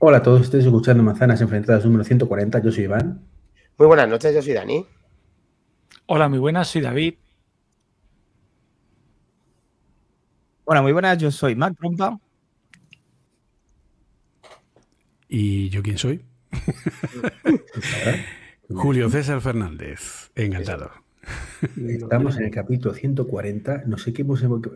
Hola a todos, estáis escuchando Manzanas Enfrentadas número 140. Yo soy Iván. Muy buenas noches, yo soy Dani. Hola, muy buenas, soy David. Hola, muy buenas, yo soy Marc Trompa. ¿Y yo quién soy? Julio César Fernández, encantado. Estamos en el capítulo 140. Nos,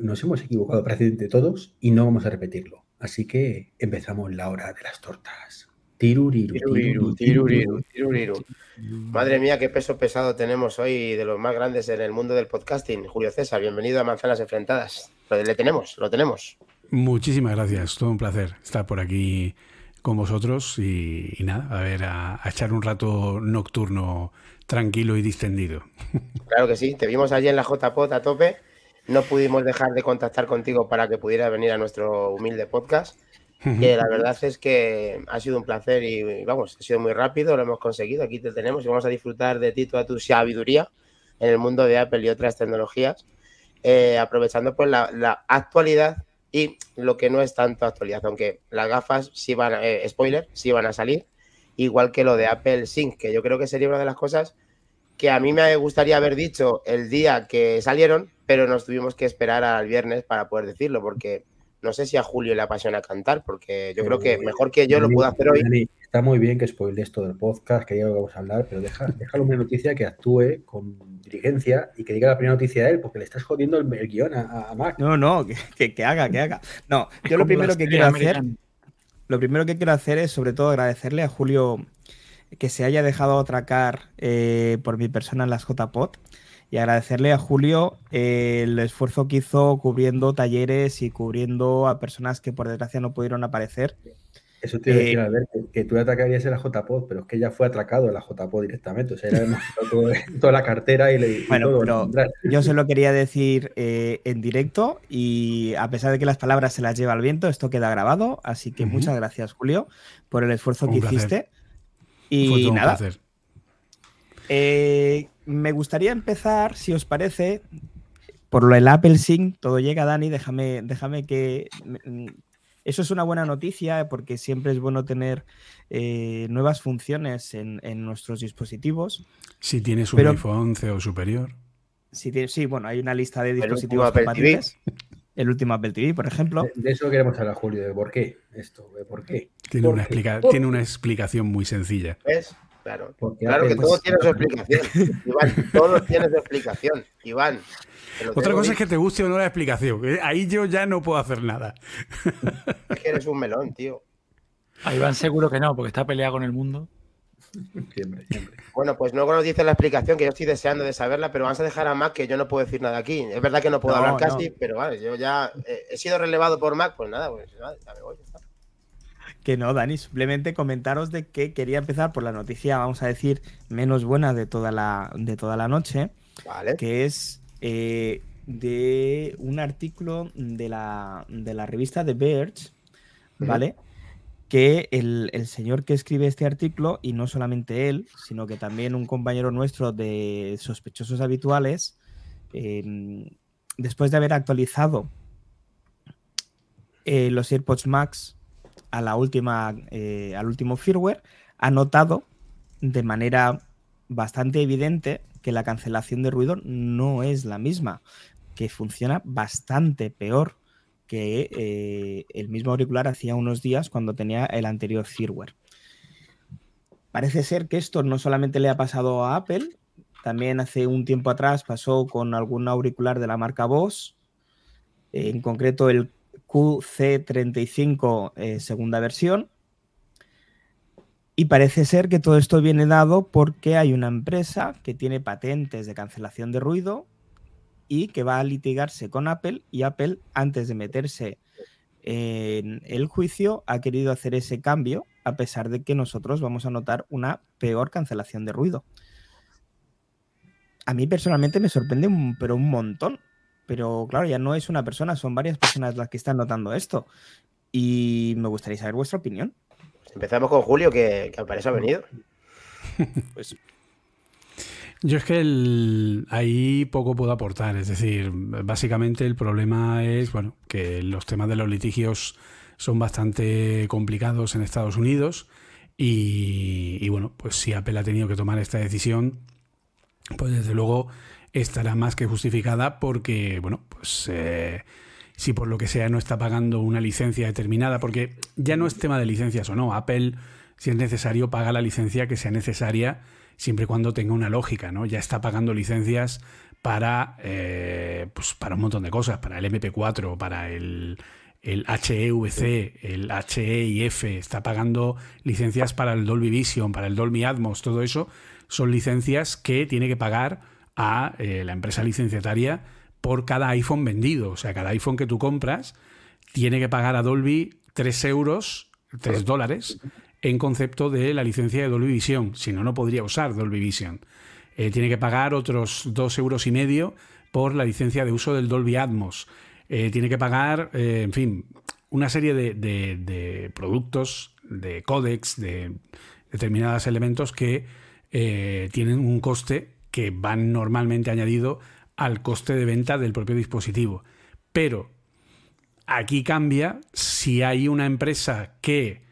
nos hemos equivocado prácticamente todos y no vamos a repetirlo. Así que empezamos la hora de las tortas. Tiruriru, tiruriru, tiruriru, tiruriru. Madre mía, qué peso pesado tenemos hoy de los más grandes en el mundo del podcasting. Julio César, bienvenido a Manzanas Enfrentadas. Le tenemos, lo tenemos. Muchísimas gracias, todo un placer estar por aquí con vosotros y, nada, a ver, a, echar un rato nocturno tranquilo y distendido. Claro que sí, te vimos allí en la JPOT a tope, no pudimos dejar de contactar contigo para que pudieras venir a nuestro humilde podcast. Que la verdad es que ha sido un placer y vamos, ha sido muy rápido, lo hemos conseguido, aquí te tenemos y vamos a disfrutar de ti toda tu sabiduría en el mundo de Apple y otras tecnologías, eh, aprovechando pues la actualidad y lo que no es tanto actualidad, aunque las gafas sí van, a, eh, spoiler, sí van a salir, igual que lo de Apple Sync, que yo creo que sería una de las cosas que a mí me gustaría haber dicho el día que salieron, pero nos tuvimos que esperar al viernes para poder decirlo, porque no sé si a Julio le apasiona cantar, porque yo creo que mejor que yo lo puedo hacer hoy. Está muy bien que spoilees todo el podcast, que ya lo vamos a hablar, pero deja, déjalo una noticia que actúe con dirigencia y que diga la primera noticia a él, porque le estás jodiendo el, guion a, a, Mac. No, no, que, que, haga, que haga. No, yo lo primero que quiero hacer, lo primero que quiero hacer es sobre todo agradecerle a Julio que se haya dejado atracar eh, por mi persona en las JPOT y agradecerle a Julio eh, el esfuerzo que hizo cubriendo talleres y cubriendo a personas que por desgracia no pudieron aparecer eso te iba a decir, eh, ver, que, tú le atacarías en la JPod, pero es que ya fue atracado en la JPod directamente. O sea, ya todo, toda la cartera y le Bueno, pero yo se lo quería decir eh, en directo y a pesar de que las palabras se las lleva al viento, esto queda grabado. Así que muchas gracias, Julio, por el esfuerzo que hiciste. Y nada. Eh, me gustaría empezar, si os parece, por lo del Apple Sync. Todo llega, Dani. Déjame, déjame que eso es una buena noticia porque siempre es bueno tener eh, nuevas funciones en, nuestros dispositivos. Si tienes un iPhone 11 o superior. sí, bueno, hay una lista de dispositivos compatibles. El último Apple TV, por ejemplo. De, eso queremos hablar, Julio, de por qué esto, de por qué. Tiene, una, tiene una explicación muy sencilla. ¿Ves? Claro, claro que todo tiene su explicación. Iván, todo tiene su explicación. Iván, otra cosa es que te guste o no la explicación. Ahí yo ya no puedo hacer nada. Es que eres un melón, tío. Ahí van seguro que no, porque está peleado con el mundo. Siempre, siempre. Bueno, pues no nos dice la explicación, que yo estoy deseando de saberla, pero vamos a dejar a Mac que yo no puedo decir nada aquí. Es verdad que no puedo hablar casi, pero vale, yo ya he sido relevado por Mac, pues nada, pues nada, ya me voy. Que no, Dani, simplemente comentaros de que quería empezar por la noticia, vamos a decir, menos buena de toda la, de toda la noche, vale. que es eh, de un artículo de la, revista The Verge, ¿vale? Que el, señor que escribe este artículo, y no solamente él, sino que también un compañero nuestro de sospechosos habituales, em, después de haber actualizado eh, los AirPods Max a la última, eh, al último firmware, ha notado de manera bastante evidente que la cancelación de ruido no es la misma, que funciona bastante peor que eh, el mismo auricular hacía unos días cuando tenía el anterior firmware. Parece ser que esto no solamente le ha pasado a Apple, también hace un tiempo atrás pasó con algún auricular de la marca Boss, en concreto el QC35 eh, segunda versión, y parece ser que todo esto viene dado porque hay una empresa que tiene patentes de cancelación de ruido y que va a litigarse con Apple y Apple antes de meterse en el juicio ha querido hacer ese cambio a pesar de que nosotros vamos a notar una peor cancelación de ruido. A mí personalmente me sorprende un, pero un montón. Pero claro, ya no es una persona, son varias personas las que están notando esto. Y me gustaría saber vuestra opinión. Empezamos con Julio, que, que al parecer ha venido. Pues yo es que ahí poco puedo aportar. Es decir, básicamente el problema es bueno que los temas de los litigios son bastante complicados en Estados Unidos. Y, bueno, pues si Apple ha tenido que tomar esta decisión, pues desde luego estará más que justificada porque, bueno, pues eh, si por lo que sea no está pagando una licencia determinada, porque ya no es tema de licencias o no, Apple, si es necesario, paga la licencia que sea necesaria siempre y cuando tenga una lógica, ¿no? Ya está pagando licencias para, eh, pues para un montón de cosas, para el MP4, para el, el HEVC, el HEIF, está pagando licencias para el Dolby Vision, para el Dolby Atmos, todo eso son licencias que tiene que pagar a eh, la empresa licenciataria por cada iPhone vendido. O sea, cada iPhone que tú compras tiene que pagar a Dolby 3 euros, 3 dólares, en concepto de la licencia de Dolby Vision. Si no, no podría usar Dolby Vision. Eh, tiene que pagar otros 2 euros y medio por la licencia de uso del Dolby Atmos. Eh, tiene que pagar, eh, en fin, una serie de, productos, de códex, de determinados elementos que tienen un coste que van normalmente añadido al coste de venta del propio dispositivo. Pero aquí cambia si hay una empresa que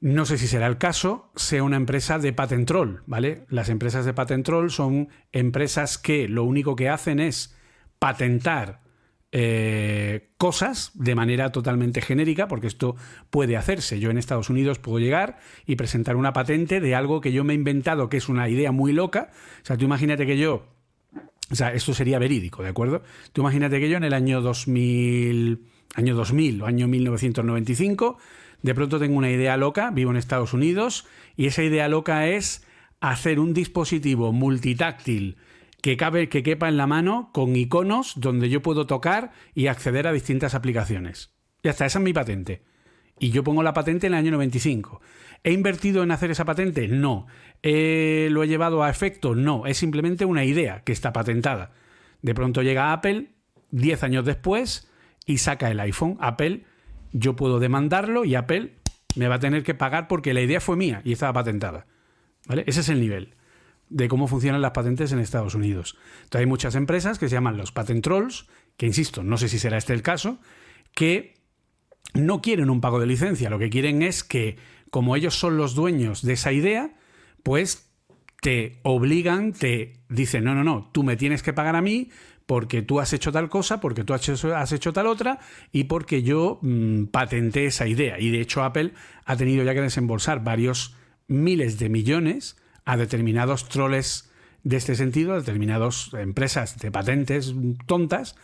no sé si será el caso, sea una empresa de patent troll, ¿vale? Las empresas de patent troll son empresas que lo único que hacen es patentar eh, cosas de manera totalmente genérica, porque esto puede hacerse. Yo en Estados Unidos puedo llegar y presentar una patente de algo que yo me he inventado, que es una idea muy loca. O sea, tú imagínate que yo, o sea, esto sería verídico, ¿de acuerdo? Tú imagínate que yo en el año 2000, año 2000 o año 1995 de pronto tengo una idea loca, vivo en Estados Unidos, y esa idea loca es hacer un dispositivo multitáctil que, cabe, que quepa en la mano con iconos donde yo puedo tocar y acceder a distintas aplicaciones. Y hasta esa es mi patente. Y yo pongo la patente en el año 95. ¿He invertido en hacer esa patente? No. ¿Lo he llevado a efecto? No. Es simplemente una idea que está patentada. De pronto llega Apple 10 años después y saca el iPhone. Apple yo puedo demandarlo y Apple me va a tener que pagar porque la idea fue mía y estaba patentada. ¿Vale? Ese es el nivel de cómo funcionan las patentes en Estados Unidos. Entonces hay muchas empresas que se llaman los patent trolls, que insisto, no sé si será este el caso, que no quieren un pago de licencia, lo que quieren es que, como ellos son los dueños de esa idea, pues te obligan, te dicen, no, no, no, tú me tienes que pagar a mí porque tú has hecho tal cosa, porque tú has hecho, tal otra y porque yo mm, patenté esa idea. Y de hecho Apple ha tenido ya que desembolsar varios miles de millones a determinados troles de este sentido, a determinadas empresas de patentes tontas,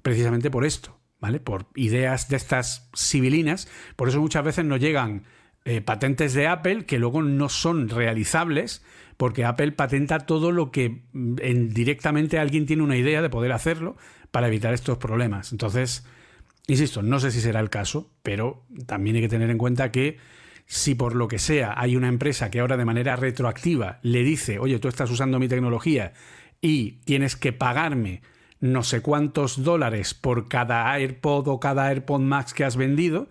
precisamente por esto, ¿vale? Por ideas de estas civilinas. Por eso muchas veces no llegan eh, patentes de Apple que luego no son realizables porque Apple patenta todo lo que mm, directamente alguien tiene una idea de poder hacerlo para evitar estos problemas. Entonces, insisto, no sé si será el caso, pero también hay que tener en cuenta que si por lo que sea hay una empresa que ahora de manera retroactiva le dice, oye, tú estás usando mi tecnología y tienes que pagarme no sé cuántos dólares por cada AirPod o cada AirPod Max que has vendido,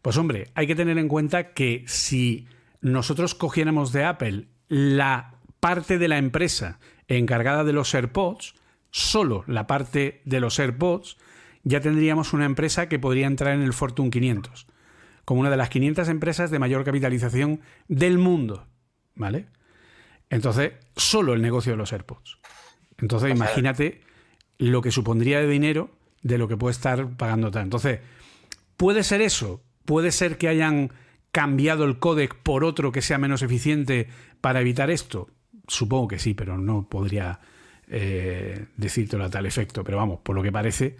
pues hombre, hay que tener en cuenta que si nosotros cogiéramos de Apple la parte de la empresa encargada de los AirPods, solo la parte de los AirPods, ya tendríamos una empresa que podría entrar en el Fortune 500, como una de las 500 empresas de mayor capitalización del mundo, ¿vale? Entonces, solo el negocio de los AirPods. Entonces, imagínate lo que supondría de dinero de lo que puede estar pagando tal. Entonces, puede ser eso, puede ser que hayan cambiado el códec por otro que sea menos eficiente para evitar esto? Supongo que sí, pero no podría eh, decírtelo a tal efecto. Pero vamos, por lo que parece,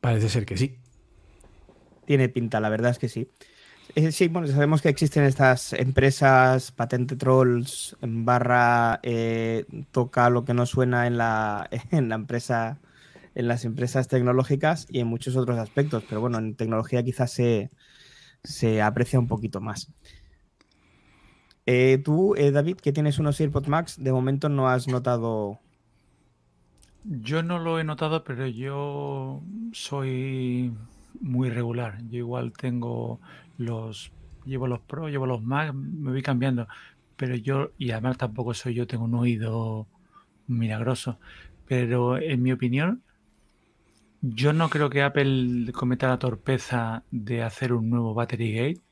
parece ser que sí. Tiene pinta, la verdad es que sí. Sí, bueno, sabemos que existen estas empresas, patente trolls, en barra eh, toca lo que no suena en la, en la empresa, en las empresas tecnológicas y en muchos otros aspectos. Pero bueno, en tecnología quizás se, se aprecia un poquito más. Eh, tú, eh, David, que tienes unos AirPods Max, de momento no has notado. Yo no lo he notado, pero yo soy muy regular. Yo igual tengo los. Llevo los Pro, llevo los Max, me voy cambiando. Pero yo, y además tampoco soy yo, tengo un oído milagroso. Pero en mi opinión, Yo no creo que Apple cometa la torpeza de hacer un nuevo Battery Gate,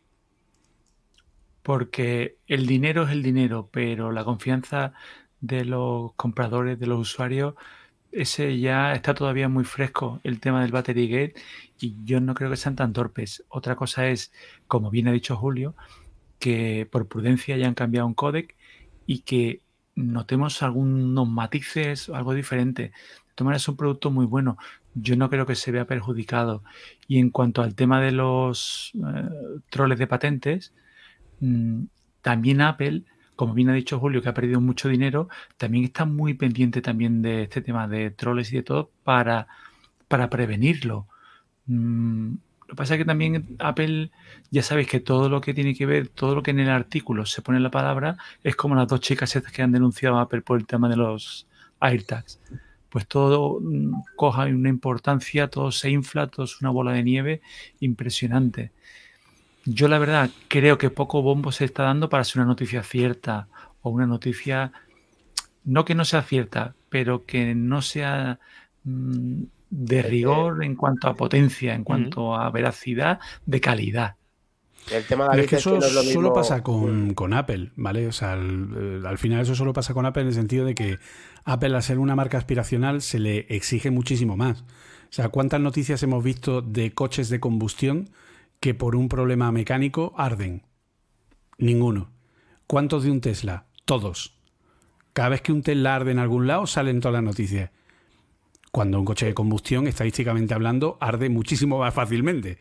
porque el dinero es el dinero, pero la confianza de los compradores, de los usuarios, ese ya está todavía muy fresco el tema del Battery Gate y yo no creo que sean tan torpes. Otra cosa es, como bien ha dicho Julio, que por prudencia ya han cambiado un códec y que notemos algunos matices o algo diferente. De es un producto muy bueno. Yo no creo que se vea perjudicado. Y en cuanto al tema de los eh, troles de patentes, mm, también Apple, como bien ha dicho Julio, que ha perdido mucho dinero, también está muy pendiente también de este tema de troles y de todo para, para prevenirlo. Mm, lo que pasa es que también Apple, ya sabéis que todo lo que tiene que ver, todo lo que en el artículo se pone en la palabra, es como las dos chicas que han denunciado a Apple por el tema de los AirTags. Pues todo mm, coja una importancia, todo se infla, todo es una bola de nieve impresionante. Yo la verdad creo que poco bombo se está dando para ser una noticia cierta o una noticia, no que no sea cierta, pero que no sea mm, de rigor en cuanto a potencia, en cuanto a veracidad, de calidad. El tema de es que eso solo pasa con, Apple, ¿vale? O sea, al, al, final eso solo pasa con Apple en el sentido de que Apple, al ser una marca aspiracional, se le exige muchísimo más. O sea, ¿cuántas noticias hemos visto de coches de combustión que por un problema mecánico arden? Ninguno. ¿Cuántos de un Tesla? Todos. Cada vez que un Tesla arde en algún lado, salen todas las noticias cuando un coche de combustión, estadísticamente hablando, arde muchísimo más fácilmente.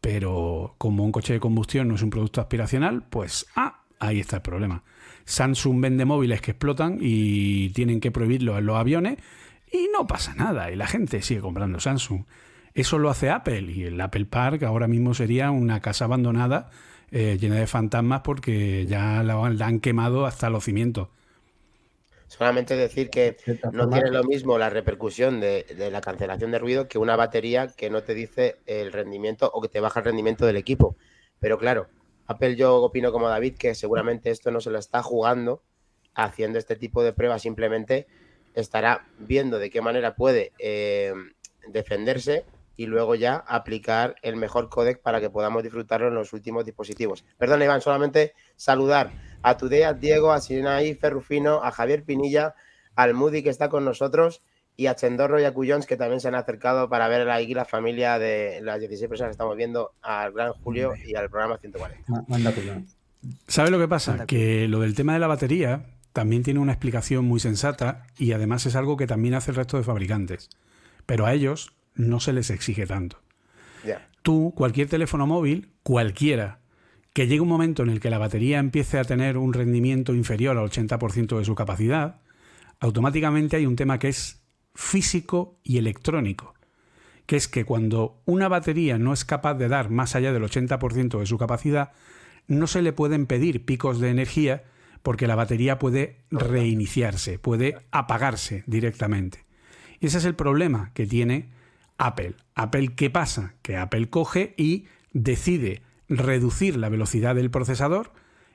Pero como un coche de combustión no es un producto aspiracional, pues ah, ahí está el problema. Samsung vende móviles que explotan y tienen que prohibirlo en los aviones y no pasa nada y la gente sigue comprando Samsung. Eso lo hace Apple y el Apple Park ahora mismo sería una casa abandonada eh, llena de fantasmas porque ya la han quemado hasta los cimientos. Solamente decir que no tiene lo mismo la repercusión de, la cancelación de ruido que una batería que no te dice el rendimiento o que te baja el rendimiento del equipo. Pero claro, Apple yo opino como David que seguramente esto no se lo está jugando haciendo este tipo de pruebas, simplemente estará viendo de qué manera puede eh, defenderse y luego ya aplicar el mejor códec para que podamos disfrutarlo en los últimos dispositivos. Perdón, Iván, solamente saludar a Tudea, a Diego, a Sinaí, Ferrufino, a Javier Pinilla, al Moody que está con nosotros y a Chendorro y a Cuyons que también se han acercado para ver aquí la familia de las 16 personas que estamos viendo al Gran Julio y al programa 140. Ah, ¿Sabe lo que pasa? Que lo del tema de la batería también tiene una explicación muy sensata y además es algo que también hace el resto de fabricantes. Pero a ellos no se les exige tanto. Tú, cualquier teléfono móvil, cualquiera, que llegue un momento en el que la batería empiece a tener un rendimiento inferior al 80% de su capacidad, automáticamente hay un tema que es físico y electrónico, que es que cuando una batería no es capaz de dar más allá del 80% de su capacidad, no se le pueden pedir picos de energía porque la batería puede reiniciarse, puede apagarse directamente. Y ese es el problema que tiene Apple. Apple, ¿qué pasa? Que Apple coge y decide reducir la velocidad del procesador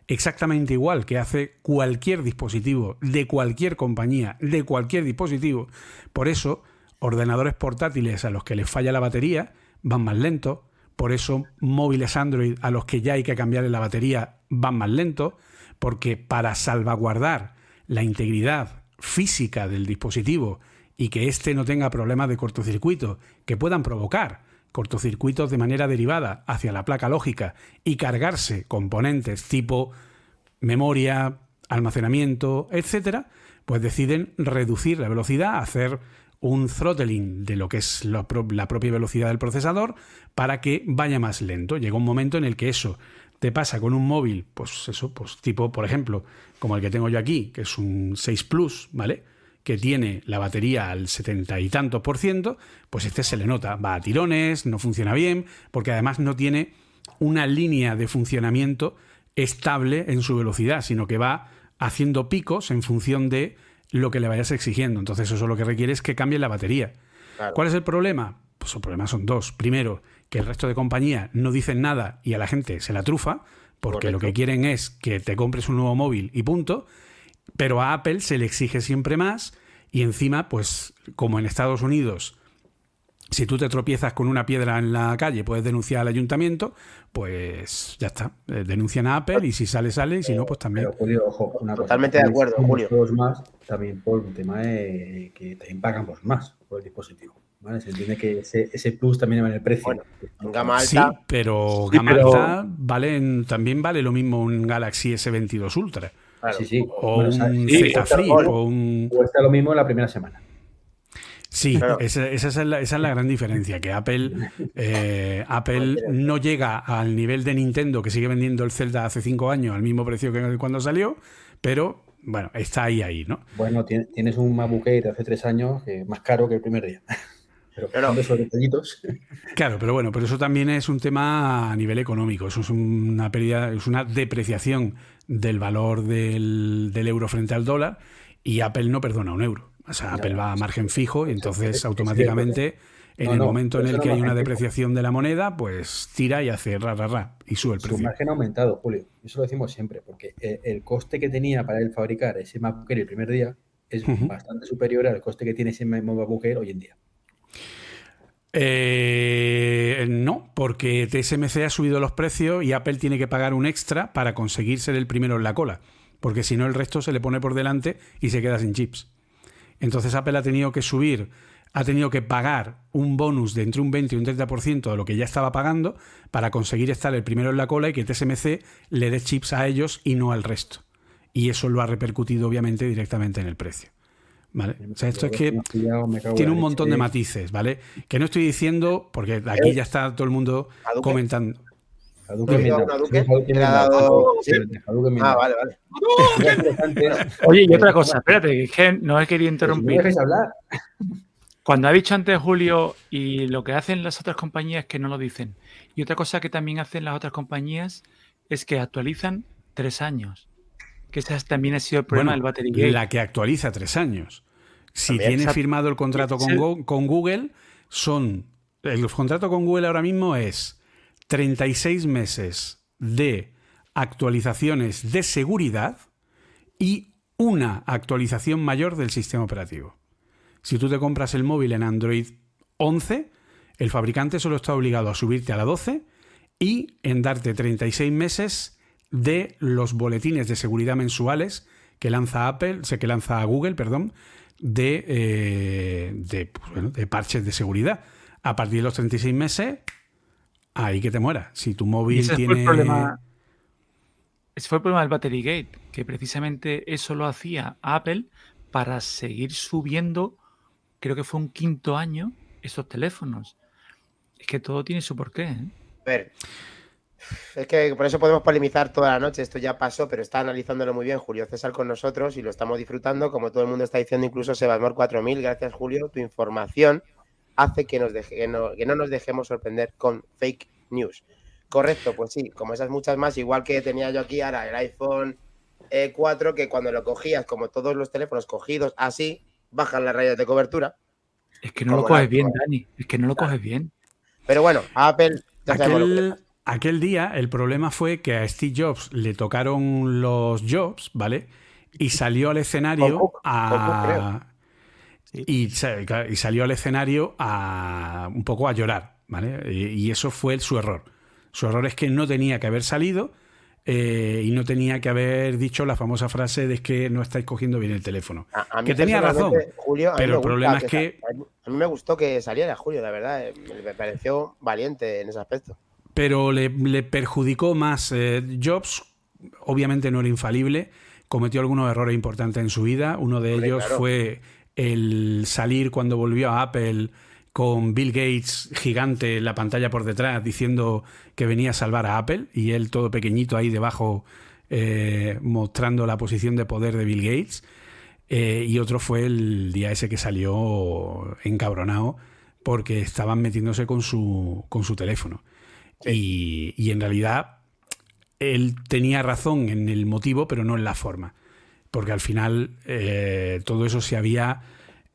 exactamente igual que hace cualquier dispositivo de cualquier compañía, de cualquier dispositivo. Por eso, ordenadores portátiles a los que les falla la batería van más lento. Por eso, móviles Android a los que ya hay que cambiarle la batería van más lento. Porque para salvaguardar la integridad física del dispositivo y que éste no tenga problemas de cortocircuito que puedan provocar cortocircuitos de manera derivada hacia la placa lógica y cargarse componentes tipo memoria, almacenamiento, etcétera, pues deciden reducir la velocidad, hacer un throttling de lo que es la, propia velocidad del procesador para que vaya más lento. Llega un momento en el que eso te pasa con un móvil, pues eso, pues tipo, por ejemplo, como el que tengo yo aquí, que es un 6 Plus, ¿vale? Que tiene la batería al setenta y tantos por ciento, pues este se le nota, va a tirones, no funciona bien, porque además no tiene una línea de funcionamiento estable en su velocidad, sino que va haciendo picos en función de lo que le vayas exigiendo. Entonces eso lo que requiere es que cambie la batería. ¿Cuál es el problema? Pues el problema son dos. Primero, que el resto de compañía no dicen nada y a la gente se la trufa, porque lo que quieren es que te compres un nuevo móvil y punto. Pero a Apple se le exige siempre más y encima, pues como en Estados Unidos Si tú te tropiezas con una piedra en la calle, puedes denunciar al ayuntamiento, pues ya está. Eh, denuncian a Apple y si sale, sale, y si no, pues también. Pero, Julio, ojo, una cosa, Totalmente de acuerdo, Julio. más, también por un tema de que también pagamos más por el dispositivo. ¿vale? Se entiende que ese, ese plus también va en el precio. Bueno, En gama Sí, alta, pero Sí, gama pero- alta valen, también vale lo mismo un Galaxy S22 Ultra. Claro. sí, sí. O Bueno, o un sí, Z Flip, o un. cuesta lo mismo la primera semana. Sí, Claro. esa, esa es la, esa es la gran diferencia, que Apple, eh, Apple no llega al nivel de Nintendo, que sigue vendiendo el Zelda hace cinco años al mismo precio que cuando salió, pero bueno, está ahí, ahí, ¿no? Bueno, tien- tienes un MacBook Air de hace tres años que es más caro que el primer día. Pero esos detallitos. Claro, pero bueno, pero eso también es un tema a nivel económico, eso es una pérdida, es una depreciación del valor del, del euro frente al dólar y Apple no perdona un euro. O sea, Apple va a margen fijo y es- entonces es- automáticamente en el momento en el que hay una depreciación de la moneda, pues tira y hace ra, ra, ra y sube el Su precio. margen ha aumentado, Julio. Eso lo decimos siempre, porque el, el coste que tenía para él fabricar ese MacBook Air el primer día es bastante superior al coste que tiene ese mismo MacBook Air hoy en día. Eh, no, porque TSMC ha subido los precios y Apple tiene que pagar un extra para conseguir ser el primero en la cola, porque si no el resto se le pone por delante y se queda sin chips. Entonces Apple ha tenido que subir, ha tenido que pagar un bonus de entre un 20 y un 30% de lo que ya estaba pagando para conseguir estar el primero en la cola y que TSMC le dé chips a ellos y no al resto. Y eso lo ha repercutido obviamente directamente en el precio. ¿Vale? O sea, esto es que tiene un montón de matices, ¿vale? Que no estoy diciendo, porque aquí ya está todo el mundo comentando. Hadouken ¿No me ha da. dado un Hadouken? Sí, Hadouken ¿Le ha me da. dado- Sí, Hadouken me Ah, vale, vale. Oye, y otra cosa, espérate, que es que no he querido me interrumpir. hablar. Cuando ha dicho antes Julio, y lo que hacen las otras compañías que no lo dicen. Y otra cosa que también hacen las otras compañías es que actualizan tres años. Que ese también ha sido el problema Bueno, del Battery Gate. la que actualiza tres años. Si También, tiene firmado el contrato con. Go- con Google, son. El contrato con Google ahora mismo es 36 meses de actualizaciones de seguridad y una actualización mayor del sistema operativo. Si tú te compras el móvil en Android 11, el fabricante solo está obligado a subirte a la 12 y en darte 36 meses de los boletines de seguridad mensuales que lanza Apple, sé que lanza Google, perdón, de, eh, de, pues, bueno, de parches de seguridad. A partir de los 36 meses, ahí que te muera. Si tu móvil ese tiene. fue el problema. Ese fue el problema del Battery Gate, que precisamente eso lo hacía Apple para seguir subiendo, creo que fue un quinto año, esos teléfonos. Es que todo tiene su porqué. ¿eh? A ver. Es que por eso podemos polemizar toda la noche. Esto ya pasó, pero está analizándolo muy bien Julio César con nosotros y lo estamos disfrutando. Como todo el mundo está diciendo, incluso Sebasmor 4000. Gracias, Julio. Tu información hace que, nos deje- que no, que no nos dejemos sorprender con fake news. Correcto, pues sí, como esas muchas más, igual que tenía yo aquí ahora el iPhone eh, 4, que cuando lo cogías, como todos los teléfonos cogidos así, bajan las rayas de cobertura. Es que no lo coges bien, Dani. Es que no lo coges bien. Pero bueno, Apple ya sabemos lo que Aquel, aquel día el problema fue que a Steve Jobs le tocaron los Jobs, ¿vale? Y salió al escenario a. Sí. Y, sa- y salió al escenario a un poco a llorar, ¿vale? Y, eso fue su error. Su error es que no tenía que haber salido eh, y no tenía que haber dicho la famosa frase de que no estáis cogiendo bien el teléfono. A- Que tenía razón, Julio, pero me el problema es que- A mí- a mí me gustó que saliera Julio, la verdad. eh, me pareció valiente en ese aspecto. Pero le, le perjudicó más. eh, Jobs, obviamente no era infalible, cometió algunos errores importantes en su vida. Uno de Hombre, ellos claro. fue el salir cuando volvió a Apple con Bill Gates gigante en la pantalla por detrás diciendo que venía a salvar a Apple y él todo pequeñito ahí debajo eh, mostrando la posición de poder de Bill Gates. Eh, y otro fue el día ese que salió encabronado porque estaban metiéndose con su, con su teléfono. Y, y en realidad él tenía razón en el motivo, pero no en la forma. Porque al final eh, todo eso se había,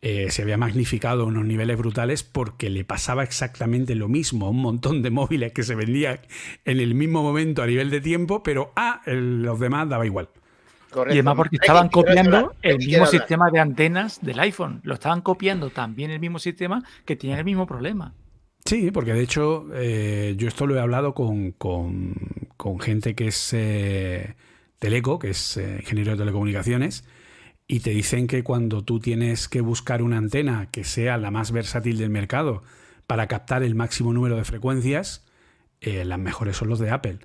eh, se había magnificado a unos niveles brutales porque le pasaba exactamente lo mismo a un montón de móviles que se vendían en el mismo momento a nivel de tiempo, pero a el- los demás daba igual. Y además porque estaban copiando el mismo sistema de antenas del iPhone. Lo estaban copiando también el mismo sistema que tenía el mismo problema. Sí, porque de hecho eh, yo esto lo he hablado con, con, gente que es eh, Teleco, que es eh, ingeniero de telecomunicaciones, y te dicen que cuando tú tienes que buscar una antena que sea la más versátil del mercado para captar el máximo número de frecuencias, las mejores son los de Apple.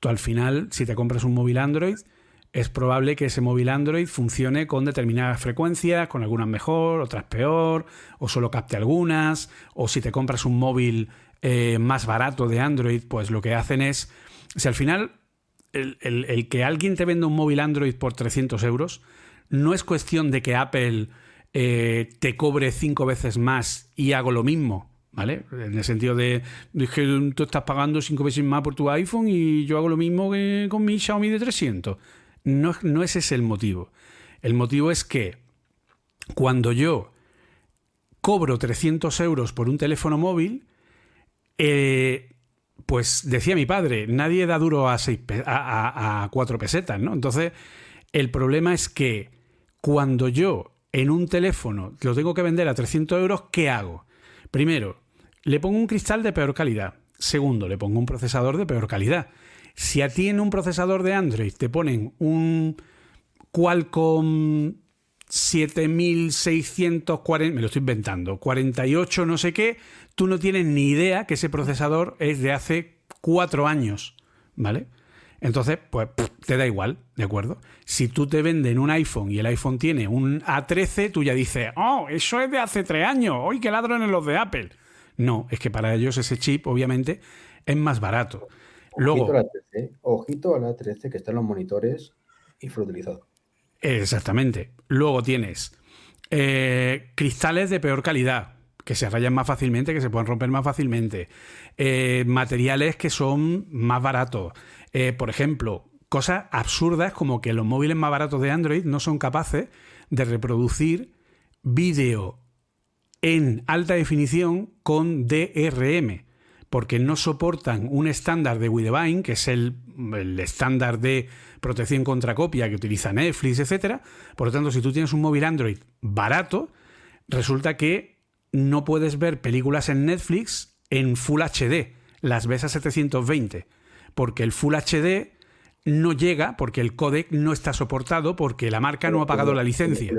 Tú al final, si te compras un móvil Android, es probable que ese móvil Android funcione con determinadas frecuencias, con algunas mejor, otras peor, o solo capte algunas, o si te compras un móvil eh, más barato de Android, pues lo que hacen es, si al final el, que alguien te venda un móvil Android por 300 euros, no es cuestión de que Apple eh, te cobre cinco veces más y hago lo mismo. ¿Vale? En el sentido de, que tú estás pagando cinco veces más por tu iPhone y yo hago lo mismo que con mi Xiaomi de 300. No, no ese es el motivo. El motivo es que cuando yo cobro 300 euros por un teléfono móvil, eh, pues decía mi padre, nadie da duro a, a, a, cuatro pesetas, ¿no? Entonces, el problema es que cuando yo en un teléfono lo tengo que vender a 300 euros, ¿qué hago? Primero, le pongo un cristal de peor calidad. Segundo, le pongo un procesador de peor calidad. Si a ti en un procesador de Android te ponen un Qualcomm 7640, me lo estoy inventando, 48 no sé qué, tú no tienes ni idea que ese procesador es de hace cuatro años, ¿vale? Entonces, pues te da igual, ¿de acuerdo? Si tú te venden un iPhone y el iPhone tiene un A13, tú ya dices, oh, eso es de hace tres años, hoy que ladrones los de Apple. No, es que para ellos ese chip, obviamente, es más barato. Ojito a la 13, ojito a la 13 que está en los monitores infrautilizado. Exactamente. Luego tienes eh, cristales de peor calidad, que se rayan más fácilmente, que se pueden romper más fácilmente. Eh, materiales que son más baratos. Eh, por ejemplo, cosas absurdas como que los móviles más baratos de Android no son capaces de reproducir vídeo en alta definición con DRM porque no soportan un estándar de Widevine, que es el, estándar de protección contra copia que utiliza Netflix, etc. Por lo tanto, si tú tienes un móvil Android barato, resulta que no puedes ver películas en Netflix en Full HD, las ves a 720, porque el Full HD no llega porque el codec no está soportado porque la marca no ha pagado la licencia.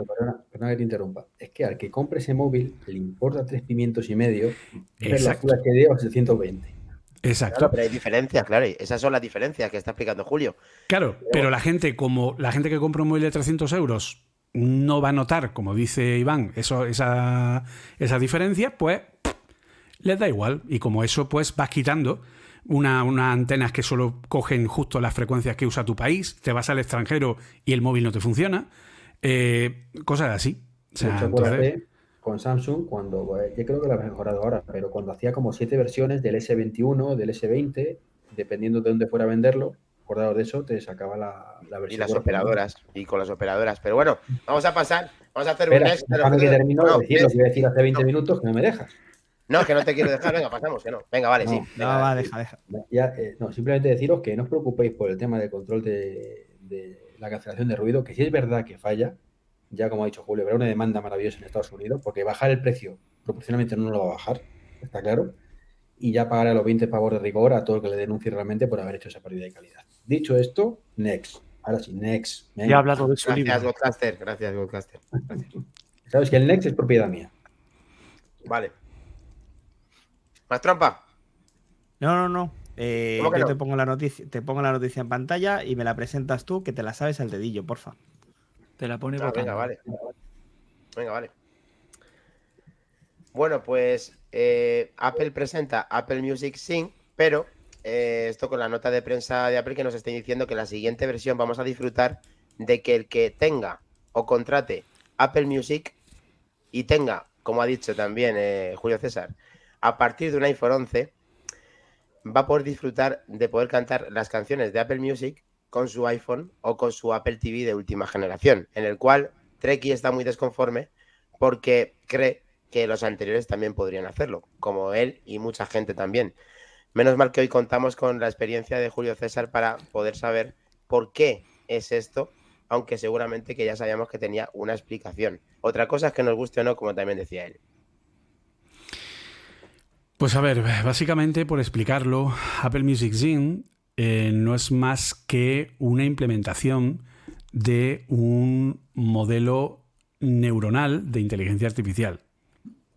perdona, que te interrumpa. Es que al que compre ese móvil le importa tres pimientos y medio ver la Full HD o 720. Exacto. pero hay diferencias, claro. Esas son las diferencias que está explicando Julio. Claro, pero, la gente, como la gente que compra un móvil de 300 euros no va a notar, como dice Iván, eso, esa, esa diferencia, pues les da igual. Y como eso, pues vas quitando unas una antenas que solo cogen justo las frecuencias que usa tu país, te vas al extranjero y el móvil no te funciona, eh, cosas así. con Samsung, cuando, pues, yo creo que lo ha mejorado ahora, pero cuando hacía como siete versiones del S21, del S20, dependiendo de dónde fuera a venderlo, acordados de eso, te sacaba la, versión. Y las operadoras, y con las operadoras. Pero bueno, vamos a pasar, vamos a hacer un next. que termino de decir lo que iba a decir hace 20 minutos, que no me dejas. No, que no te quiero dejar, venga, pasamos, que no. Venga, vale, sí. no, va, deja, deja. Eh, no, simplemente deciros que no os preocupéis por el tema del control de, la cancelación de ruido, que si es verdad que falla, ya como ha dicho Julio, habrá una demanda maravillosa en Estados Unidos, porque bajar el precio proporcionalmente no lo va a bajar, está claro, y ya pagará los 20 pavos de rigor a todo el que le denuncie realmente por haber hecho esa pérdida de calidad. Dicho esto, next. Ahora sí, next. Ya he hablado de su Gracias, Godcaster. Gracias, Godcaster. Sabes que el next es propiedad mía. Vale. ¿Más trampa? No, no, no. Eh, yo te pongo la noticia, te pongo la noticia en pantalla y me la presentas tú, que te la sabes al dedillo, porfa. Te la pone ah, Venga, vale. Venga, vale. Bueno, pues eh, Apple presenta Apple Music Sync, pero eh, esto con la nota de prensa de Apple que nos está diciendo que la siguiente versión vamos a disfrutar de que el que tenga o contrate Apple Music y tenga, como ha dicho también Julio César, a partir de un iPhone 11 va a poder disfrutar de poder cantar las canciones de Apple Music con su iPhone o con su Apple TV de última generación, en el cual Treki está muy desconforme porque cree que los anteriores también podrían hacerlo, como él y mucha gente también. Menos mal que hoy contamos con la experiencia de Julio César para poder saber por qué es esto aunque seguramente que ya sabíamos que tenía una explicación. Otra cosa es que nos guste o no, como también decía él. Pues a ver, básicamente por explicarlo, Apple Music Zine eh, no es más que una implementación de un modelo neuronal de inteligencia artificial.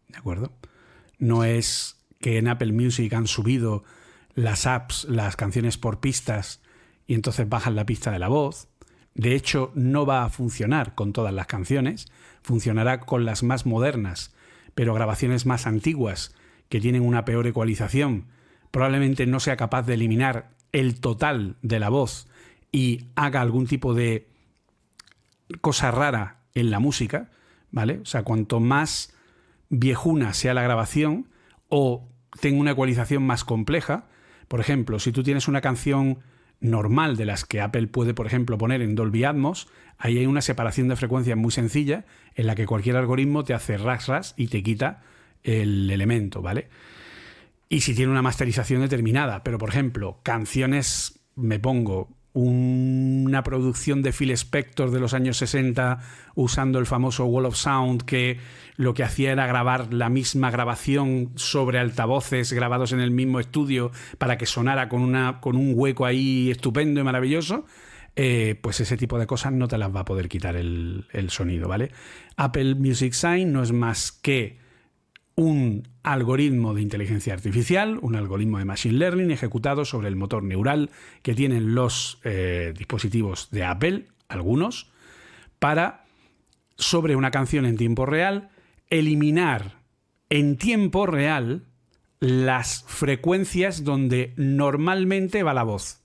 ¿De acuerdo? No es que en Apple Music han subido las apps, las canciones por pistas y entonces bajan la pista de la voz. De hecho, no va a funcionar con todas las canciones, funcionará con las más modernas, pero grabaciones más antiguas que tienen una peor ecualización, probablemente no sea capaz de eliminar el total de la voz y haga algún tipo de cosa rara en la música, ¿vale? O sea, cuanto más viejuna sea la grabación o tenga una ecualización más compleja, por ejemplo, si tú tienes una canción normal de las que Apple puede, por ejemplo, poner en Dolby Atmos, ahí hay una separación de frecuencias muy sencilla en la que cualquier algoritmo te hace ras ras y te quita el elemento, ¿vale? Y si tiene una masterización determinada, pero por ejemplo, canciones, me pongo una producción de Phil Spector de los años 60 usando el famoso Wall of Sound que lo que hacía era grabar la misma grabación sobre altavoces grabados en el mismo estudio para que sonara con, una, con un hueco ahí estupendo y maravilloso, eh, pues ese tipo de cosas no te las va a poder quitar el, el sonido, ¿vale? Apple Music Sign no es más que un algoritmo de inteligencia artificial, un algoritmo de machine learning ejecutado sobre el motor neural que tienen los eh, dispositivos de Apple, algunos, para, sobre una canción en tiempo real, eliminar en tiempo real las frecuencias donde normalmente va la voz.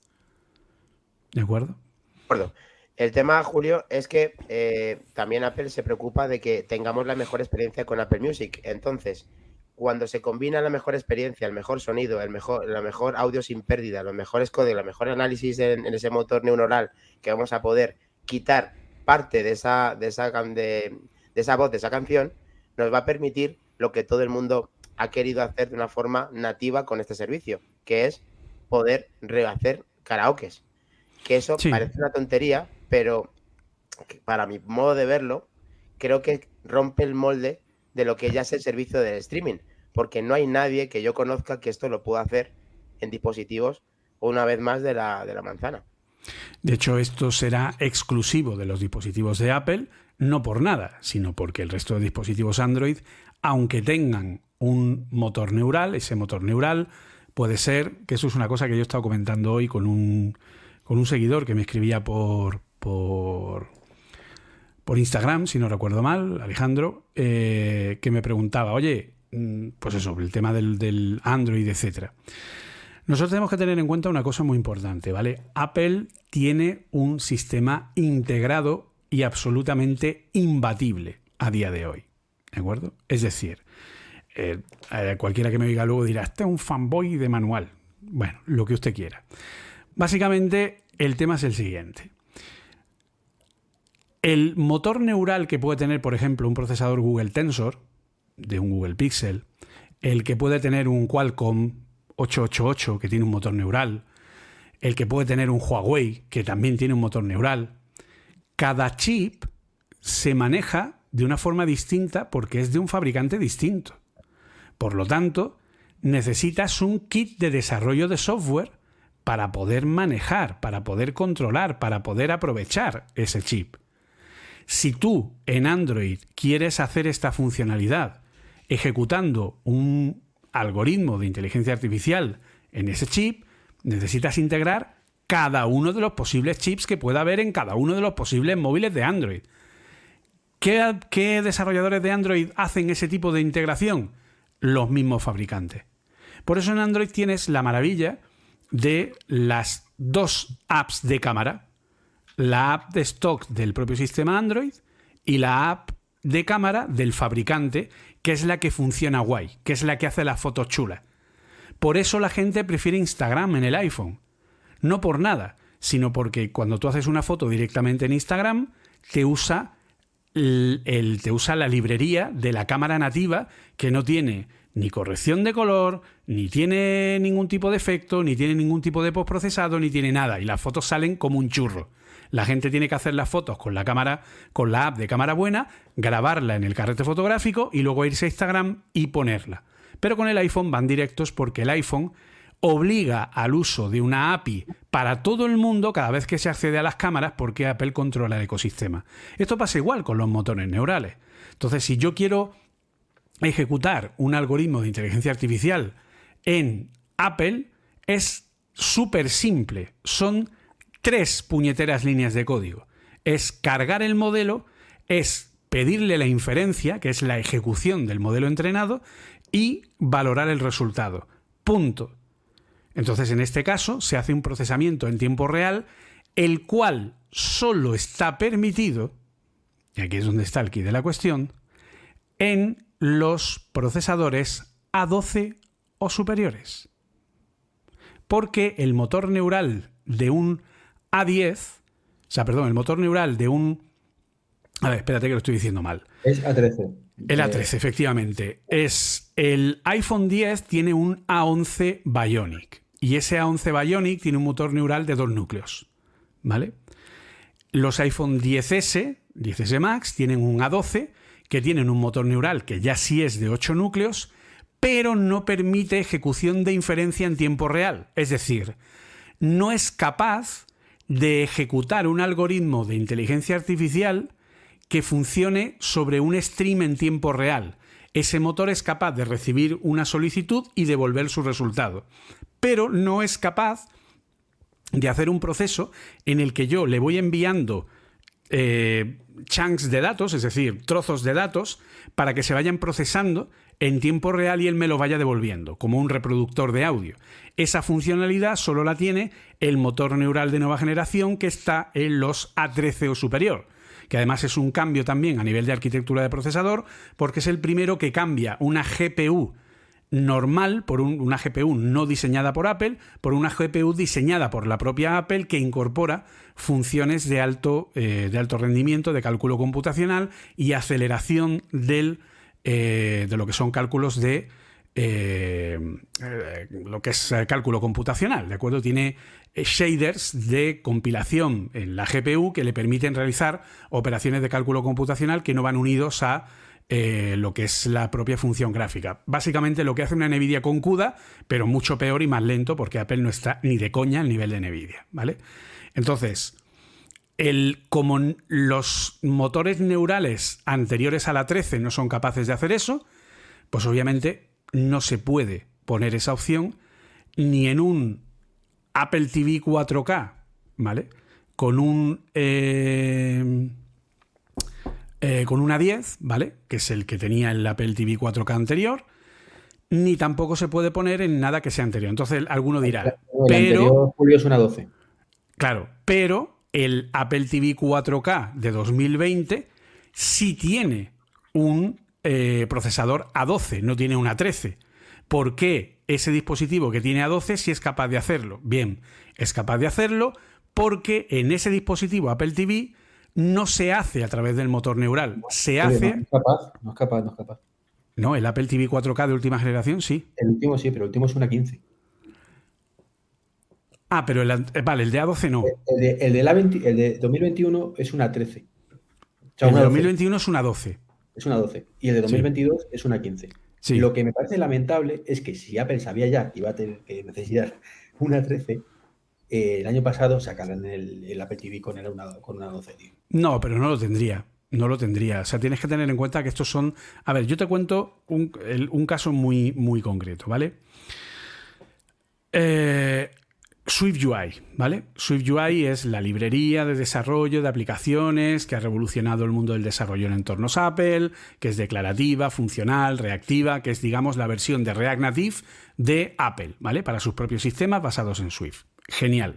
¿De acuerdo? De acuerdo. El tema, Julio, es que eh, también Apple se preocupa de que tengamos la mejor experiencia con Apple Music. Entonces, cuando se combina la mejor experiencia, el mejor sonido, el mejor, la mejor audio sin pérdida, los mejores códigos, el mejor análisis en, ese motor neuronal, que vamos a poder quitar parte de esa, de esa, de, esa voz, de esa canción, nos va a permitir lo que todo el mundo ha querido hacer de una forma nativa con este servicio, que es poder rehacer karaokes. Que eso parece una tontería, pero para mi modo de verlo, creo que rompe el molde de lo que ya es el servicio del streaming, porque no hay nadie que yo conozca que esto lo pueda hacer en dispositivos una vez más de la, de la manzana. De hecho, esto será exclusivo de los dispositivos de Apple, no por nada, sino porque el resto de dispositivos Android, aunque tengan un motor neural, ese motor neural puede ser, que eso es una cosa que yo he estado comentando hoy con un, con un seguidor que me escribía por, por, por Instagram, si no recuerdo mal, Alejandro, eh, que me preguntaba, oye, mm, pues eso, el tema del, del Android, etcétera. Nosotros tenemos que tener en cuenta una cosa muy importante, ¿vale? Apple tiene un sistema integrado y absolutamente imbatible a día de hoy. ¿De acuerdo? Es decir, eh, eh, cualquiera que me diga luego dirá, este es un fanboy de manual. Bueno, lo que usted quiera. Básicamente, el tema es el siguiente. El motor neural que puede tener, por ejemplo, un procesador Google Tensor, de un Google Pixel, el que puede tener un Qualcomm 888, que tiene un motor neural, el que puede tener un Huawei, que también tiene un motor neural, cada chip se maneja de una forma distinta porque es de un fabricante distinto. Por lo tanto, necesitas un kit de desarrollo de software para poder manejar, para poder controlar, para poder aprovechar ese chip. Si tú en Android quieres hacer esta funcionalidad ejecutando un algoritmo de inteligencia artificial en ese chip, necesitas integrar cada uno de los posibles chips que pueda haber en cada uno de los posibles móviles de Android. ¿Qué, desarrolladores de Android hacen ese tipo de integración? Los mismos fabricantes. Por eso en Android tienes la maravilla de las dos apps de cámara la app de stock del propio sistema Android y la app de cámara del fabricante, que es la que funciona guay, que es la que hace las fotos chulas. Por eso la gente prefiere Instagram en el iPhone. No por nada, sino porque cuando tú haces una foto directamente en Instagram, te usa, el, te usa la librería de la cámara nativa que no tiene ni corrección de color, ni tiene ningún tipo de efecto, ni tiene ningún tipo de postprocesado, ni tiene nada. Y las fotos salen como un churro. La gente tiene que hacer las fotos con la cámara, con la app de cámara buena, grabarla en el carrete fotográfico y luego irse a Instagram y ponerla. Pero con el iPhone van directos porque el iPhone obliga al uso de una API para todo el mundo cada vez que se accede a las cámaras porque Apple controla el ecosistema. Esto pasa igual con los motores neurales. Entonces, si yo quiero ejecutar un algoritmo de inteligencia artificial en Apple, es súper simple. Son tres puñeteras líneas de código. Es cargar el modelo, es pedirle la inferencia, que es la ejecución del modelo entrenado, y valorar el resultado. Punto. Entonces, en este caso, se hace un procesamiento en tiempo real, el cual solo está permitido, y aquí es donde está el key de la cuestión, en los procesadores A12 o superiores. Porque el motor neural de un A10, o sea, perdón, el motor neural de un... A ver, espérate que lo estoy diciendo mal. Es A13. El A13, efectivamente. Es el iPhone 10 tiene un A11 Bionic. Y ese A11 Bionic tiene un motor neural de dos núcleos. ¿Vale? Los iPhone 10S, 10S Max, tienen un A12 que tienen un motor neural que ya sí es de 8 núcleos, pero no permite ejecución de inferencia en tiempo real. Es decir, no es capaz de ejecutar un algoritmo de inteligencia artificial que funcione sobre un stream en tiempo real. Ese motor es capaz de recibir una solicitud y devolver su resultado pero no es capaz de hacer un proceso en el que yo le voy enviando eh, chunks de datos, es decir, trozos de datos, para que se vayan procesando en tiempo real y él me lo vaya devolviendo, como un reproductor de audio. Esa funcionalidad solo la tiene el motor neural de nueva generación que está en los A13 o superior que además es un cambio también a nivel de arquitectura de procesador, porque es el primero que cambia una GPU normal por una GPU no diseñada por Apple, por una GPU diseñada por la propia Apple que incorpora funciones de alto, eh, de alto rendimiento, de cálculo computacional y aceleración del, eh, de lo que son cálculos de eh, lo que es cálculo computacional, ¿de acuerdo? Tiene shaders de compilación en la GPU que le permiten realizar operaciones de cálculo computacional que no van unidos a eh, lo que es la propia función gráfica. Básicamente lo que hace una Nvidia con CUDA, pero mucho peor y más lento porque Apple no está ni de coña al nivel de Nvidia, ¿vale? Entonces, el, como los motores neurales anteriores a la 13 no son capaces de hacer eso, pues obviamente no se puede poner esa opción ni en un Apple TV 4K, ¿vale? Con un... Eh, eh, con una 10, ¿vale? Que es el que tenía el Apple TV 4K anterior, ni tampoco se puede poner en nada que sea anterior. Entonces, alguno dirá, pero... Julio es una 12. Claro, pero el Apple TV 4K de 2020 sí tiene un eh, procesador A12, no tiene una 13. ¿Por qué ese dispositivo que tiene A12 sí es capaz de hacerlo? Bien, es capaz de hacerlo porque en ese dispositivo Apple TV no se hace a través del motor neural, se hace... No es capaz, no es capaz, no es capaz. No, el Apple TV 4K de última generación sí. El último sí, pero el último es una 15. Ah, pero el, eh, vale, el de A12 no. El de, el de, la el de 2021 es una 13. el de 2021 es una 12. Es una 12. Y el de 2022 es una 15. Sí. Lo que me parece lamentable es que si Apple sabía ya que iba a tener que necesitar una 13, eh, el año pasado sacaron el, el Apple TV con, una, con una 12, No, pero no lo tendría. No lo tendría. O sea, tienes que tener en cuenta que estos son. A ver, yo te cuento un, un caso muy, muy concreto, ¿vale? Eh, Swift UI, ¿vale? Swift UI es la librería de desarrollo de aplicaciones que ha revolucionado el mundo del desarrollo en entornos Apple, que es declarativa, funcional, reactiva, que es, digamos, la versión de React Native de Apple, ¿vale? Para sus propios sistemas basados en Swift. Genial.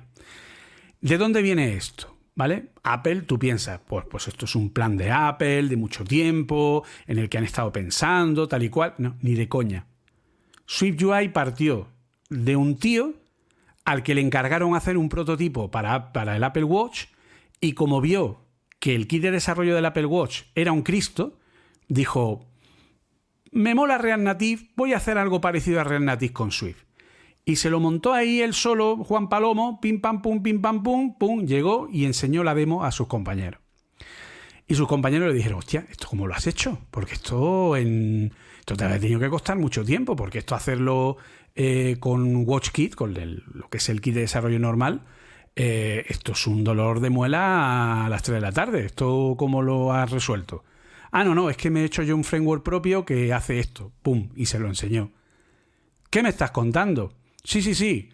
¿De dónde viene esto? ¿Vale? Apple, tú piensas, pues, pues esto es un plan de Apple de mucho tiempo, en el que han estado pensando, tal y cual. No, ni de coña. SwiftUI partió de un tío al que le encargaron hacer un prototipo para, el Apple Watch y como vio que el kit de desarrollo del Apple Watch era un Cristo, dijo, me mola React Native, voy a hacer algo parecido a React Native con Swift Y se lo montó ahí él solo, Juan Palomo, pim pam pum, pim pam pum, pum, llegó y enseñó la demo a sus compañeros. Y sus compañeros le dijeron, hostia, ¿esto cómo lo has hecho? Porque esto en. Esto te ha tenido que costar mucho tiempo, porque esto hacerlo eh, con WatchKit, con lo que es el kit de desarrollo normal, eh, esto es un dolor de muela a las 3 de la tarde. ¿Esto cómo lo has resuelto? Ah, no, no, es que me he hecho yo un framework propio que hace esto. Pum, y se lo enseñó. ¿Qué me estás contando? Sí, sí, sí.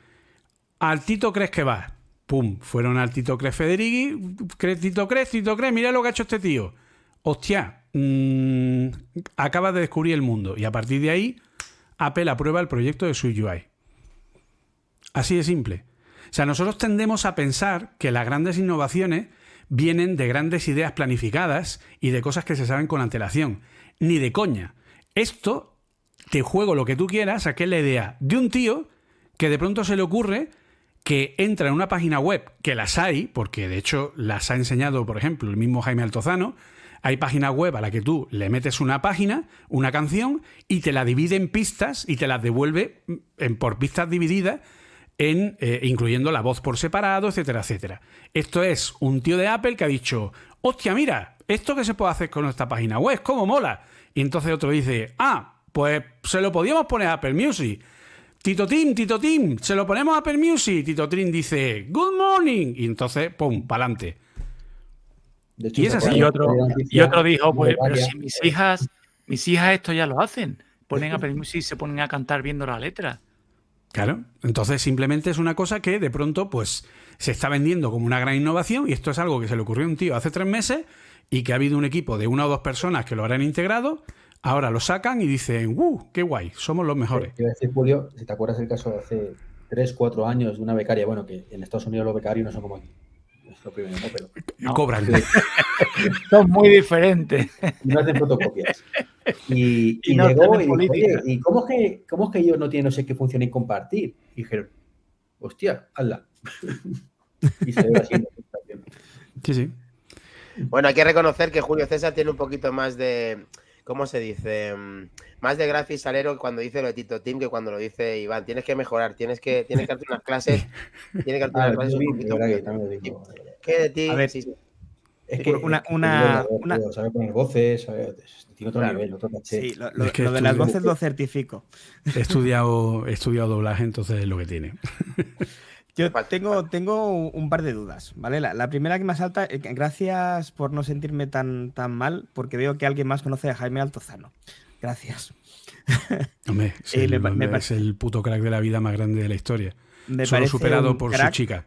Al Tito crees que vas. Pum, fueron al Tito Cres Federighi. Tito Cres, Tito Cres, mira lo que ha hecho este tío. Hostia, mmm, acabas de descubrir el mundo. Y a partir de ahí, Apple aprueba el proyecto de su UI. Así de simple. O sea, nosotros tendemos a pensar que las grandes innovaciones vienen de grandes ideas planificadas y de cosas que se saben con antelación. Ni de coña. Esto, te juego lo que tú quieras, es la idea de un tío que de pronto se le ocurre que entra en una página web, que las hay, porque de hecho las ha enseñado, por ejemplo, el mismo Jaime Altozano, hay páginas web a la que tú le metes una página, una canción, y te la divide en pistas y te las devuelve en, por pistas divididas en, eh, incluyendo la voz por separado, etcétera, etcétera. Esto es un tío de Apple que ha dicho, hostia, mira, esto que se puede hacer con esta página web, ¿cómo mola? Y entonces otro dice, ah, pues se lo podíamos poner a Apple Music. Tito Tim, Tito Tim, se lo ponemos a Apple Music. Tito Tim dice, good morning. Y entonces, pum, pa'lante. Y es así. Y otro, y otro dijo, pues, pero si mis hijas, mis hijas esto ya lo hacen. Ponen Music y se ponen a cantar viendo la letra. Claro, entonces simplemente es una cosa que de pronto pues se está vendiendo como una gran innovación y esto es algo que se le ocurrió a un tío hace tres meses y que ha habido un equipo de una o dos personas que lo habrán integrado, ahora lo sacan y dicen, ¡uh, qué guay! Somos los mejores. Quiero decir, Julio, si te acuerdas el caso de hace tres, cuatro años de una becaria, bueno, que en Estados Unidos los becarios no son como aquí. Cobran. Son muy diferentes. No hacen fotocopias. Y, y, llegó y dijo, ¿y cómo es, que, cómo es que ellos no tienen no sé qué función y compartir? Y dijeron, hostia, hazla. y se ve así Sí, sí. Bueno, hay que reconocer que Julio César tiene un poquito más de, ¿cómo se dice? Mm, más de Grafi Salero cuando dice lo de Tito Tim que cuando lo dice Iván. Tienes que mejorar, tienes que, tienes que hacer unas clases. Tienes que hacer unas clases un poquito. ¿Qué de ti? A ver, sí, Es que una, una, una... sabe poner voces, sabe, tiene otro nivel, otro caché. Sí, lo, lo, es que lo de las voces lo certifico. He estudiado, he estudiado doblaje, entonces es lo que tiene. Yo tengo, tengo un par de dudas, ¿vale? La, la, primera que me salta, eh, gracias por no sentirme tan, tan mal, porque veo que alguien más conoce a Jaime Altozano. Gracias. Hombre, es, eh, el, me, me es el puto crack de la vida más grande de la historia. Me Solo superado por crack. su chica.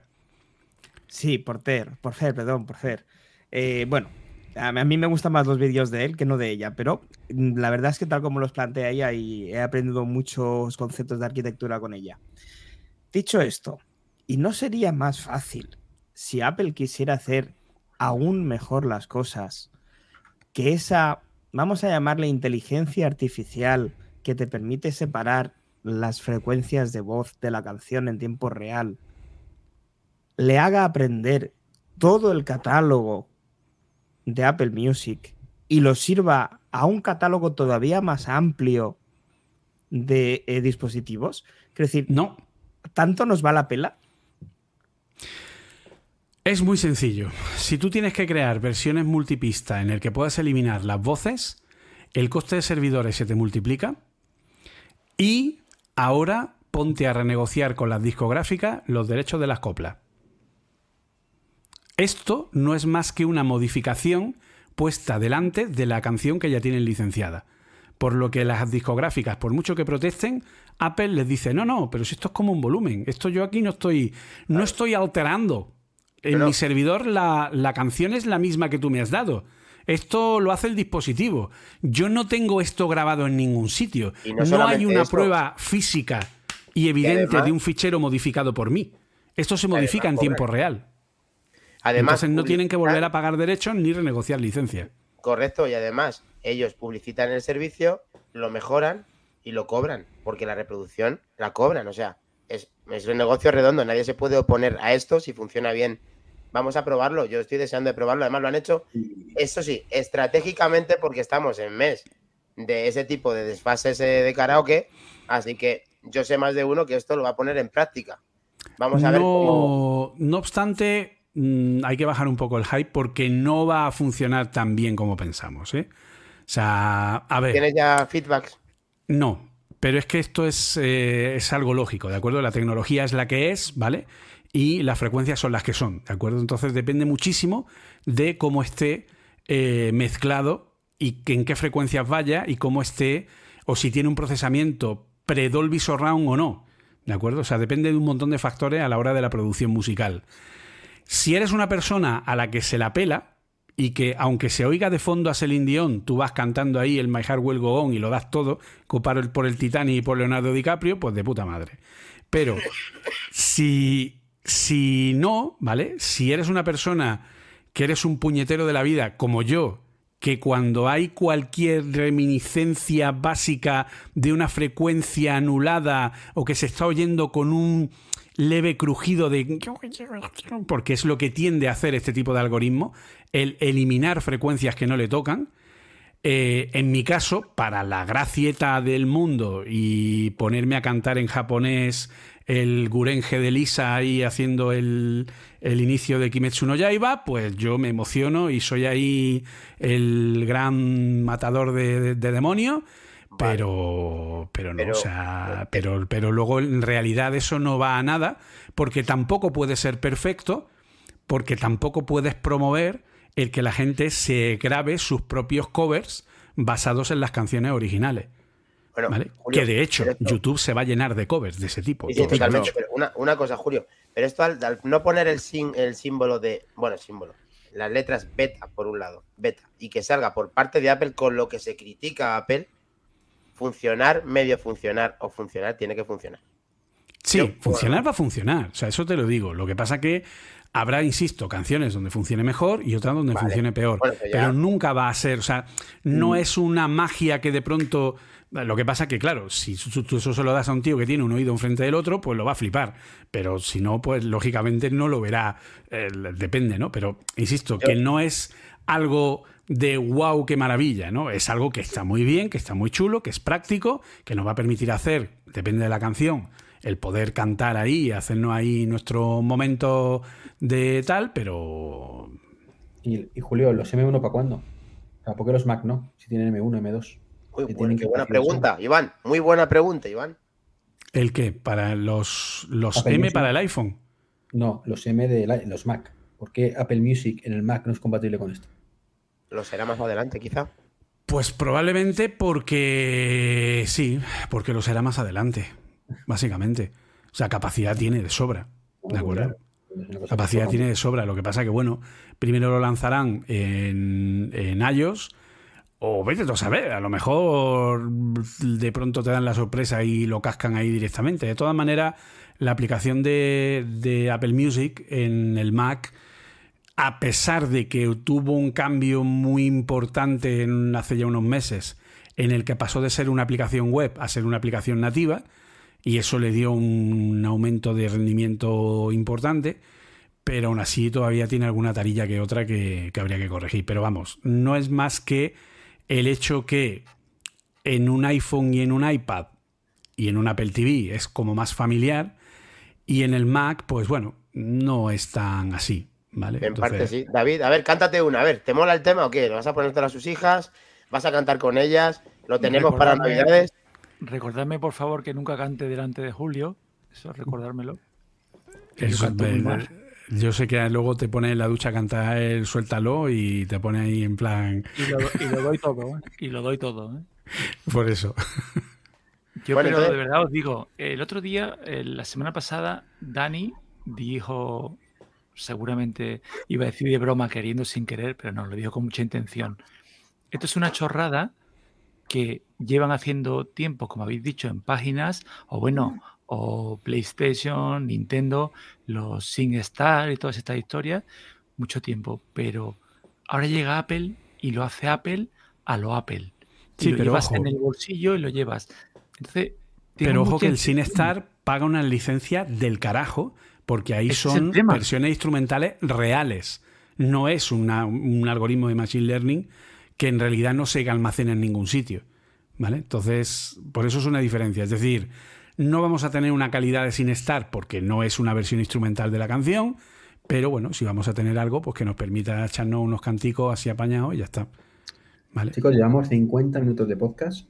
Sí, por Ter, por Fer, perdón, por Fer. Eh, bueno, a mí me gustan más los vídeos de él que no de ella, pero mm, la verdad es que tal como los plantea ella y he aprendido muchos conceptos de arquitectura con ella. Dicho esto, ¿y no sería más fácil si Apple quisiera hacer aún mejor las cosas que esa, vamos a llamarle inteligencia artificial que te permite separar las frecuencias de voz de la canción en tiempo real? le haga aprender todo el catálogo de Apple Music y lo sirva a un catálogo todavía más amplio de eh, dispositivos. Es decir, no. ¿Tanto nos va la pela? Es muy sencillo. Si tú tienes que crear versiones multipista en el que puedas eliminar las voces, el coste de servidores se te multiplica y ahora ponte a renegociar con las discográficas los derechos de las coplas. Esto no es más que una modificación puesta delante de la canción que ya tienen licenciada. Por lo que las discográficas, por mucho que protesten, Apple les dice, no, no, pero si esto es como un volumen, esto yo aquí no estoy, no estoy alterando. En pero... mi servidor la, la canción es la misma que tú me has dado. Esto lo hace el dispositivo. Yo no tengo esto grabado en ningún sitio. No, no, hay una esto. prueba física y evidente además, de un fichero modificado por mí. Esto se modifica además, en tiempo real. Además, Entonces no tienen que volver a pagar derechos ni renegociar licencia. Correcto, y además ellos publicitan el servicio, lo mejoran y lo cobran, porque la reproducción la cobran. O sea, es, un negocio redondo, nadie se puede oponer a esto si funciona bien. Vamos a probarlo, yo estoy deseando de probarlo, además lo han hecho, eso sí, estratégicamente porque estamos en mes de ese tipo de desfases de karaoke, así que yo sé más de uno que esto lo va a poner en práctica. Vamos a ver cómo... No obstante, mm, hay que bajar un poco el hype porque no va a funcionar tan bien como pensamos. ¿eh? O sea, a ver. ¿Tienes ya feedbacks? No, pero es que esto es, eh, es, algo lógico, ¿de acuerdo? La tecnología es la que es, ¿vale? Y las frecuencias son las que son, ¿de acuerdo? Entonces depende muchísimo de cómo esté eh, mezclado y en qué frecuencias vaya y cómo esté, o si tiene un procesamiento pre-Dolby Surround o no, ¿de acuerdo? O sea, depende de un montón de factores a la hora de la producción musical. Si eres una persona a la que se la pela, y que aunque se oiga de fondo a Celine Dion, tú vas cantando ahí el My Heart Go On y lo das todo, por el Titanic y por Leonardo DiCaprio, pues de puta madre. Pero si, si no, ¿vale? Si eres una persona que eres un puñetero de la vida como yo, que cuando hay cualquier reminiscencia básica de una frecuencia anulada o que se está oyendo con un leve crujido de... porque es lo que tiende a hacer este tipo de algoritmo, el eliminar frecuencias que no le tocan. Eh, en mi caso, para la gracieta del mundo y ponerme a cantar en japonés el Gurenge de Lisa ahí haciendo el, inicio de Kimetsu no Yaiba, pues yo me emociono y soy ahí el gran matador de, demonios. Pero, pero no, o sea, pero, pero luego en realidad eso no va a nada, porque tampoco puede ser perfecto, porque tampoco puedes promover el que la gente se grabe sus propios covers basados en las canciones originales. que de hecho YouTube se va a llenar de covers de ese tipo. totalmente, pero una, cosa, Julio, pero esto al, no poner el, el símbolo de, bueno, símbolo, las letras beta por un lado, beta, y que salga por parte de Apple con lo que se critica a Apple, funcionar, medio funcionar o funcionar, tiene que funcionar. Sí, funcionar va a funcionar, o sea, eso te lo digo. Lo que pasa que Habrá, insisto, canciones donde funcione mejor y otras donde funcione peor. Pues pero nunca va a ser, o sea, no mm. es una magia que de pronto. Lo que pasa que, claro, si tú eso se lo das a un tío que tiene un oído enfrente del otro, pues lo va a flipar. Pero si no, pues lógicamente no lo verá. Eh, depende, ¿no? Pero, insisto, que no es algo de wow, qué maravilla, ¿no? Es algo que está muy bien, que está muy chulo, que es práctico, que nos va a permitir hacer, depende de la canción, el poder cantar ahí, hacernos ahí nuestro momento de tal, pero... Y, Julio, ¿los M1 para cuándo? ¿Por qué los Mac no? Si tienen M1, M2. Muy buena pregunta, Iván. Muy buena pregunta, Iván. ¿El qué? ¿Para los, los M para el iPhone? No, los M de los Mac. ¿Por qué Apple Music en el Mac no es compatible con esto? ¿Lo será más adelante, quizá? Pues probablemente porque sí, porque lo será más adelante básicamente. O sea, capacidad tiene de sobra. ¿De acuerdo? Capacidad tiene de sobra. Lo que pasa que, bueno, primero lo lanzarán en, en iOS. O vete a saber, a lo mejor de pronto te dan la sorpresa y lo cascan ahí directamente. De todas maneras, la aplicación de, de, Apple Music en el Mac, a pesar de que tuvo un cambio muy importante en, hace ya unos meses, en el que pasó de ser una aplicación web a ser una aplicación nativa, y eso le dio un aumento de rendimiento importante, pero aún así todavía tiene alguna tarilla que otra que, habría que corregir. Pero vamos, no es más que el hecho que en un iPhone y en un iPad y en un Apple TV es como más familiar y en el Mac, pues bueno, no es tan así. ¿vale? En parte sí. David, a ver, cántate una. A ver, ¿te mola el tema o qué? ¿Vas a ponerte a sus hijas? ¿Vas a cantar con ellas? ¿Lo tenemos para Navidades? Recordadme, por favor, que nunca cante delante de Julio. Eso, recordármelo. yo, sé que luego te pone en la ducha a cantar el suéltalo y te pone ahí en plan. Y lo, doy todo, ¿eh? Y lo doy todo, ¿eh? Por eso. Yo, pero de verdad os digo, el otro día, eh, la semana pasada, Dani dijo, seguramente iba a decir de broma queriendo sin querer, pero no, lo dijo con mucha intención. Esto es una chorrada que llevan haciendo tiempo, como habéis dicho, en páginas, o bueno, o PlayStation, Nintendo, los SingStar y todas estas historias, mucho tiempo. Pero ahora llega Apple y lo hace Apple a lo Apple. Sí, lo pero llevas en el bolsillo y lo llevas. Entonces, pero ojo que el SingStar paga una licencia del carajo, porque ahí son versiones instrumentales reales. No es un algoritmo de Machine Learning que en realidad no se almacena en ningún sitio. ¿Vale? Entonces, por eso es una diferencia. Es decir, No vamos a tener una calidad de sin estar porque no es una versión instrumental de la canción, pero bueno, si vamos a tener algo, pues que nos permita echarnos unos canticos así apañados y ya está. ¿Vale? Chicos, llevamos 50 minutos de podcast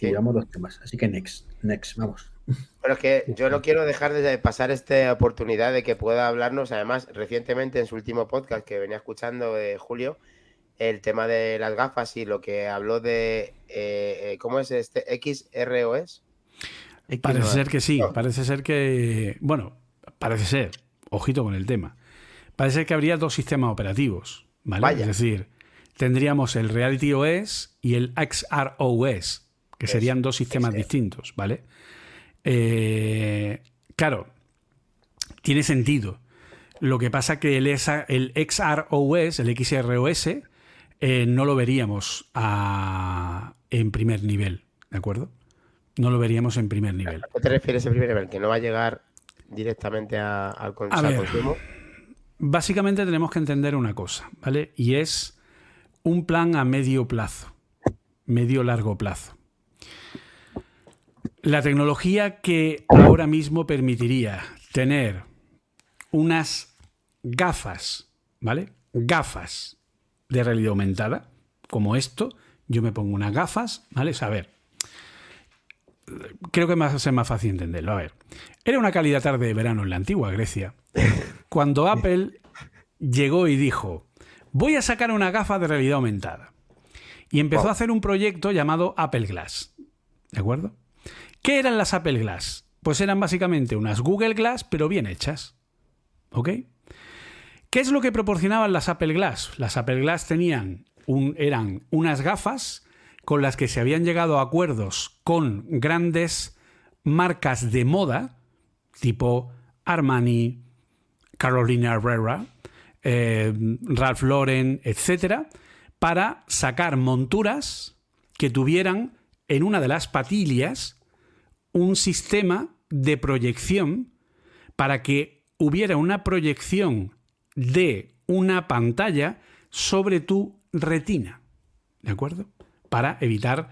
y llevamos dos temas, así que next, next, vamos. Bueno, es que yo no quiero dejar de pasar esta oportunidad de que pueda hablarnos, además, recientemente en su último podcast que venía escuchando de Julio, el tema de las gafas y lo que habló de, eh, ¿cómo es este? XROS. Parece ser que sí, parece ser que, bueno, parece ser, ojito con el tema, parece ser que habría dos sistemas operativos, ¿vale? Es decir, tendríamos el Reality OS y el XROS, que serían dos sistemas distintos, ¿vale? Eh, claro, tiene sentido. Lo que pasa que el, el XROS, el XROS, eh, no lo veríamos en primer nivel, ¿de acuerdo? no lo veríamos en primer nivel. ¿A qué te refieres en primer nivel? ¿Que no va a llegar directamente al, consumo? Básicamente tenemos que entender una cosa, ¿vale? Y es un plan a medio plazo, medio largo plazo. La tecnología que ahora mismo permitiría tener unas gafas, ¿vale? Gafas de realidad aumentada, como esto, yo me pongo unas gafas, ¿vale? A ver, creo que va a ser más fácil entenderlo. A ver, era una cálida tarde de verano en la antigua Grecia, cuando Apple llegó y dijo, voy a sacar una gafa de realidad aumentada. Y empezó a hacer un proyecto llamado Apple Glass. ¿De acuerdo? ¿Qué eran las Apple Glass? Pues eran básicamente unas Google Glass, pero bien hechas. ¿Ok? ¿Qué es lo que proporcionaban las Apple Glass? Las Apple Glass tenían eran unas gafas con las que se habían llegado a acuerdos con grandes marcas de moda, tipo Armani, Carolina Herrera, eh, Ralph Lauren, etc., para sacar monturas que tuvieran en una de las patillas un sistema de proyección para que hubiera una proyección de una pantalla sobre tu retina. ¿De acuerdo? para evitar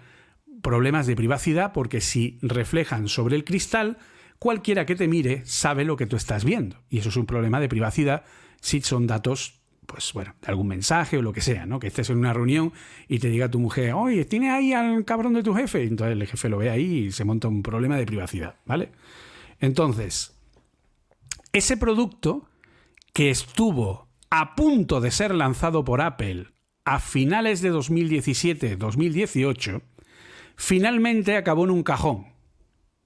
problemas de privacidad, porque si reflejan sobre el cristal, cualquiera que te mire sabe lo que tú estás viendo. Y eso es un problema de privacidad si son datos, pues bueno, de algún mensaje o lo que sea, ¿no? Que estés en una reunión y te diga tu mujer, oye, tiene ahí al cabrón de tu jefe. Y entonces el jefe lo ve ahí y se monta un problema de privacidad, ¿vale? Entonces, ese producto que estuvo a punto de ser lanzado por Apple a finales de 2017-2018, finalmente acabó en un cajón.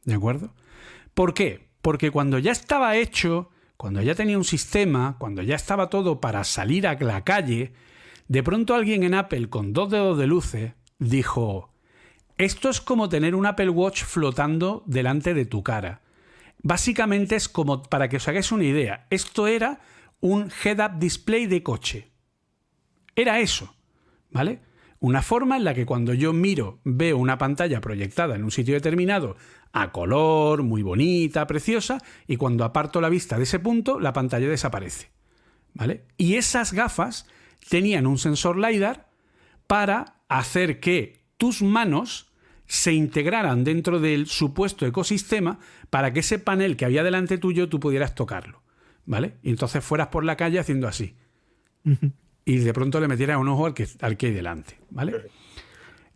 ¿De acuerdo? ¿Por qué? Porque cuando ya estaba hecho, cuando ya tenía un sistema, cuando ya estaba todo para salir a la calle, de pronto alguien en Apple con dos dedos de luces dijo, esto es como tener un Apple Watch flotando delante de tu cara. Básicamente es como, para que os hagáis una idea, esto era un head-up display de coche. Era eso, ¿vale? Una forma en la que cuando yo miro veo una pantalla proyectada en un sitio determinado a color, muy bonita, preciosa, y cuando aparto la vista de ese punto, la pantalla desaparece. ¿Vale? Y esas gafas tenían un sensor LiDAR para hacer que tus manos se integraran dentro del supuesto ecosistema para que ese panel que había delante tuyo tú pudieras tocarlo. ¿Vale? Y entonces fueras por la calle haciendo así y de pronto le metiera un ojo al que, al que hay delante, ¿vale?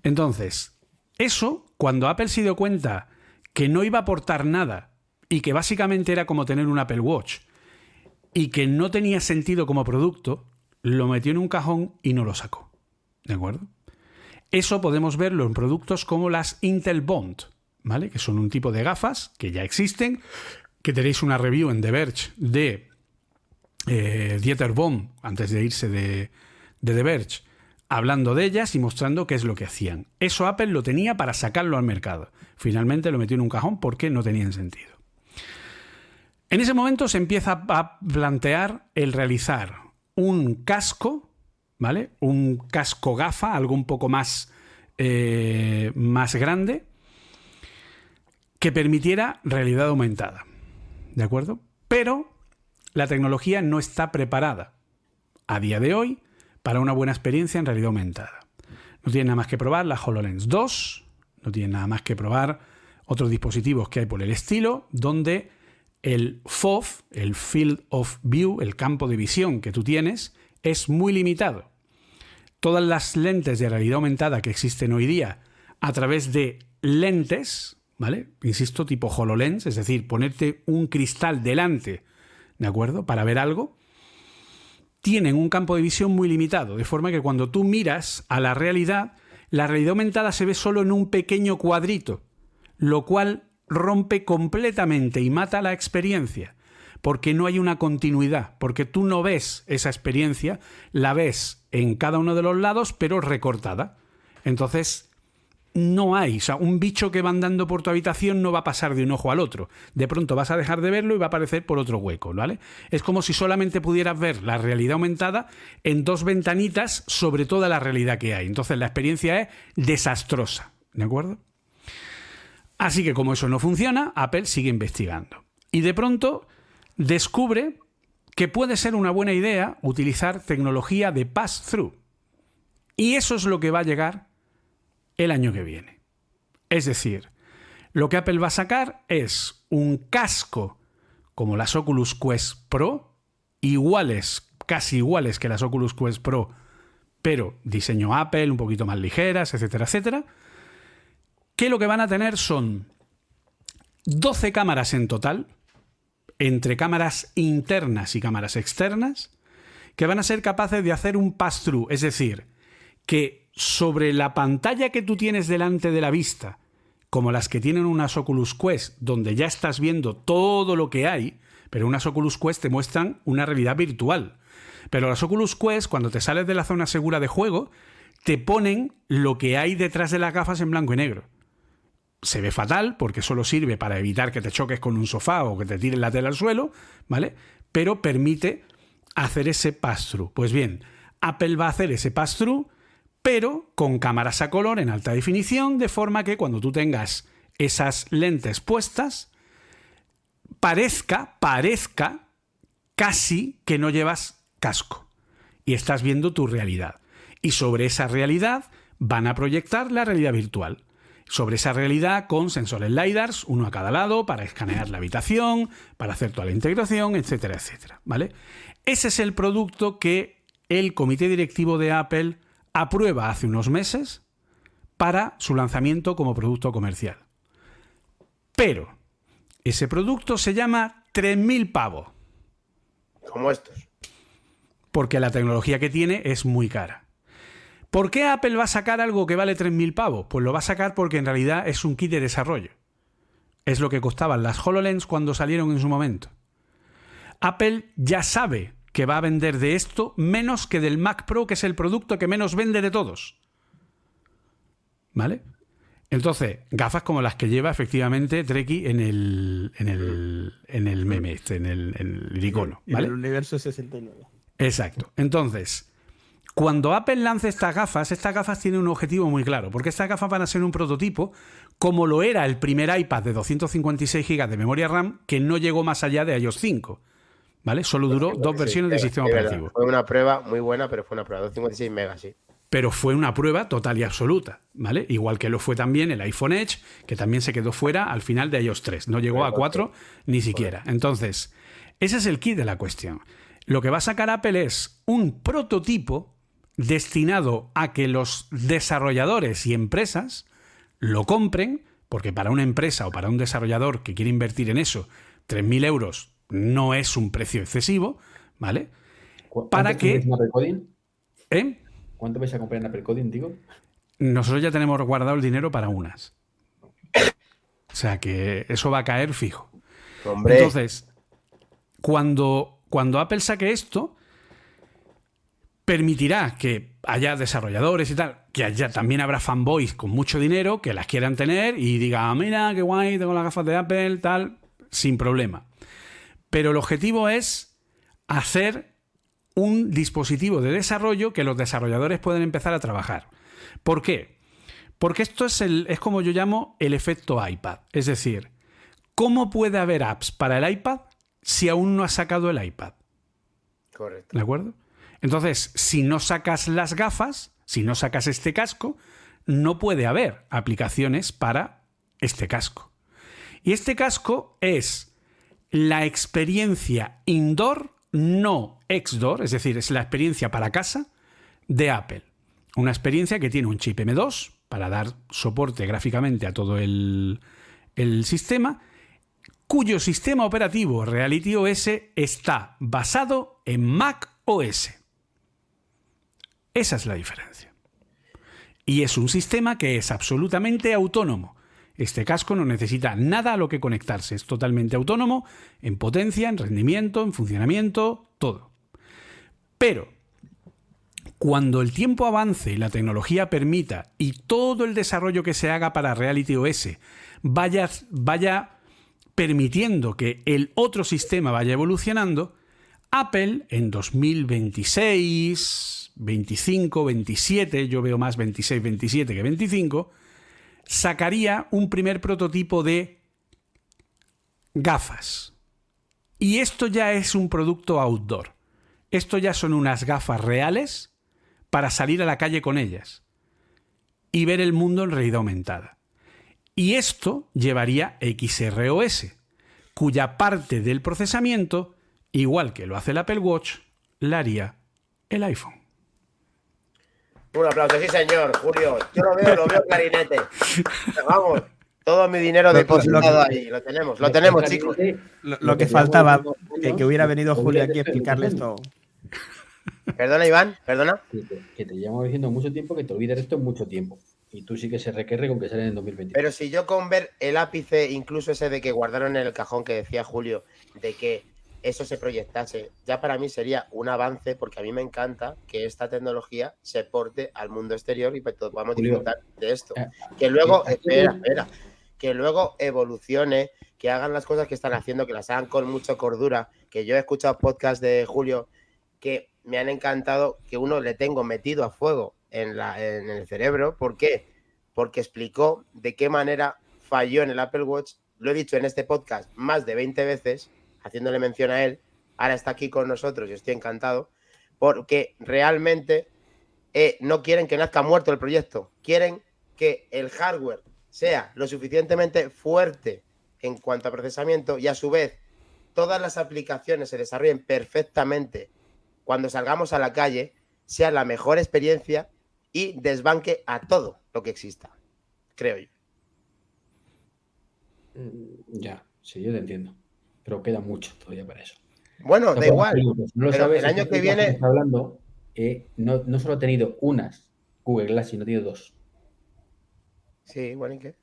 Entonces, eso, cuando Apple se dio cuenta que no iba a aportar nada y que básicamente era como tener un Apple Watch y que no tenía sentido como producto, lo metió en un cajón y no lo sacó. ¿De acuerdo? Eso podemos verlo en productos como las Intel Bond, ¿vale? Que son un tipo de gafas que ya existen, que tenéis una review en The Verge de eh, Dieter Bohm, antes de irse de, The Verge, hablando de ellas y mostrando qué es lo que hacían. Eso Apple lo tenía para sacarlo al mercado. Finalmente lo metió en un cajón porque no tenían sentido. En ese momento se empieza a plantear el realizar un casco, ¿vale? Un casco gafa, algo un poco más, eh, más grande, que permitiera realidad aumentada. ¿De acuerdo? Pero la tecnología no está preparada a día de hoy para una buena experiencia en realidad aumentada. No tiene nada más que probar la HoloLens 2, no tiene nada más que probar otros dispositivos que hay por el estilo, donde el FOV, el Field of View, el campo de visión que tú tienes, es muy limitado. Todas las lentes de realidad aumentada que existen hoy día a través de lentes, ¿vale? Insisto, tipo HoloLens, es decir, ponerte un cristal delante, ¿de acuerdo? Para ver algo, tienen un campo de visión muy limitado, de forma que cuando tú miras a la realidad, la realidad aumentada se ve solo en un pequeño cuadrito, lo cual rompe completamente y mata la experiencia, porque no hay una continuidad, porque tú no ves esa experiencia, la ves en cada uno de los lados, pero recortada. Entonces, no hay. O sea, un bicho que va andando por tu habitación no va a pasar de un ojo al otro. De pronto vas a dejar de verlo y va a aparecer por otro hueco, ¿vale? Es como si solamente pudieras ver la realidad aumentada en dos ventanitas sobre toda la realidad que hay. Entonces la experiencia es desastrosa, ¿de acuerdo? Así que como eso no funciona, Apple sigue investigando. Y de pronto descubre que puede ser una buena idea utilizar tecnología de pass-through. Y eso es lo que va a llegar el año que viene. Es decir, lo que Apple va a sacar es un casco como las Oculus Quest Pro, iguales, casi iguales que las Oculus Quest Pro, pero diseño Apple, un poquito más ligeras, etcétera, etcétera, que lo que van a tener son 12 cámaras en total, entre cámaras internas y cámaras externas, que van a ser capaces de hacer un pass-through, es decir, que sobre la pantalla que tú tienes delante de la vista, como las que tienen unas Oculus Quest, donde ya estás viendo todo lo que hay, pero unas Oculus Quest te muestran una realidad virtual. Pero las Oculus Quest, cuando te sales de la zona segura de juego, te ponen lo que hay detrás de las gafas en blanco y negro. Se ve fatal porque solo sirve para evitar que te choques con un sofá o que te tiren la tela al suelo, ¿vale? Pero permite hacer ese pass-through. Pues bien, Apple va a hacer ese pass-through pero con cámaras a color en alta definición, de forma que cuando tú tengas esas lentes puestas, parezca, parezca casi que no llevas casco y estás viendo tu realidad. Y sobre esa realidad van a proyectar la realidad virtual. Sobre esa realidad con sensores LiDARs, uno a cada lado, para escanear la habitación, para hacer toda la integración, etcétera, etcétera. ¿Vale? Ese es el producto que el comité directivo de Apple aprueba hace unos meses para su lanzamiento como producto comercial. Pero ese producto se llama 3.000 pavos. Como estos. Porque la tecnología que tiene es muy cara. ¿Por qué Apple va a sacar algo que vale 3.000 pavos? Pues lo va a sacar porque en realidad es un kit de desarrollo. Es lo que costaban las HoloLens cuando salieron en su momento. Apple ya sabe que va a vender de esto menos que del Mac Pro, que es el producto que menos vende de todos. ¿Vale? Entonces, gafas como las que lleva efectivamente Treki en el, en el, en el meme, este, en el, en el icono. ¿vale? En el universo 69. Exacto. Entonces, cuando Apple lance estas gafas, estas gafas tienen un objetivo muy claro, porque estas gafas van a ser un prototipo, como lo era el primer iPad de 256 GB de memoria RAM, que no llegó más allá de iOS 5. ¿Vale? Solo duró dos versiones del sistema operativo. Fue una prueba muy buena, pero fue una prueba, 256 megas, sí. Pero fue una prueba total y absoluta, ¿vale? Igual que lo fue también el iPhone Edge, que también se quedó fuera al final de iOS 3. No llegó a 4 ni siquiera. Entonces, ese es el kit de la cuestión. Lo que va a sacar Apple es un prototipo destinado a que los desarrolladores y empresas lo compren, porque para una empresa o para un desarrollador que quiere invertir en eso, 3.000 euros no es un precio excesivo, ¿vale? Para que... ¿Eh? ¿Cuánto vais a comprar en Apple Coding, digo? Nosotros ya tenemos guardado el dinero para unas. O sea que eso va a caer fijo. Entonces, cuando, cuando Apple saque esto, permitirá que haya desarrolladores y tal, que haya, también habrá fanboys con mucho dinero que las quieran tener y digan, ah, mira, qué guay, tengo las gafas de Apple, tal, sin problema. Pero el objetivo es hacer un dispositivo de desarrollo que los desarrolladores pueden empezar a trabajar. ¿Por qué? Porque esto es, el, es como yo llamo el efecto iPad. Es decir, ¿cómo puede haber apps para el iPad si aún no has sacado el iPad? Correcto. ¿De acuerdo? Entonces, si no sacas las gafas, si no sacas este casco, no puede haber aplicaciones para este casco. Y este casco es la experiencia indoor, no exdoor, es decir, es la experiencia para casa de Apple. Una experiencia que tiene un chip M2 para dar soporte gráficamente a todo el, el sistema, cuyo sistema operativo Reality OS está basado en Mac OS. Esa es la diferencia. Y es un sistema que es absolutamente autónomo. Este casco no necesita nada a lo que conectarse, es totalmente autónomo en potencia, en rendimiento, en funcionamiento, todo. Pero cuando el tiempo avance y la tecnología permita y todo el desarrollo que se haga para Reality OS vaya, vaya permitiendo que el otro sistema vaya evolucionando, Apple en 2026, 25, 27, yo veo más 26, 27 que 25, sacaría un primer prototipo de gafas. Y esto ya es un producto outdoor. Esto ya son unas gafas reales para salir a la calle con ellas y ver el mundo en realidad aumentada. Y esto llevaría XROS, cuya parte del procesamiento, igual que lo hace el Apple Watch, la haría el iPhone. Un aplauso, sí señor, Julio. Yo lo veo, lo veo clarinete. Vamos, todo mi dinero depositado ahí. Lo tenemos, lo tenemos, chicos. Lo, que faltaba, que, hubiera venido Julio aquí a explicarle esto. Perdona, Iván, perdona. Que te, llevamos diciendo mucho tiempo que te olvides esto en mucho tiempo. Y tú sí que se requiere con que salen en 2020. Pero si yo con ver el ápice, incluso ese de que guardaron en el cajón que decía Julio, de que eso se proyectase, ya para mí sería un avance, porque a mí me encanta que esta tecnología se porte al mundo exterior y pues podamos disfrutar de esto. Eh, que luego, espera, espera, que luego evolucione, que hagan las cosas que están haciendo, que las hagan con mucha cordura, que yo he escuchado podcast de Julio que me han encantado, que uno le tengo metido a fuego en, la, en el cerebro. ¿Por qué? Porque explicó de qué manera falló en el Apple Watch. Lo he dicho en este podcast más de 20 veces haciéndole mención a él, ahora está aquí con nosotros y estoy encantado, porque realmente eh, no quieren que nazca muerto el proyecto, quieren que el hardware sea lo suficientemente fuerte en cuanto a procesamiento y a su vez todas las aplicaciones se desarrollen perfectamente cuando salgamos a la calle, sea la mejor experiencia y desbanque a todo lo que exista, creo yo. Mm, ya, sí, yo te entiendo pero queda mucho todavía para eso. Bueno, da igual. el año que viene. Hablando, eh, no, no, solo ha tenido unas Google Glass, sino tiene dos. Sí, bueno, ¿y qué?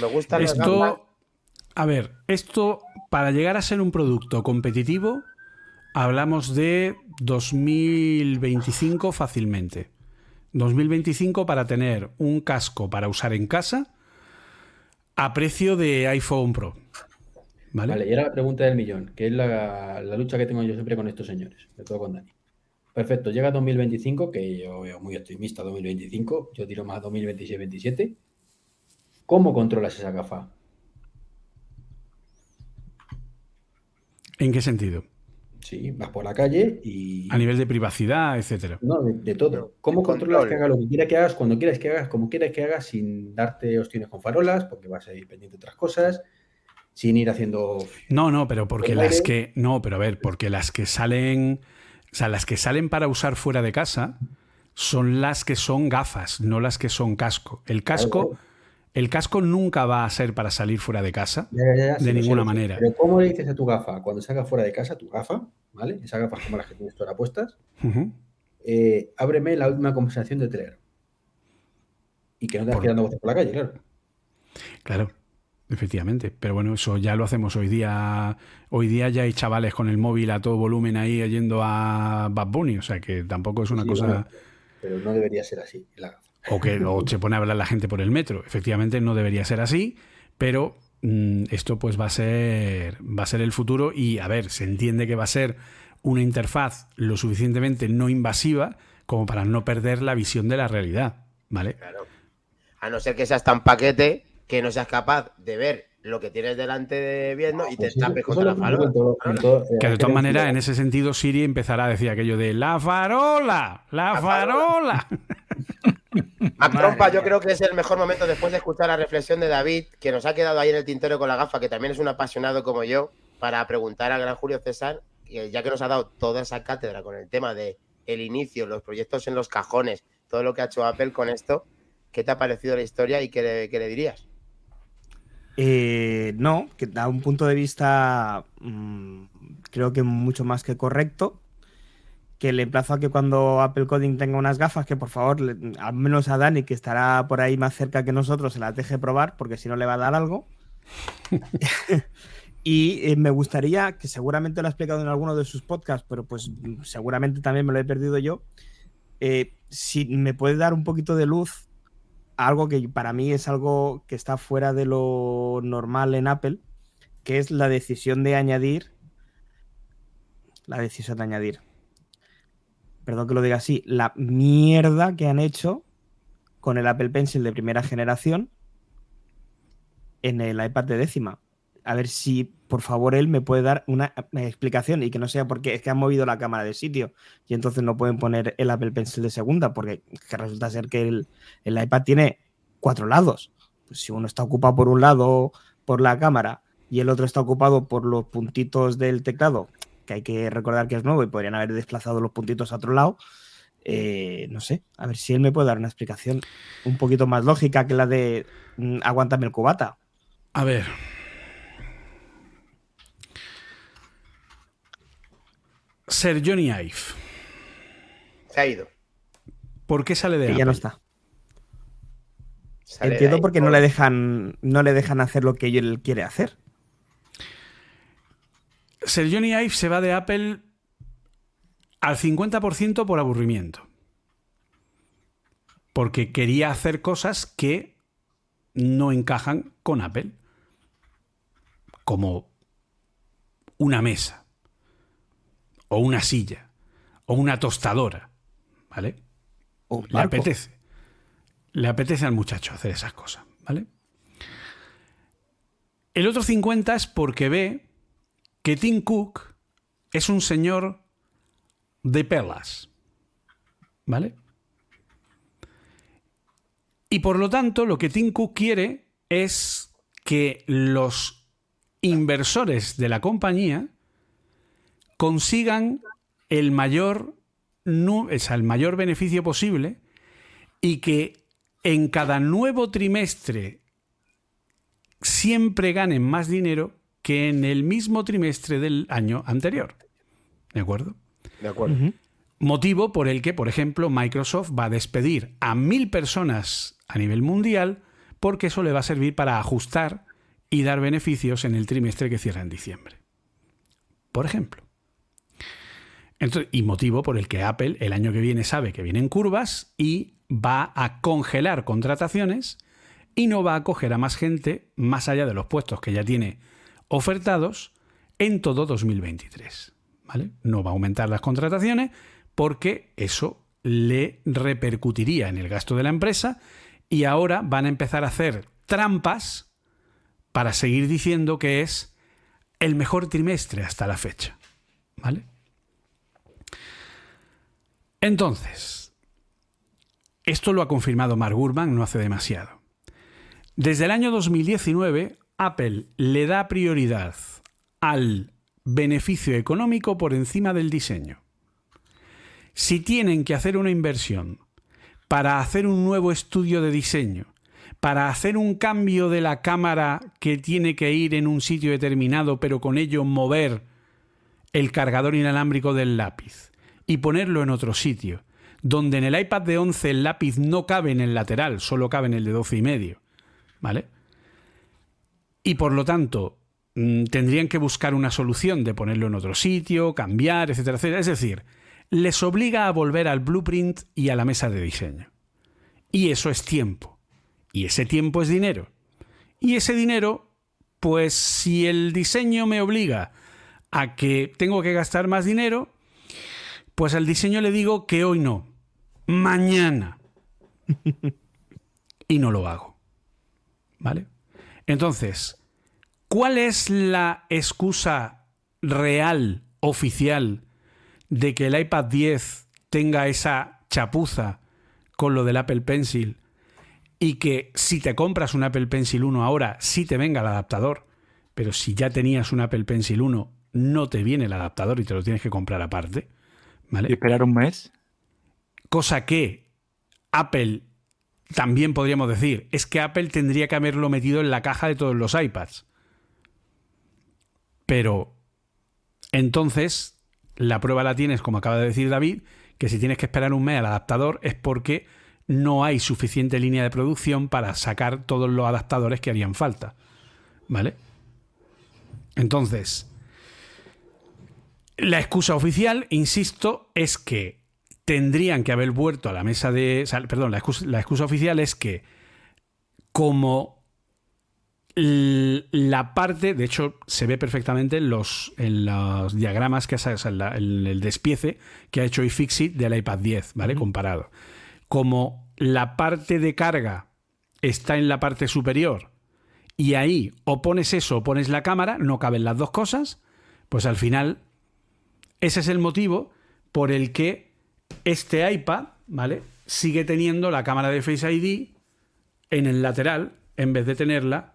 Me gusta Esto, a ver, esto para llegar a ser un producto competitivo, hablamos de 2025 fácilmente. 2025 para tener un casco para usar en casa a precio de iPhone Pro. ¿Vale? y era la pregunta del millón, que es la, lucha que tengo yo siempre con estos señores, sobre todo con Dani. Perfecto, llega 2025, que yo veo muy optimista 2025, yo tiro más 2026-27. ¿Cómo controlas esa gafa? ¿En qué sentido? Sí, vas por la calle y. A nivel de privacidad, etcétera. No, de, todo. ¿Cómo controlas que hagas lo que quieras que hagas, cuando quieras que hagas, como quieras que hagas, sin darte opciones con farolas, porque vas a ir pendiente de otras cosas, sin ir haciendo. No, no, pero porque las que. No, pero a ver, porque las que salen. O sea, las que salen para usar fuera de casa son las que son gafas, no las que son casco. El casco. El casco nunca va a ser para salir fuera de casa de ninguna manera. Pero ¿cómo le dices a tu gafa cuando salga fuera de casa, tu gafa, ¿vale? Esas gafas como las que tienes ahora puestas, eh, ábreme la última conversación de Telegram. Y que no te estés quedando voces por la calle, claro. Claro. Efectivamente, pero bueno, eso ya lo hacemos hoy día. Hoy día ya hay chavales con el móvil a todo volumen ahí yendo a Bad Bunny, o sea que tampoco es una cosa. pero no debería ser así. O que se pone a hablar la gente por el metro. Efectivamente, no debería ser así, pero mm, esto pues va a ser va a ser el futuro y a ver, se entiende que va a ser una interfaz lo suficientemente no invasiva como para no perder la visión de la realidad, ¿vale? Claro. A no ser que seas tan paquete que no seas capaz de ver lo que tienes delante de viendo y te pues tapes contra la farola. Que de todas maneras, en ese sentido, Siri empezará a decir aquello de la farola, la farola. A trompa, yo creo que es el mejor momento después de escuchar la reflexión de David, que nos ha quedado ahí en el tintero con la gafa, que también es un apasionado como yo, para preguntar al gran Julio César, ya que nos ha dado toda esa cátedra con el tema de el inicio, los proyectos en los cajones, todo lo que ha hecho Apple con esto, ¿qué te ha parecido la historia y qué le, dirías? Eh, no, que da un punto de vista mm, creo que mucho más que correcto que le emplazo a que cuando Apple Coding tenga unas gafas, que por favor, al menos a Dani, que estará por ahí más cerca que nosotros, se las deje probar, porque si no le va a dar algo. y eh, me gustaría, que seguramente lo ha explicado en alguno de sus podcasts, pero pues seguramente también me lo he perdido yo, eh, si me puede dar un poquito de luz algo que para mí es algo que está fuera de lo normal en Apple, que es la decisión de añadir, la decisión de añadir perdón que lo diga así, la mierda que han hecho con el Apple Pencil de primera generación en el iPad de décima. A ver si, por favor, él me puede dar una, explicación y que no sea porque es que han movido la cámara de sitio y entonces no pueden poner el Apple Pencil de segunda, porque resulta ser que el, iPad tiene cuatro lados. Pues si uno está ocupado por un lado por la cámara y el otro está ocupado por los puntitos del teclado, que hay que recordar que es nuevo y podrían haber desplazado los puntitos a otro lado. Eh, no sé, a ver si él me puede dar una explicación un poquito más lógica que la de mm, aguántame el cubata. A ver. Ser Johnny Ive. Se ha ido. ¿Por qué sale de ahí? ya no está. Entiendo porque no le dejan no le dejan hacer lo que él quiere hacer. Ser Johnny Ive se va de Apple al 50% por aburrimiento. Porque quería hacer cosas que no encajan con Apple. Como una mesa. O una silla. O una tostadora. ¿Vale? Le apetece. Le apetece al muchacho hacer esas cosas. ¿Vale? El otro 50 es porque ve que Tim Cook es un señor de pelas. ¿Vale? Y por lo tanto, lo que Tim Cook quiere es que los inversores de la compañía consigan el mayor, el mayor beneficio posible y que en cada nuevo trimestre siempre ganen más dinero que en el mismo trimestre del año anterior. ¿De acuerdo? De acuerdo. Motivo por el que, por ejemplo, Microsoft va a despedir a mil personas a nivel mundial porque eso le va a servir para ajustar y dar beneficios en el trimestre que cierra en diciembre. Por ejemplo. Y motivo por el que Apple el año que viene sabe que vienen curvas y va a congelar contrataciones y no va a coger a más gente más allá de los puestos que ya tiene ofertados en todo 2023. ¿vale? No va a aumentar las contrataciones porque eso le repercutiría en el gasto de la empresa y ahora van a empezar a hacer trampas para seguir diciendo que es el mejor trimestre hasta la fecha. ¿Vale? Entonces, esto lo ha confirmado Mark Gurman no hace demasiado. Desde el año 2019 Apple le da prioridad al beneficio económico por encima del diseño. Si tienen que hacer una inversión para hacer un nuevo estudio de diseño, para hacer un cambio de la cámara que tiene que ir en un sitio determinado, pero con ello mover el cargador inalámbrico del lápiz y ponerlo en otro sitio, donde en el iPad de 11 el lápiz no cabe en el lateral, solo cabe en el de 12 y medio, ¿vale? y por lo tanto mm, tendrían que buscar una solución de ponerlo en otro sitio, cambiar, etcétera, etcétera. Es decir, les obliga a volver al blueprint y a la mesa de diseño. Y eso es tiempo. Y ese tiempo es dinero. Y ese dinero, pues si el diseño me obliga a que tengo que gastar más dinero, pues al diseño le digo que hoy no, mañana. y no lo hago. ¿Vale? Entonces, ¿cuál es la excusa real, oficial, de que el iPad 10 tenga esa chapuza con lo del Apple Pencil y que si te compras un Apple Pencil 1 ahora, sí te venga el adaptador, pero si ya tenías un Apple Pencil 1, no te viene el adaptador y te lo tienes que comprar aparte. ¿Vale? ¿Y esperar un mes? Cosa que Apple también podríamos decir, es que Apple tendría que haberlo metido en la caja de todos los iPads. Pero entonces la prueba la tienes, como acaba de decir David, que si tienes que esperar un mes al adaptador es porque no hay suficiente línea de producción para sacar todos los adaptadores que harían falta. ¿Vale? Entonces, la excusa oficial, insisto, es que tendrían que haber vuelto a la mesa de... perdón, la excusa, oficial es que como la parte, de hecho, se ve perfectamente en los, en los diagramas que o en, el despiece que ha hecho iFixit del iPad 10, ¿vale? Comparado. Como la parte de carga está en la parte superior y ahí o pones eso o pones la cámara, no caben las dos cosas, pues al final ese es el motivo por el que este iPad, ¿vale? Sigue teniendo la cámara de Face ID en el lateral en vez de tenerla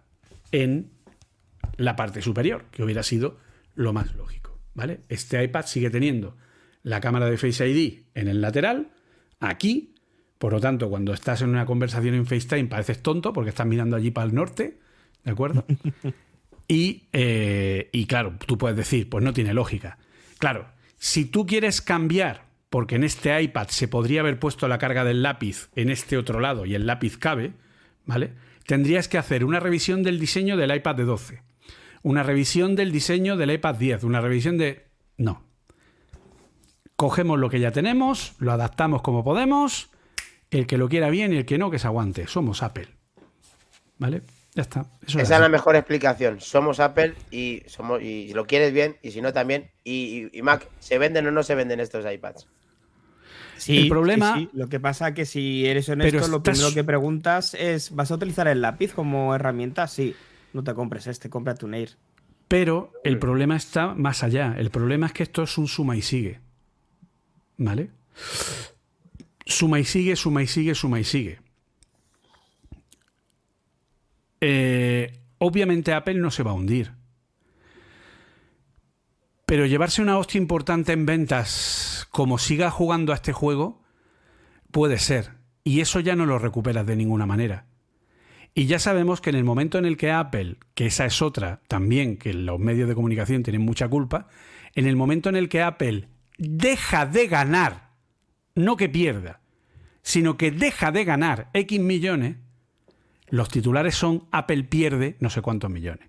en la parte superior, que hubiera sido lo más lógico, ¿vale? Este iPad sigue teniendo la cámara de Face ID en el lateral, aquí, por lo tanto, cuando estás en una conversación en FaceTime pareces tonto porque estás mirando allí para el norte, ¿de acuerdo? y, eh, y claro, tú puedes decir, pues no tiene lógica. Claro, si tú quieres cambiar porque en este iPad se podría haber puesto la carga del lápiz en este otro lado y el lápiz cabe, ¿vale? Tendrías que hacer una revisión del diseño del iPad de 12, una revisión del diseño del iPad 10, una revisión de... No. Cogemos lo que ya tenemos, lo adaptamos como podemos, el que lo quiera bien y el que no, que se aguante. Somos Apple. ¿Vale? Ya está. Esa es la mejor explicación. Somos Apple y somos y lo quieres bien y si no también. Y, Mac, ¿se venden o no se venden estos iPads? Sí, el problema. Lo que pasa es que si eres honesto, lo primero que preguntas es: ¿vas a utilizar el lápiz como herramienta? Sí. No te compres este, cómprate un Air. Pero el problema está más allá. El problema es que esto es un suma y sigue. ¿Vale? Suma y sigue, suma y sigue, suma y sigue. Eh, obviamente Apple no se va a hundir. Pero llevarse una hostia importante en ventas como siga jugando a este juego, puede ser. Y eso ya no lo recuperas de ninguna manera. Y ya sabemos que en el momento en el que Apple, que esa es otra también, que los medios de comunicación tienen mucha culpa, en el momento en el que Apple deja de ganar, no que pierda, sino que deja de ganar X millones, los titulares son Apple pierde no sé cuántos millones.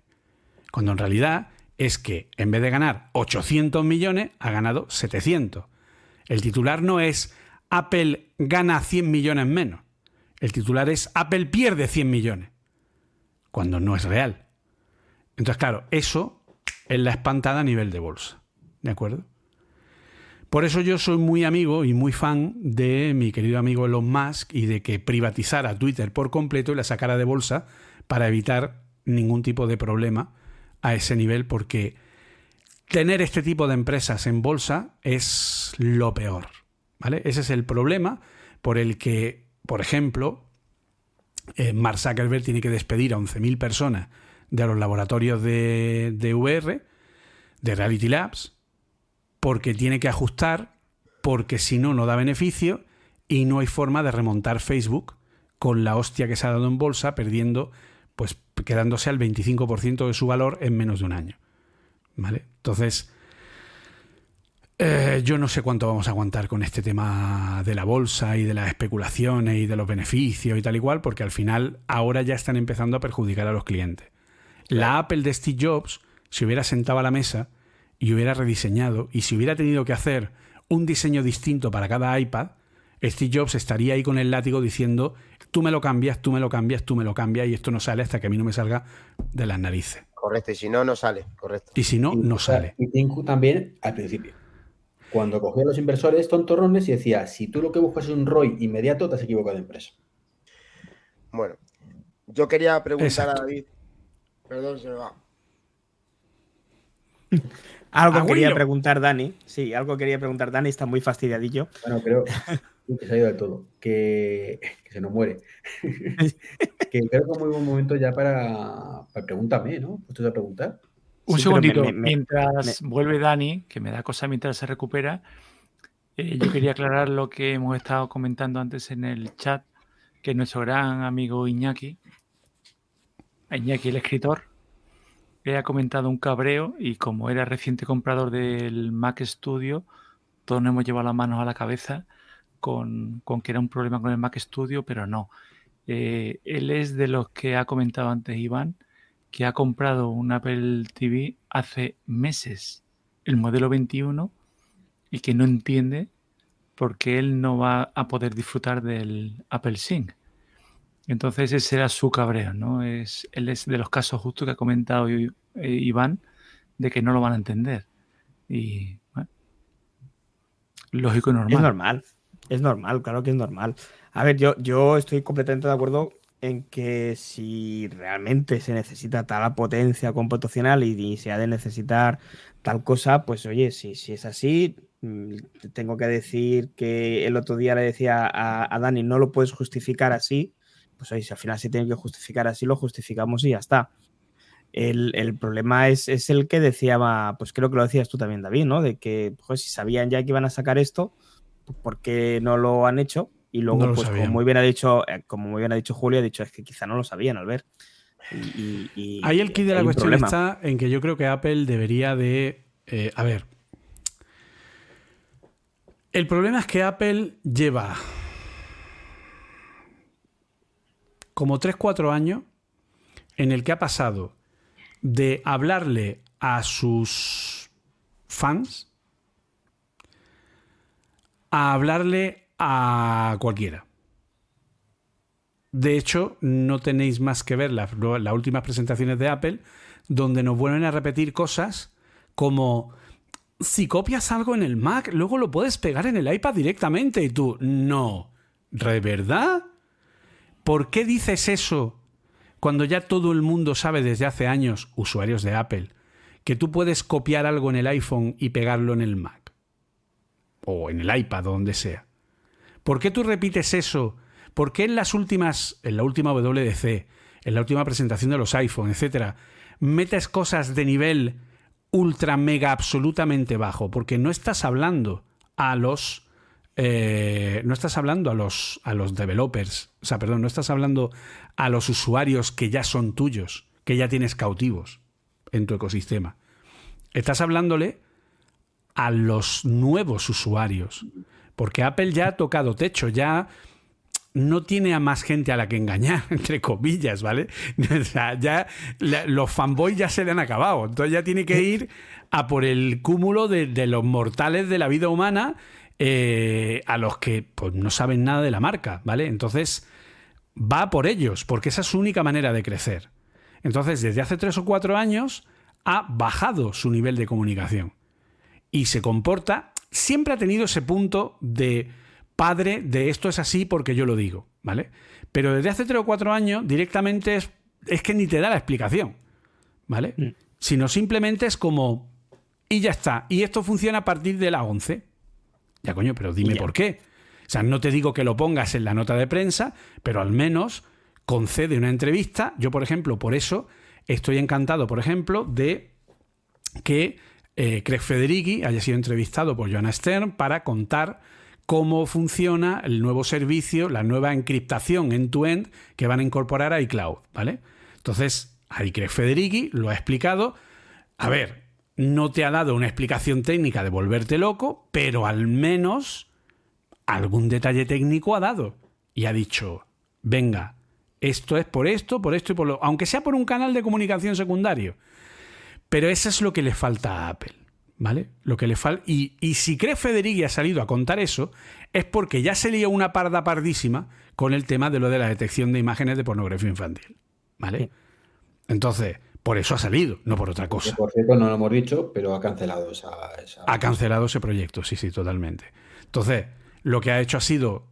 Cuando en realidad es que en vez de ganar 800 millones, ha ganado 700. El titular no es Apple gana 100 millones menos. El titular es Apple pierde 100 millones. Cuando no es real. Entonces, claro, eso es la espantada a nivel de bolsa. ¿De acuerdo? Por eso yo soy muy amigo y muy fan de mi querido amigo Elon Musk y de que privatizara Twitter por completo y la sacara de bolsa para evitar ningún tipo de problema a ese nivel porque tener este tipo de empresas en bolsa es lo peor. ¿vale? Ese es el problema por el que, por ejemplo, eh, Mark Zuckerberg tiene que despedir a 11.000 personas de los laboratorios de, de VR, de Reality Labs, porque tiene que ajustar, porque si no, no da beneficio y no hay forma de remontar Facebook con la hostia que se ha dado en bolsa, perdiendo, pues quedándose al 25% de su valor en menos de un año. ¿Vale? Entonces, eh, yo no sé cuánto vamos a aguantar con este tema de la bolsa y de las especulaciones y de los beneficios y tal y cual, porque al final ahora ya están empezando a perjudicar a los clientes. La Apple de Steve Jobs, si hubiera sentado a la mesa, y hubiera rediseñado, y si hubiera tenido que hacer un diseño distinto para cada iPad, Steve Jobs estaría ahí con el látigo diciendo, tú me lo cambias, tú me lo cambias, tú me lo cambias, y esto no sale hasta que a mí no me salga de las narices. Correcto, y si no, no sale, correcto. Y si no, no sale. Y también al principio. Cuando cogió a los inversores tontorrones y decía, si tú lo que buscas es un ROI inmediato, te has equivocado de empresa. Bueno, yo quería preguntar a David, perdón, se me va. Algo quería preguntar Dani. Sí, algo quería preguntar Dani, está muy fastidiadillo. Bueno, pero que se ha ido de todo. Que, se nos muere. que creo que es muy buen momento ya para, para pregúntame, ¿no? ¿Usted a preguntar? Un segundito, mientras vuelve Dani, que me da cosa mientras se recupera, eh, yo quería aclarar lo que hemos estado comentando antes en el chat, que nuestro gran amigo Iñaki, Iñaki el escritor, ha comentado un cabreo y como era reciente comprador del Mac Studio, todos nos hemos llevado las manos a la cabeza con, que era un problema con el Mac Studio, pero no. Eh, él es de los que ha comentado antes Iván, que ha comprado un Apple TV hace meses, el modelo 21, y que no entiende por qué él no va a poder disfrutar del Apple Sync. Entonces ese era su cabreo, ¿no? Es, él es de los casos justo que ha comentado eh, Iván, de que no lo van a entender. Y bueno, lógico y normal. Es normal, es normal, claro que es normal. A ver, yo, yo estoy completamente de acuerdo en que si realmente se necesita tal potencia computacional y, se ha de necesitar tal cosa, pues oye, si, si es así, mm, tengo que decir que el otro día le decía a, Dani, no lo puedes justificar así, pues oye, si al final se tiene que justificar así, lo justificamos y ya está. El, problema es, es, el que decía, pues creo que lo decías tú también, David, ¿no? De que pues, si sabían ya que iban a sacar esto, pues, ¿por qué no lo han hecho? Y luego, pues como muy bien ha dicho, eh, como muy bien ha dicho Julio, ha dicho es que quizá no lo sabían al ver. Y, Ahí el kit de la cuestión está en que yo creo que Apple debería de. Eh, a ver. El problema es que Apple lleva como 3-4 años en el que ha pasado de hablarle a sus fans a hablarle a cualquiera. De hecho, no tenéis más que ver las, últimas presentaciones de Apple, donde nos vuelven a repetir cosas como si copias algo en el Mac, luego lo puedes pegar en el iPad directamente. Y tú, no. ¿De verdad? ¿Por qué dices eso cuando ya todo el mundo sabe desde hace años, usuarios de Apple, que tú puedes copiar algo en el iPhone y pegarlo en el Mac? O en el iPad o donde sea. ¿Por qué tú repites eso? ¿Por qué en las últimas, en la última WDC, en la última presentación de los iPhone, etcétera, metes cosas de nivel ultra mega absolutamente bajo? Porque no estás hablando a los eh, no estás hablando a los, a los developers, o sea, perdón, no estás hablando a los usuarios que ya son tuyos, que ya tienes cautivos en tu ecosistema. Estás hablándole a los nuevos usuarios, porque Apple ya ha tocado techo, ya no tiene a más gente a la que engañar, entre comillas, ¿vale? O sea, ya los fanboys ya se le han acabado. Entonces ya tiene que ir a por el cúmulo de, los mortales de la vida humana eh, a los que pues, no saben nada de la marca, ¿vale? Entonces va por ellos, porque esa es su única manera de crecer. Entonces, desde hace tres o cuatro años ha bajado su nivel de comunicación y se comporta siempre ha tenido ese punto de padre de esto es así porque yo lo digo, ¿vale? Pero desde hace tres o cuatro años directamente es, es que ni te da la explicación, ¿vale? Mm. Sino simplemente es como, y ya está, y esto funciona a partir de la 11. Ya coño, pero dime por qué. O sea, no te digo que lo pongas en la nota de prensa, pero al menos concede una entrevista. Yo, por ejemplo, por eso estoy encantado, por ejemplo, de que eh, Craig Federighi haya sido entrevistado por Joanna Stern para contar cómo funciona el nuevo servicio, la nueva encriptación end-to-end que van a incorporar a iCloud, ¿vale? Entonces, ahí Craig Federighi lo ha explicado. A ver, no te ha dado una explicación técnica de volverte loco, pero al menos algún detalle técnico ha dado. Y ha dicho, venga, esto es por esto, por esto y por lo... Aunque sea por un canal de comunicación secundario. Pero eso es lo que le falta a Apple. ¿Vale? Lo que le falta. Y, si cree Federighi ha salido a contar eso, es porque ya se lió una parda pardísima con el tema de lo de la detección de imágenes de pornografía infantil. ¿Vale? Entonces, por eso ha salido, no por otra cosa. por cierto, no lo hemos dicho, pero ha cancelado esa, Ha cancelado ese proyecto, sí, sí, totalmente. Entonces, lo que ha hecho ha sido.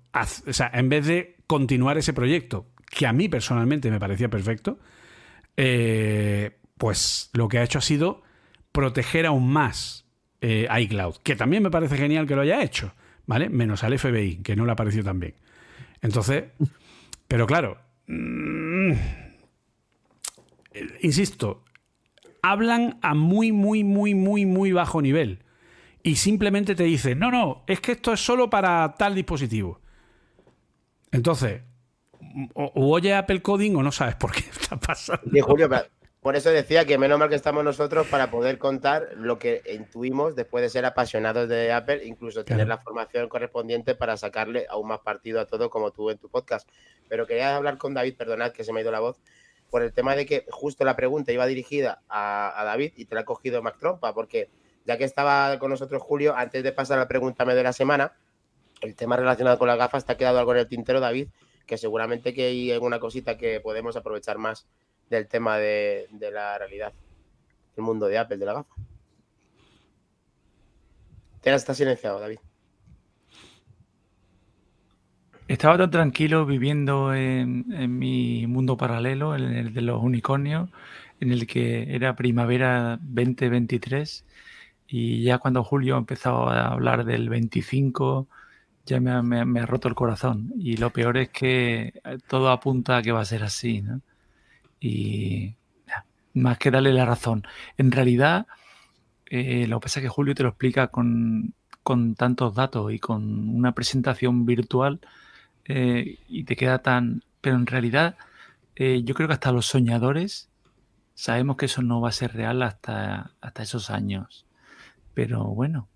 O sea, en vez de continuar ese proyecto, que a mí personalmente me parecía perfecto, eh, pues lo que ha hecho ha sido proteger aún más eh, iCloud, que también me parece genial que lo haya hecho, ¿vale? Menos al FBI, que no le ha parecido tan bien. Entonces, pero claro, mm, insisto, hablan a muy, muy, muy, muy, muy bajo nivel. Y simplemente te dicen, no, no, es que esto es solo para tal dispositivo. Entonces, o, oye Apple Coding o no sabes por qué está pasando. Y Julio, por eso decía que menos mal que estamos nosotros para poder contar lo que intuimos después de ser apasionados de Apple, incluso tener la formación correspondiente para sacarle aún más partido a todo como tú en tu podcast. Pero quería hablar con David, perdonad que se me ha ido la voz, por el tema de que justo la pregunta iba dirigida a, David y te la ha cogido Mac Trompa, porque ya que estaba con nosotros Julio, antes de pasar a la pregunta de la semana, el tema relacionado con las gafas te ha quedado algo en el tintero, David, que seguramente que hay alguna cosita que podemos aprovechar más del tema de, la realidad, el mundo de Apple, de la gafa. Te está silenciado, David. Estaba tan tranquilo viviendo en, mi mundo paralelo, en el de los unicornios, en el que era primavera 2023 y ya cuando Julio empezó a hablar del 25 ya me, me, ha roto el corazón y lo peor es que todo apunta a que va a ser así, y más que darle la razón. En realidad, eh, lo que pasa es que Julio te lo explica con, tantos datos y con una presentación virtual eh, y te queda tan... Pero en realidad, eh, yo creo que hasta los soñadores sabemos que eso no va a ser real hasta, hasta esos años. Pero bueno,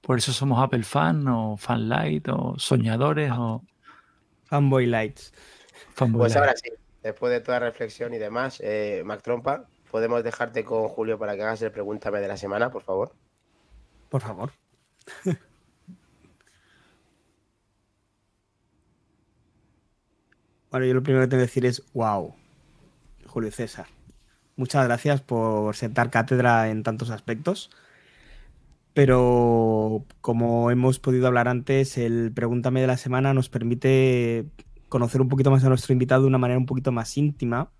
por eso somos Apple fan o fan light o soñadores o... Fanboy lights. Fanboy pues ahora sí después de toda reflexión y demás, eh, Mac Trompa, podemos dejarte con Julio para que hagas el pregúntame de la semana, por favor. Por favor. Bueno, yo lo primero que tengo que decir es, wow, Julio César. Muchas gracias por sentar cátedra en tantos aspectos. Pero como hemos podido hablar antes, el pregúntame de la semana nos permite conocer un poquito más a nuestro invitado de una manera un poquito más íntima.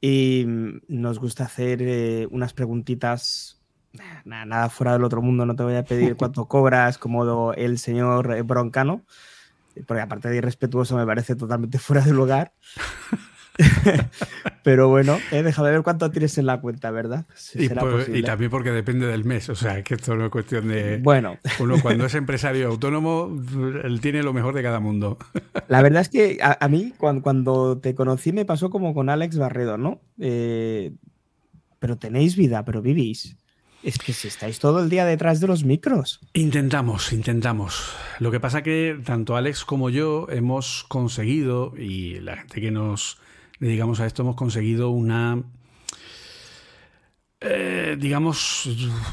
Y mm, nos gusta hacer eh, unas preguntitas, nada, fuera del otro mundo, no te voy a pedir cuánto cobras, como el señor Broncano, porque aparte de irrespetuoso me parece totalmente fuera de lugar. Pero bueno, eh, déjame ver cuánto tienes en la cuenta, ¿verdad? y, también porque depende del mes, o sea, que esto no es cuestión de... Bueno. Uno cuando es empresario autónomo, él tiene lo mejor de cada mundo. La verdad es que a, mí, cuando, te conocí, me pasó como con Alex Barredo, ¿no? Eh, pero tenéis vida, pero vivís. Es que si estáis todo el día detrás de los micros. Intentamos, intentamos. Lo que pasa que tanto Alex como yo hemos conseguido, y la gente que nos digamos a esto hemos conseguido una, eh, digamos,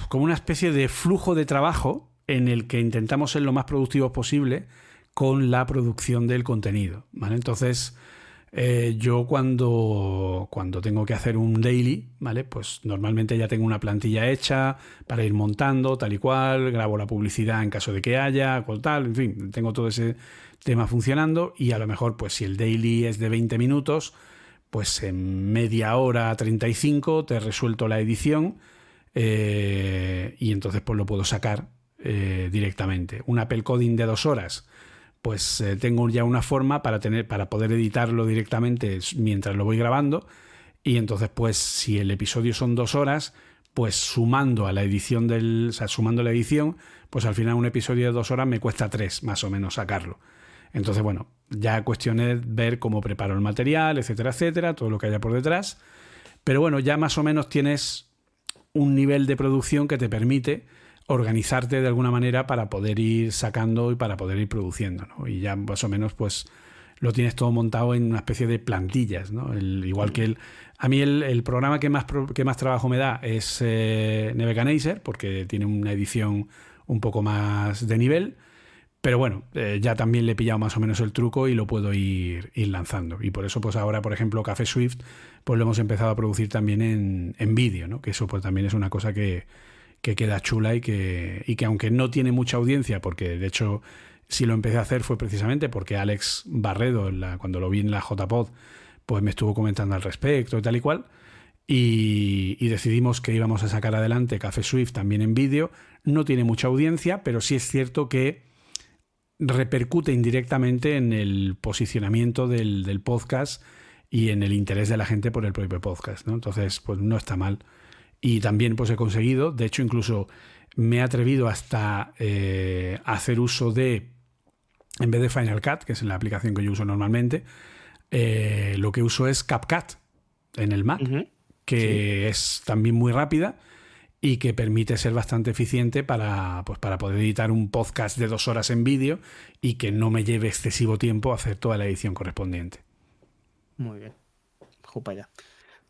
como una especie de flujo de trabajo en el que intentamos ser lo más productivos posible con la producción del contenido. ¿vale? Entonces, eh, yo cuando, cuando tengo que hacer un daily, ¿vale? Pues normalmente ya tengo una plantilla hecha para ir montando, tal y cual, grabo la publicidad en caso de que haya, cual tal, en fin, tengo todo ese tema funcionando y a lo mejor, pues si el daily es de 20 minutos, pues en media hora 35 te resuelto la edición eh, y entonces pues lo puedo sacar eh, directamente. Un Apple Coding de dos horas, pues eh, tengo ya una forma para, tener, para poder editarlo directamente mientras lo voy grabando y entonces pues si el episodio son dos horas, pues sumando a la edición del, o sea, sumando la edición, pues al final un episodio de dos horas me cuesta tres más o menos sacarlo. Entonces, bueno, ya cuestioné ver cómo preparo el material, etcétera, etcétera, todo lo que haya por detrás. Pero bueno, ya más o menos tienes un nivel de producción que te permite organizarte de alguna manera para poder ir sacando y para poder ir produciendo. ¿no? Y ya más o menos pues lo tienes todo montado en una especie de plantillas. ¿no? igual que el... A mí el, programa que más, que más trabajo me da es eh, porque tiene una edición un poco más de nivel. Pero bueno, eh, ya también le he pillado más o menos el truco y lo puedo ir, ir, lanzando. Y por eso, pues ahora, por ejemplo, Café Swift, pues lo hemos empezado a producir también en, en vídeo, ¿no? Que eso pues también es una cosa que, que queda chula y que, y que aunque no tiene mucha audiencia, porque de hecho si lo empecé a hacer fue precisamente porque Alex Barredo, cuando lo vi en la JPod, pues me estuvo comentando al respecto y tal y cual. y, decidimos que íbamos a sacar adelante Café Swift también en vídeo. No tiene mucha audiencia, pero sí es cierto que repercute indirectamente en el posicionamiento del, podcast y en el interés de la gente por el propio podcast. ¿no? Entonces, pues no está mal. Y también pues he conseguido, de hecho incluso me he atrevido hasta eh, hacer uso de, en vez de Final Cut, que es la aplicación que yo uso normalmente, eh, lo que uso es CapCut en el Mac que es también muy rápida y que permite ser bastante eficiente para, pues, para poder editar un podcast de dos horas en vídeo y que no me lleve excesivo tiempo hacer toda la edición correspondiente. Muy bien. Jupa ya.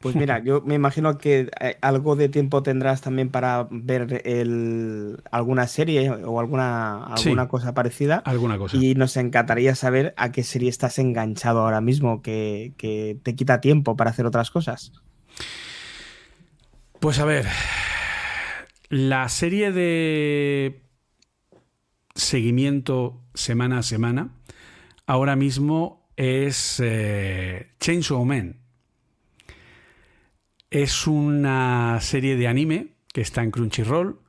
Pues mira, yo me imagino que eh, algo de tiempo tendrás también para ver el, alguna serie o alguna, alguna cosa parecida. Alguna cosa. Y nos encantaría saber a qué serie estás enganchado ahora mismo, que, que te quita tiempo para hacer otras cosas. Pues a ver, la serie de seguimiento semana a semana ahora mismo es eh, Chainsaw Man. Es una serie de anime que está en Crunchyroll,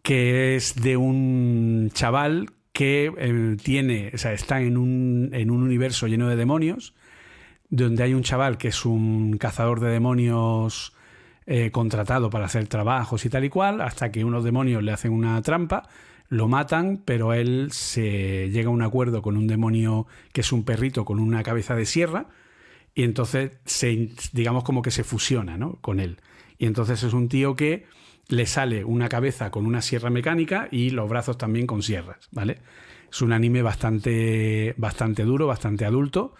que es de un chaval que eh, tiene, o sea, está en un, en un universo lleno de demonios, donde hay un chaval que es un cazador de demonios eh, contratado para hacer trabajos y tal y cual, hasta que unos demonios le hacen una trampa, lo matan, pero él se llega a un acuerdo con un demonio que es un perrito con una cabeza de sierra, y entonces se, digamos como que se fusiona ¿no? con él. Y entonces es un tío que le sale una cabeza con una sierra mecánica y los brazos también con sierras, ¿vale? Es un anime bastante, bastante duro, bastante adulto,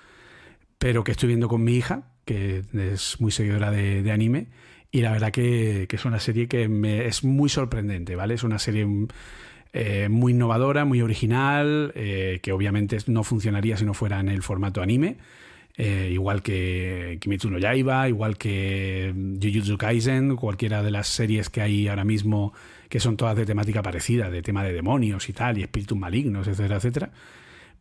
pero que estoy viendo con mi hija, que es muy seguidora de anime, y la verdad que, es una serie que es muy sorprendente, ¿vale? Es una serie eh, muy innovadora, muy original, eh, que obviamente no funcionaría si no fuera en el formato anime. Eh, igual que Kimetsu no Yaiba, igual que Jujutsu Kaisen, cualquiera de las series que hay ahora mismo que son todas de temática parecida, de tema de demonios y tal, y espíritus malignos, etcétera, etcétera.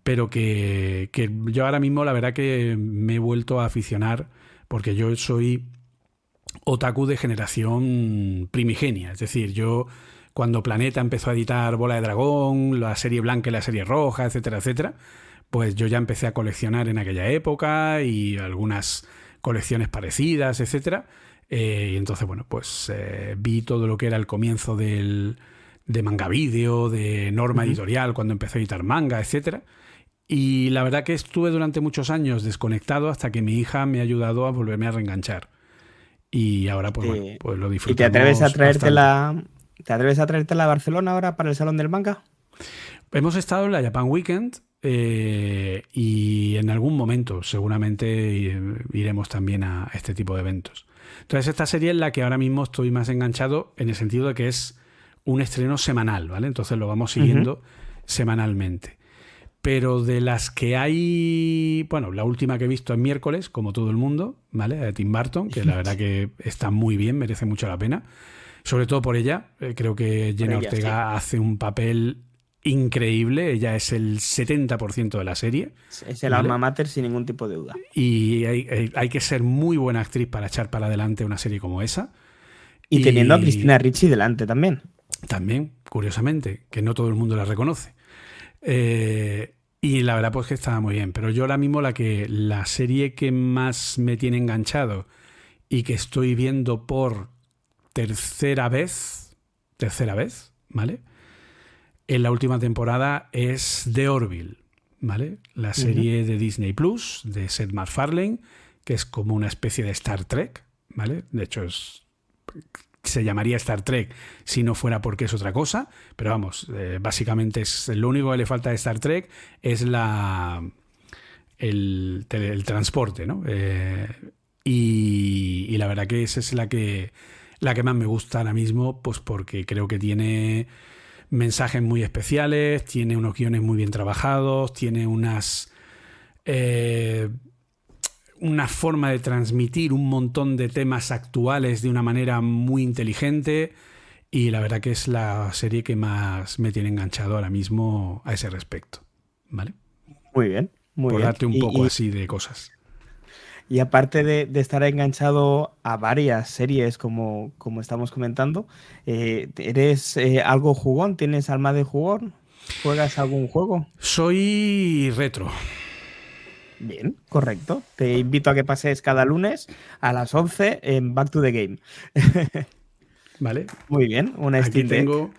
Pero que, que yo ahora mismo la verdad que me he vuelto a aficionar porque yo soy otaku de generación primigenia. Es decir, yo cuando Planeta empezó a editar Bola de Dragón, la serie blanca y la serie roja, etcétera, etcétera, pues yo ya empecé a coleccionar en aquella época y algunas colecciones parecidas, etcétera. Eh, y entonces, bueno, pues eh, vi todo lo que era el comienzo del, de manga vídeo, de norma editorial, cuando empecé a editar manga, etcétera. Y la verdad que estuve durante muchos años desconectado hasta que mi hija me ha ayudado a volverme a reenganchar. Y ahora pues, bueno, pues lo disfruto. ¿Y te atreves a traértela, te atreves a traértela a Barcelona ahora para el Salón del Manga? Hemos estado en la Japan Weekend eh, y en algún momento seguramente iremos también a este tipo de eventos. Entonces esta serie es la que ahora mismo estoy más enganchado en el sentido de que es un estreno semanal, ¿vale? Entonces lo vamos siguiendo semanalmente pero de las que hay, bueno, la última que he visto es miércoles, como todo el mundo, ¿vale? De Tim Burton, que la verdad que está muy bien, merece mucho la pena. Sobre todo por ella, eh, creo que Jenna Ortega hace un papel increíble, ella es el 70% de la serie. Es el alma mater sin ningún tipo de duda. Y hay, que ser muy buena actriz para echar para adelante una serie como esa. Y, teniendo a Cristina Ricci delante también. También, curiosamente, que no todo el mundo la reconoce. Eh, y la verdad, pues que estaba muy bien. Pero yo ahora mismo la que la serie que más me tiene enganchado y que estoy viendo por tercera vez, tercera vez, ¿vale? En la última temporada es The Orville, ¿vale? La serie de Disney Plus de Seth MacFarlane, que es como una especie de Star Trek, ¿vale? De hecho es se llamaría Star Trek si no fuera porque es otra cosa, pero vamos, eh, básicamente es lo único que le falta a Star Trek es la el, transporte, ¿no? Eh, y, la verdad que esa es la que la que más me gusta ahora mismo, pues porque creo que tiene mensajes muy especiales, tiene unos guiones muy bien trabajados, tiene unas eh, una forma de transmitir un montón de temas actuales de una manera muy inteligente y la verdad que es la serie que más me tiene enganchado ahora mismo a ese respecto. ¿Vale? Muy bien, muy Por bien. darte un poco así de cosas. Y aparte de, estar enganchado a varias series, como, como estamos comentando, eh, ¿eres eh, algo jugón? ¿Tienes alma de jugón? ¿Juegas algún juego? Soy retro. Bien, correcto. Te invito a que pases cada lunes a las 11 en Back to the Game. vale. Muy bien, una Steam Deck. Tengo,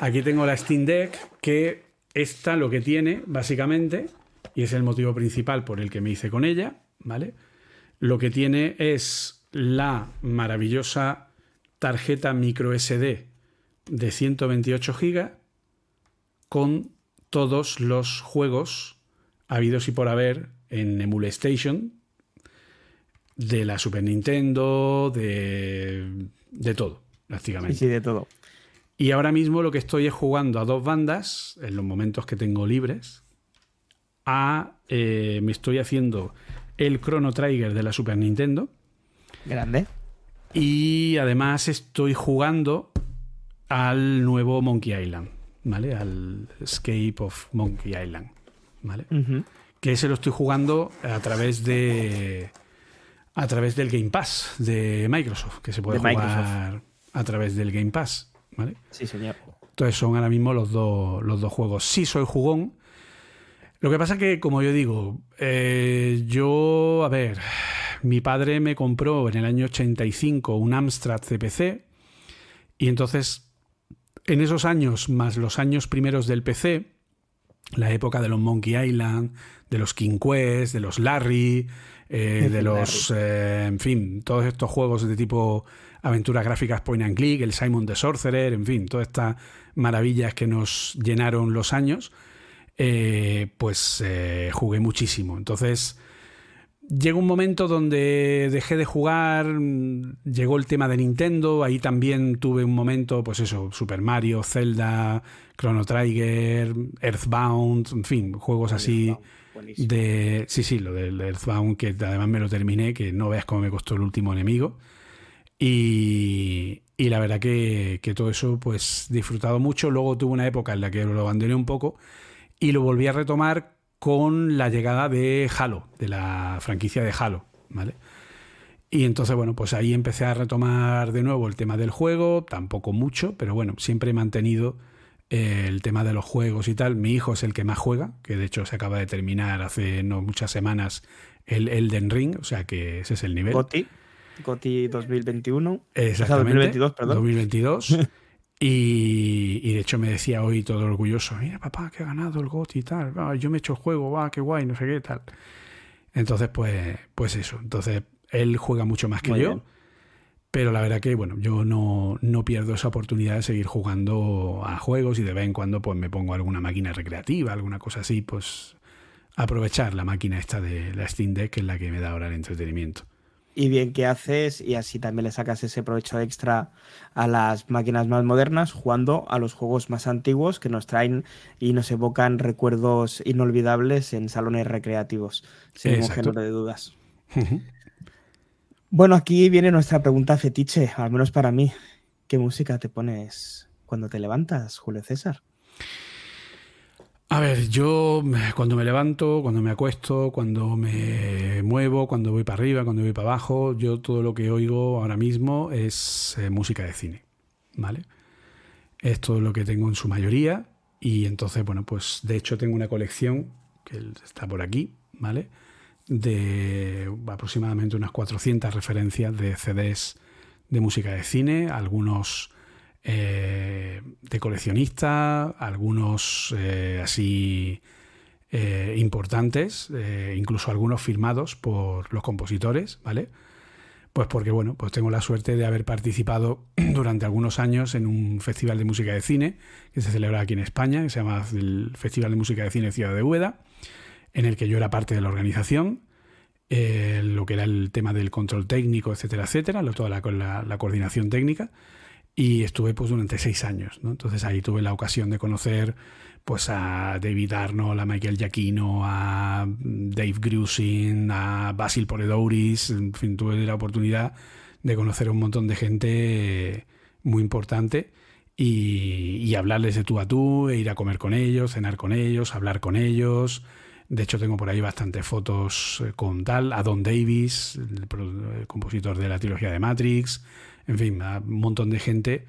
aquí tengo la Steam Deck que esta lo que tiene, básicamente, y es el motivo principal por el que me hice con ella, ¿vale? Lo que tiene es la maravillosa tarjeta micro SD de 128 GB con todos los juegos habidos y por haber en Emulation de la Super Nintendo, de, de todo, prácticamente. Sí, sí, de todo. Y ahora mismo lo que estoy es jugando a dos bandas, en los momentos que tengo libres. A, eh, me estoy haciendo el Chrono Trigger de la Super Nintendo. Grande. Y además estoy jugando al nuevo Monkey Island, ¿vale? Al Escape of Monkey Island, ¿vale? Que ese lo estoy jugando a través de a través del Game Pass de Microsoft, que se puede jugar a través del Game Pass. Sí, señor. Entonces son ahora mismo los dos, los dos juegos. Sí soy jugón. Lo que pasa que, como yo digo, eh, yo, a ver, mi padre me compró en el año 85 un Amstrad CPC y entonces en esos años, más los años primeros del PC, la época de los Monkey Island, de los King Quest, de los Larry, eh, de los, eh, en fin, todos estos juegos de tipo aventuras gráficas point and click, el Simon the Sorcerer, en fin, todas estas maravillas que nos llenaron los años, eh, pues eh, jugué muchísimo. Entonces, llegó un momento donde dejé de jugar, llegó el tema de Nintendo, ahí también tuve un momento, pues eso, Super Mario, Zelda, Chrono Trigger, Earthbound, en fin, juegos así de... Sí, sí, lo del Earthbound, que además me lo terminé, que no veas cómo me costó el último enemigo. Y, la verdad que, todo eso, pues disfrutado mucho. Luego tuve una época en la que lo abandoné un poco y lo volví a retomar con la llegada de Halo, de la franquicia de Halo, ¿vale? Y entonces, bueno, pues ahí empecé a retomar de nuevo el tema del juego, tampoco mucho, pero bueno, siempre he mantenido eh, el tema de los juegos y tal. Mi hijo es el que más juega, que de hecho se acaba de terminar hace no muchas semanas el Elden Ring, o sea que ese es el nivel. GOTI 2021. Exactamente. 2022, perdón. 2022. y, de hecho me decía hoy todo orgulloso, mira papá, que ha ganado el GOTI y tal. Ah, yo me he hecho el juego, va, qué guay, no sé qué tal. Entonces, pues, pues eso. Entonces, él juega mucho más que yo. Pero la verdad que, bueno, yo no, no, pierdo esa oportunidad de seguir jugando a juegos y de vez en cuando pues me pongo alguna máquina recreativa, alguna cosa así, pues aprovechar la máquina esta de la Steam Deck, que es la que me da ahora el entretenimiento y bien que haces y así también le sacas ese provecho extra a las máquinas más modernas jugando a los juegos más antiguos que nos traen y nos evocan recuerdos inolvidables en salones recreativos, sin ningún género de dudas. bueno, aquí viene nuestra pregunta fetiche, al menos para mí. ¿Qué música te pones cuando te levantas, Julio César? A ver, yo cuando me levanto, cuando me acuesto, cuando me muevo, cuando voy para arriba, cuando voy para abajo, yo todo lo que oigo ahora mismo es eh, música de cine, ¿vale? Es todo lo que tengo en su mayoría y entonces, bueno, pues de hecho tengo una colección que está por aquí, ¿vale? De aproximadamente unas 400 referencias de CDs de música de cine, algunos eh, de coleccionista, algunos eh, así eh, importantes, incluso algunos firmados por los compositores, ¿vale? Pues porque, bueno, pues tengo la suerte de haber participado durante algunos años en un festival de música de cine que se celebra aquí en España, que se llama el Festival de Música de Cine Ciudad de Úbeda, en el que yo era parte de la organización, lo que era el tema del control técnico, etcétera, etcétera, toda la coordinación técnica. Y estuve pues durante seis años, ¿no? Entonces ahí tuve la ocasión de conocer pues a David Arnold, a Michael Giacchino, a Dave Grusin, a Basil Poledouris, en fin, tuve la oportunidad de conocer a un montón de gente muy importante y, hablarles de tú a tú, e ir a comer con ellos, cenar con ellos, hablar con ellos, De hecho, tengo por ahí bastantes fotos eh, con tal, a Don Davis, el, compositor de la trilogía de Matrix, en fin, un montón de gente.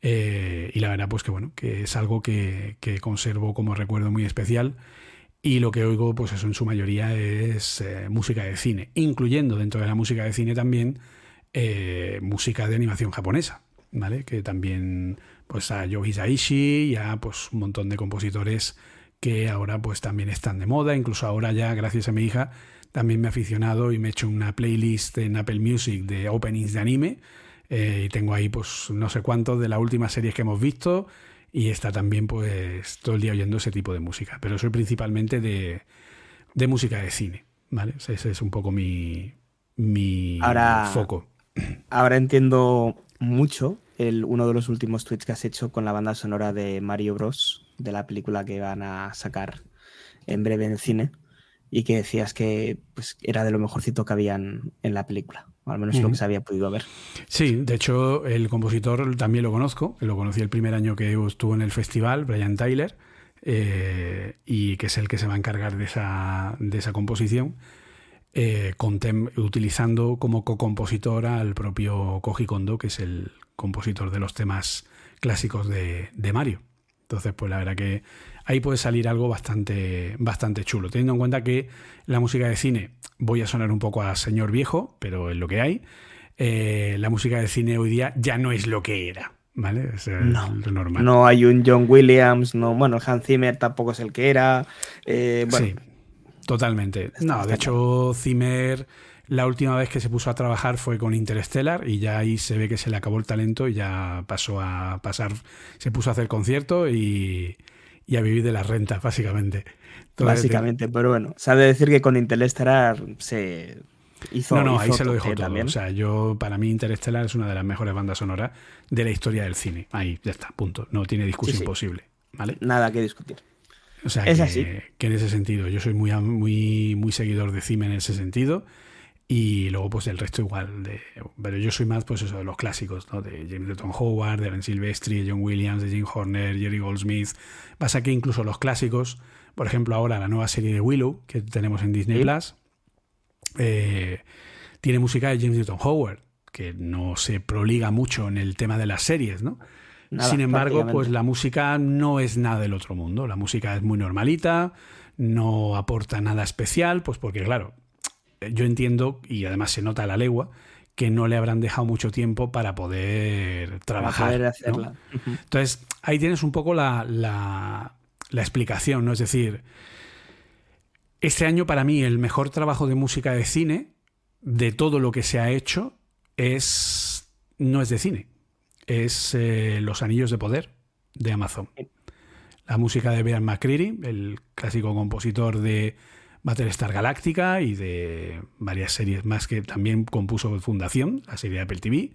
Eh, y la verdad, pues que bueno, que es algo que, conservo como recuerdo muy especial. Y lo que oigo, pues eso en su mayoría es eh, música de cine, incluyendo dentro de la música de cine también música de animación japonesa, ¿vale? Que también, pues a Yoji Hisaishi y a pues un montón de compositores que ahora pues también están de moda, incluso ahora ya gracias a mi hija también me he aficionado y me he hecho una playlist en Apple Music de openings de anime eh, y tengo ahí pues no sé cuántos de las últimas series que hemos visto y está también pues todo el día oyendo ese tipo de música, pero soy principalmente de, de música de cine, ¿vale? Ese es un poco mi, mi foco. Ahora entiendo mucho el, uno de los últimos tweets que has hecho con la banda sonora de Mario Bros de la película que van a sacar en breve en cine y que decías que pues, era de lo mejorcito que habían en la película, o al menos lo que se había podido ver. Sí, de hecho el compositor también lo conozco, lo conocí el primer año que estuvo en el festival, Brian Tyler, eh, y que es el que se va a encargar de esa, de esa composición, eh, utilizando como co-compositor al propio Koji Kondo, que es el compositor de los temas clásicos de Mario. Entonces, pues la verdad que ahí puede salir algo bastante, bastante chulo. Teniendo en cuenta que la música de cine, voy a sonar un poco a señor viejo, pero es lo que hay. Eh, la música de cine hoy día ya no es lo que era. ¿Vale? Es no, normal. No hay un John Williams, no, bueno, Hans Zimmer tampoco es el que era. Eh, sí, totalmente. No, de hecho, Zimmer la última vez que se puso a trabajar fue con Interstellar y ya ahí se ve que se le acabó el talento y ya pasó a pasar, se puso a hacer concierto y, a vivir de las rentas, básicamente. Básicamente, pero bueno, sabe decir que con Interstellar se hizo. No, no, ahí se lo dejó todo. También. O sea, yo, para mí, Interstellar es una de las mejores bandas sonoras de la historia del cine. Ahí, ya está, punto. No tiene discusión posible. ¿vale? Nada que discutir. O sea, es que, así. que en ese sentido, yo soy muy, muy, muy seguidor de cine en ese sentido. Y luego, pues el resto igual. De, pero yo soy más, pues eso, de los clásicos, ¿no? De James Newton Howard, de Ben Silvestri, de John Williams, de Jim Horner, Jerry Goldsmith. Pasa que incluso los clásicos, por ejemplo, ahora la nueva serie de Willow, que tenemos en Disney Plus, eh, tiene música de James Newton Howard, que no se proliga mucho en el tema de las series, ¿no? Sin embargo, pues la música no es nada del otro mundo. La música es muy normalita, no aporta nada especial, pues porque, claro, yo entiendo, y además se nota la legua, que no le habrán dejado mucho tiempo para poder trabajar. hacerla. Entonces, ahí tienes un poco la, la, explicación, ¿no? Es decir, este año para mí el mejor trabajo de música de cine, de todo lo que se ha hecho, es no es de cine, es eh, Los Anillos de Poder de Amazon. La música de Bear McCreary, el clásico compositor de Battlestar Galáctica y de varias series más que también compuso Fundación, la serie de Apple TV.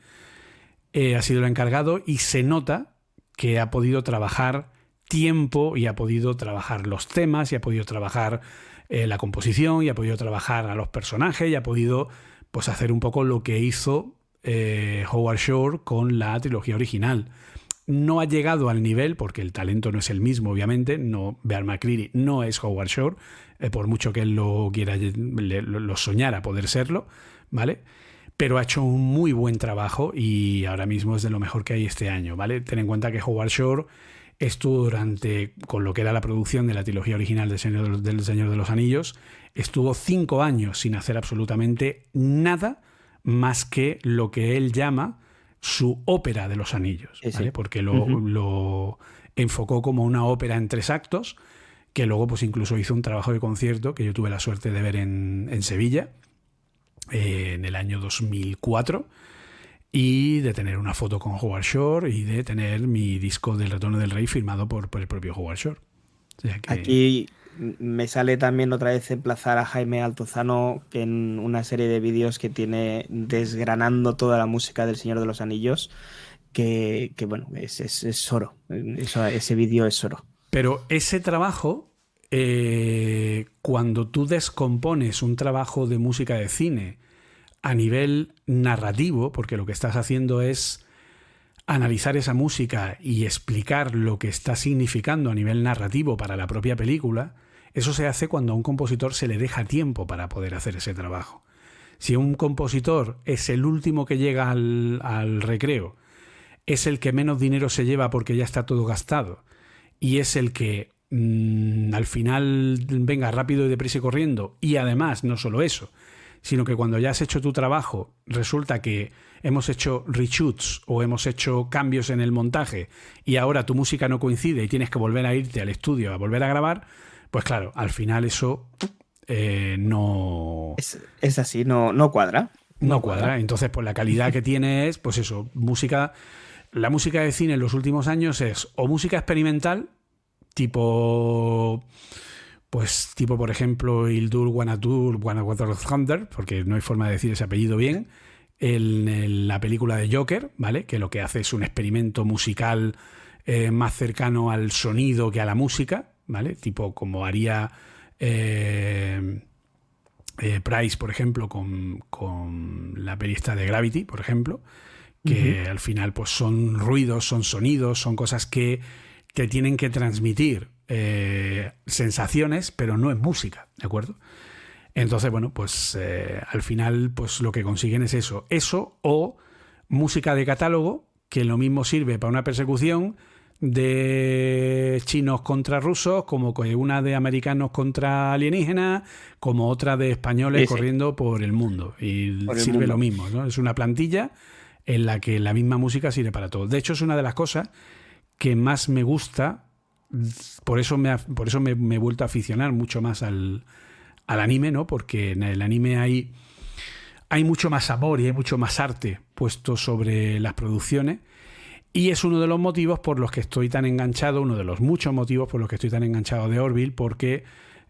Eh, ha sido el encargado y se nota que ha podido trabajar tiempo y ha podido trabajar los temas y ha podido trabajar eh, la composición y ha podido trabajar a los personajes y ha podido pues hacer un poco lo que hizo eh, Howard Shore con la trilogía original. No ha llegado al nivel, porque el talento no es el mismo, obviamente. No, Bear McCreary no es Howard Shore, eh, por mucho que él lo quiera, lo, soñara poder serlo, ¿vale? Pero ha hecho un muy buen trabajo y ahora mismo es de lo mejor que hay este año, ¿vale? Ten en cuenta que Howard Shore estuvo durante, con lo que era la producción de la trilogía original del Señor, del Señor de los Anillos, estuvo cinco años sin hacer absolutamente nada más que lo que él llama su ópera de los anillos, ¿vale? porque lo, lo, enfocó como una ópera en tres actos, que luego pues incluso hizo un trabajo de concierto que yo tuve la suerte de ver en, Sevilla eh, en el año 2004 y de tener una foto con Howard Shore y de tener mi disco del Retorno del Rey firmado por, el propio Howard Shore. Aquí me sale también otra vez emplazar a Jaime Altozano en una serie de vídeos que tiene desgranando toda la música del Señor de los Anillos, que, bueno, es, es, oro. ese vídeo es oro. Pero ese trabajo, eh, cuando tú descompones un trabajo de música de cine a nivel narrativo, porque lo que estás haciendo es analizar esa música y explicar lo que está significando a nivel narrativo para la propia película, Eso se hace cuando a un compositor se le deja tiempo para poder hacer ese trabajo. Si un compositor es el último que llega al, recreo, es el que menos dinero se lleva porque ya está todo gastado, y es el que mm, al final venga rápido y deprisa y corriendo, y además no solo eso, sino que cuando ya has hecho tu trabajo resulta que hemos hecho reshoots o hemos hecho cambios en el montaje y ahora tu música no coincide y tienes que volver a irte al estudio a volver a grabar, pues claro, al final eso eh, no... Es, así, no, no cuadra. No, cuadra. Entonces, pues la calidad que tiene es, pues eso, música... La música de cine en los últimos años es o música experimental, tipo pues tipo por ejemplo Ildur Guanatur Guanajuato Thunder, porque no hay forma de decir ese apellido bien, en, la película de Joker, ¿vale? Que lo que hace es un experimento musical eh, más cercano al sonido que a la música, ¿vale? Tipo como haría eh, eh, Price, por ejemplo, con, la pelista de Gravity, por ejemplo, que al final pues son ruidos, son sonidos, son cosas que te tienen que transmitir eh, sensaciones, pero no es música, ¿de acuerdo? Entonces, bueno, pues eh, al final, pues lo que consiguen es eso. Eso o música de catálogo, que lo mismo sirve para una persecución de chinos contra rusos, como una de americanos contra alienígenas, como otra de españoles corriendo por el mundo. Y sirve lo mismo, ¿no? Es una plantilla en la que la misma música sirve para todo. De hecho, es una de las cosas que más me gusta por eso me, por eso me, he vuelto a aficionar mucho más al, anime, ¿no? Porque en el anime hay, hay mucho más amor y hay mucho más arte puesto sobre las producciones. Y es uno de los motivos por los que estoy tan enganchado, uno de los muchos motivos por los que estoy tan enganchado de Orville, porque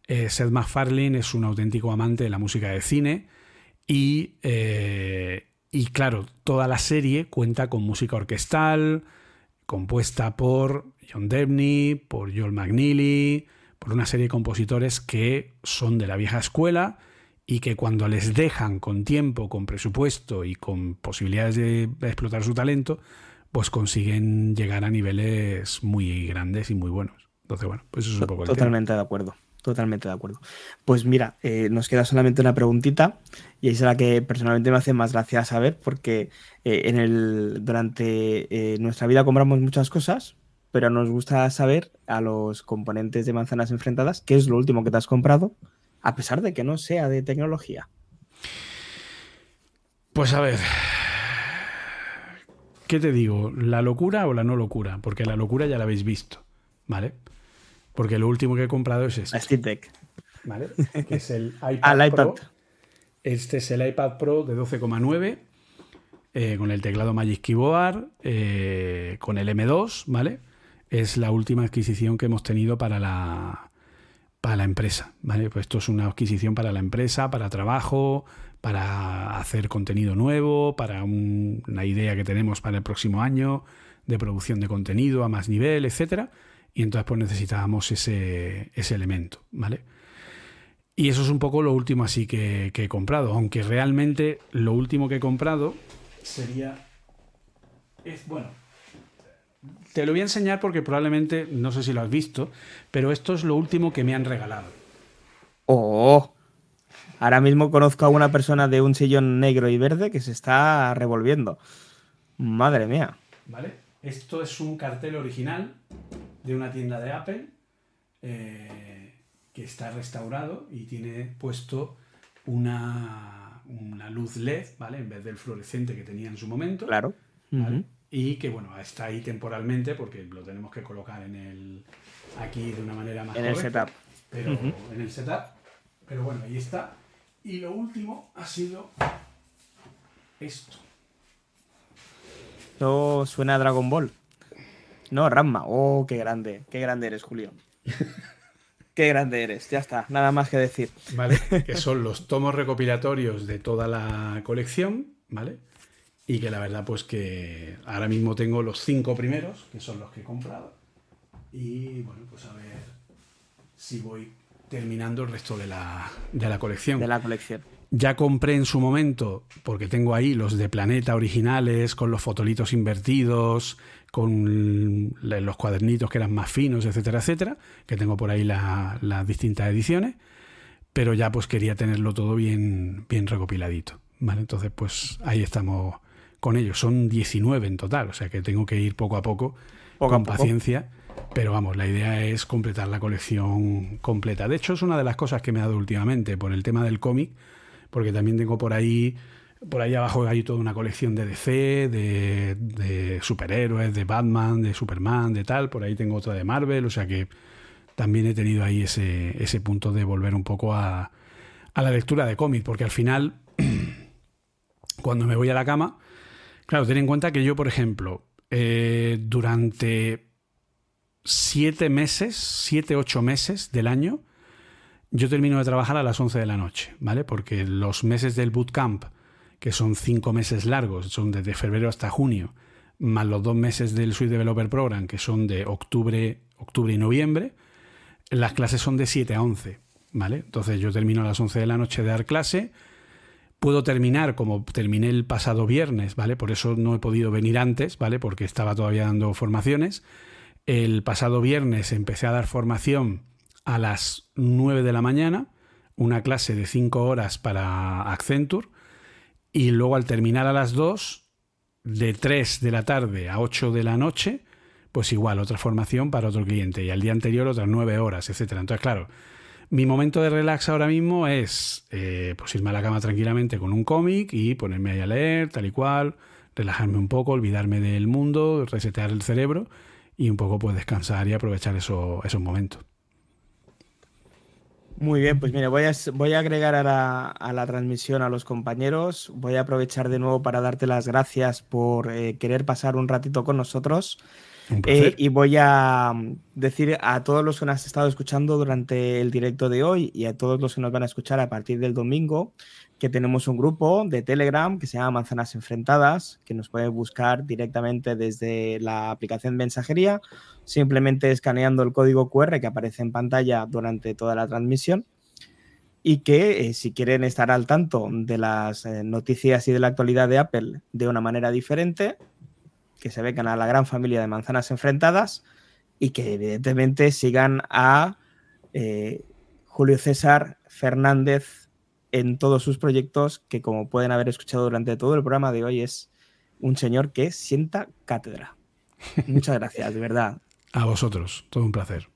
eh, Seth MacFarlane es un auténtico amante de la música de cine y, eh, y claro, toda la serie cuenta con música orquestal, compuesta por John Debney, por Joel McNeely, por una serie de compositores que son de la vieja escuela y que cuando les dejan con tiempo, con presupuesto y con posibilidades de explotar su talento, pues consiguen llegar a niveles muy grandes y muy buenos. Entonces, bueno, pues eso es un poco Totalmente de acuerdo. Totalmente de acuerdo. Pues mira, eh, nos queda solamente una preguntita y es la que personalmente me hace más gracia saber porque eh, en el, durante eh, nuestra vida compramos muchas cosas, pero nos gusta saber a los componentes de manzanas enfrentadas qué es lo último que te has comprado, a pesar de que no sea de tecnología. Pues a ver, ¿qué te digo? ¿La locura o la no locura? Porque la locura ya la habéis visto, ¿vale? Porque lo último que he comprado es este. Steam Deck. ¿Vale? Que es el iPad, Pro. Este es el iPad Pro de 12,9 eh, con el teclado Magic Keyboard, eh, con el M2, ¿vale? Es la última adquisición que hemos tenido para la, para la empresa, ¿vale? Pues esto es una adquisición para la empresa, para trabajo, para hacer contenido nuevo, para una idea que tenemos para el próximo año de producción de contenido a más nivel, etcétera y entonces pues necesitábamos ese, elemento, ¿vale? Y eso es un poco lo último así que, he comprado, aunque realmente lo último que he comprado sería... Es, bueno, te lo voy a enseñar porque probablemente, no sé si lo has visto, pero esto es lo último que me han regalado. ¡Oh! Ahora mismo conozco a una persona de un sillón negro y verde que se está revolviendo. Madre mía. ¿Vale? Esto es un cartel original de una tienda de Apple eh, que está restaurado y tiene puesto una, una, luz LED, ¿vale? En vez del fluorescente que tenía en su momento. Claro. Y que, bueno, está ahí temporalmente porque lo tenemos que colocar en el aquí de una manera más En el setup. Pero, En el setup. Pero bueno, ahí está. Y lo último ha sido esto. Esto suena a Dragon Ball. No, Ramma. Oh, qué grande. Qué grande eres, Julio. qué grande eres. Ya está. Nada más que decir. Vale. Que son los tomos recopilatorios de toda la colección. ¿Vale? Y que la verdad, pues que ahora mismo tengo los cinco primeros, que son los que he comprado. Y bueno, pues a ver si voy terminando el resto de la, de la colección. De la colección. Ya compré en su momento, porque tengo ahí los de Planeta originales, con los fotolitos invertidos, con los cuadernitos que eran más finos, etcétera, etcétera, que tengo por ahí las distintas ediciones, pero ya pues quería tenerlo todo bien, bien recopiladito. ¿vale? Entonces, pues ahí estamos con ellos. Son 19 en total, o sea que tengo que ir poco a poco, con paciencia. Pero vamos, la idea es completar la colección completa. De hecho, es una de las cosas que me ha dado últimamente por el tema del cómic, porque también tengo por ahí, por ahí abajo hay toda una colección de DC, de, superhéroes, de Batman, de Superman, de tal. Por ahí tengo otra de Marvel, o sea que también he tenido ahí ese, ese punto de volver un poco a, a la lectura de cómic, porque al final, cuando me voy a la cama, claro, ten en cuenta que yo, por ejemplo, eh, durante siete meses, siete, ocho meses del año, yo termino de trabajar a las 11 de la noche, ¿vale? Porque los meses del bootcamp, que son cinco meses largos, son desde febrero hasta junio, más los dos meses del Swift Developer Program, que son de octubre, octubre y noviembre, las clases son de 7 a 11, ¿vale? Entonces yo termino a las 11 de la noche de dar clase, puedo terminar como terminé el pasado viernes, ¿vale? Por eso no he podido venir antes, ¿vale? Porque estaba todavía dando formaciones el pasado viernes empecé a dar formación a las 9 de la mañana, una clase de 5 horas para Accenture, y luego al terminar a las 2, de 3 de la tarde a 8 de la noche, pues igual otra formación para otro cliente, y al día anterior otras 9 horas, etc. Entonces, claro, mi momento de relax ahora mismo es eh, pues irme a la cama tranquilamente con un cómic y ponerme ahí a leer, tal y cual, relajarme un poco, olvidarme del mundo, resetear el cerebro y un poco pues descansar y aprovechar esos momentos. Muy bien, pues mire, voy a, voy a agregar a la, transmisión a los compañeros. Voy a aprovechar de nuevo para darte las gracias por eh, querer pasar un ratito con nosotros. Eh, y voy a mm, decir a todos los que nos han estado escuchando durante el directo de hoy y a todos los que nos van a escuchar a partir del domingo que tenemos un grupo de Telegram que se llama Manzanas Enfrentadas, que nos puede buscar directamente desde la aplicación de mensajería, simplemente escaneando el código QR que aparece en pantalla durante toda la transmisión. Y que eh, si quieren estar al tanto de las eh, noticias y de la actualidad de Apple de una manera diferente, que se vengan a la gran familia de Manzanas Enfrentadas y que evidentemente sigan a eh, Julio César Fernández en todos sus proyectos, que como pueden haber escuchado durante todo el programa de hoy, es un señor que sienta cátedra. Muchas gracias, de verdad. A vosotros, todo un placer.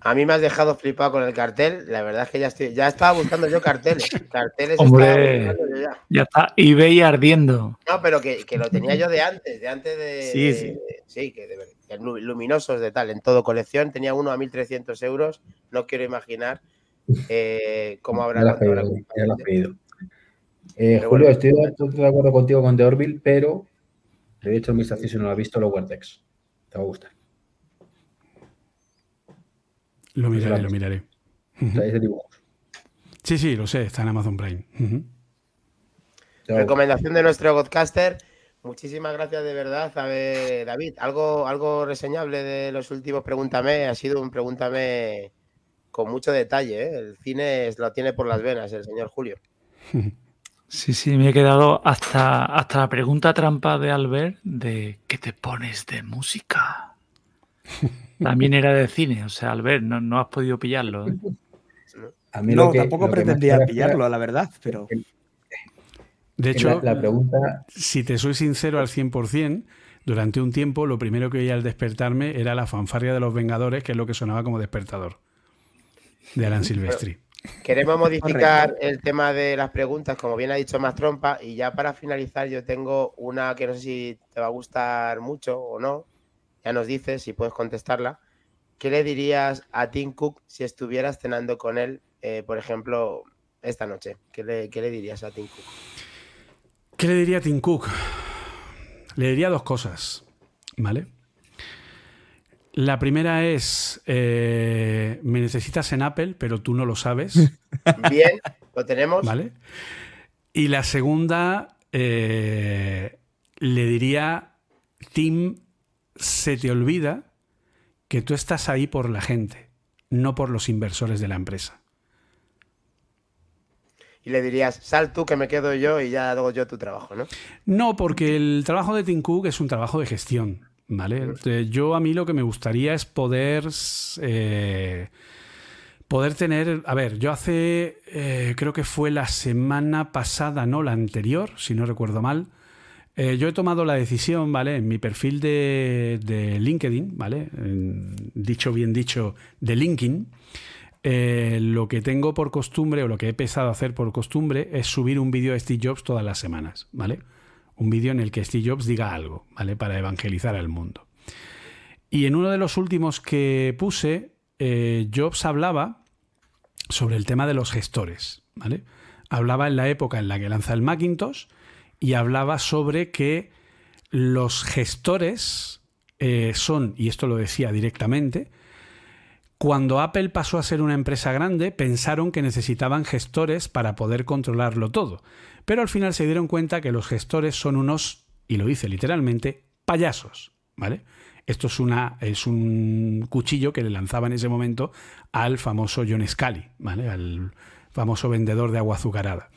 A mí me has dejado flipado con el cartel. La verdad es que ya estoy, ya estaba buscando yo carteles. Carteles Hombre, ya. ya. está eBay ardiendo. No, pero que, lo tenía yo de antes, de antes de. Sí, sí. sí, que de, luminosos de tal. En todo colección tenía uno a 1.300 euros. No quiero imaginar eh, ¿Cómo habrá ya lo pedido. Eh, Julio, estoy de acuerdo contigo con The Orville, pero le he hecho un vistazo si no lo has visto, los Vertex. Te va a gustar. Lo miraré, lo miraré. Sí, sí, lo sé, está en Amazon Prime. Recomendación de nuestro podcaster. Muchísimas gracias de verdad. A ver, David, algo, algo reseñable de los últimos Pregúntame. Ha sido un Pregúntame con mucho detalle. ¿eh? El cine lo tiene por las venas, el señor Julio. Sí, sí, me he quedado hasta, hasta la pregunta trampa de Albert de ¿qué te pones de música? También era de cine, o sea, Albert, no, no has podido pillarlo. ¿eh? A mí no, tampoco pretendía pillarlo, la verdad, pero... De hecho, la, pregunta... si te soy sincero al 100%, durante un tiempo lo primero que oía al despertarme era la fanfarria de los Vengadores, que es lo que sonaba como despertador de Alan Silvestri. Queremos modificar el tema de las preguntas, como bien ha dicho Más Trompa, y ya para finalizar yo tengo una que no sé si te va a gustar mucho o no, ya nos dices si puedes contestarla. ¿Qué le dirías a Tim Cook si estuvieras cenando con él, eh, por ejemplo, esta noche? ¿Qué le, ¿Qué le, dirías a Tim Cook? ¿Qué le diría a Tim Cook? Le diría dos cosas, ¿vale? La primera es, eh, me necesitas en Apple, pero tú no lo sabes. Bien, lo tenemos. ¿Vale? Y la segunda, eh, le diría, Tim, se te olvida que tú estás ahí por la gente, no por los inversores de la empresa. Y le dirías, sal tú que me quedo yo y ya hago yo tu trabajo, ¿no? No, porque el trabajo de Tim Cook es un trabajo de gestión. ¿vale? Yo a mí lo que me gustaría es poder... Eh, poder tener, a ver, yo hace, eh, creo que fue la semana pasada, no la anterior, si no recuerdo mal, eh, yo he tomado la decisión, ¿vale? En mi perfil de, LinkedIn, ¿vale? dicho bien dicho, de LinkedIn, lo que tengo por costumbre o lo que he empezado a hacer por costumbre es subir un vídeo de Steve Jobs todas las semanas, ¿vale? un vídeo en el que Steve Jobs diga algo, ¿vale? Para evangelizar al mundo. Y en uno de los últimos que puse, eh, Jobs hablaba sobre el tema de los gestores, ¿vale? Hablaba en la época en la que lanza el Macintosh y hablaba sobre que los gestores eh, son, y esto lo decía directamente, cuando Apple pasó a ser una empresa grande, pensaron que necesitaban gestores para poder controlarlo todo. Pero al final se dieron cuenta que los gestores son unos, y lo dice literalmente, payasos. ¿Vale? Esto es, una, es un cuchillo que le lanzaba en ese momento al famoso John Scully, ¿vale? Al famoso vendedor de agua azucarada.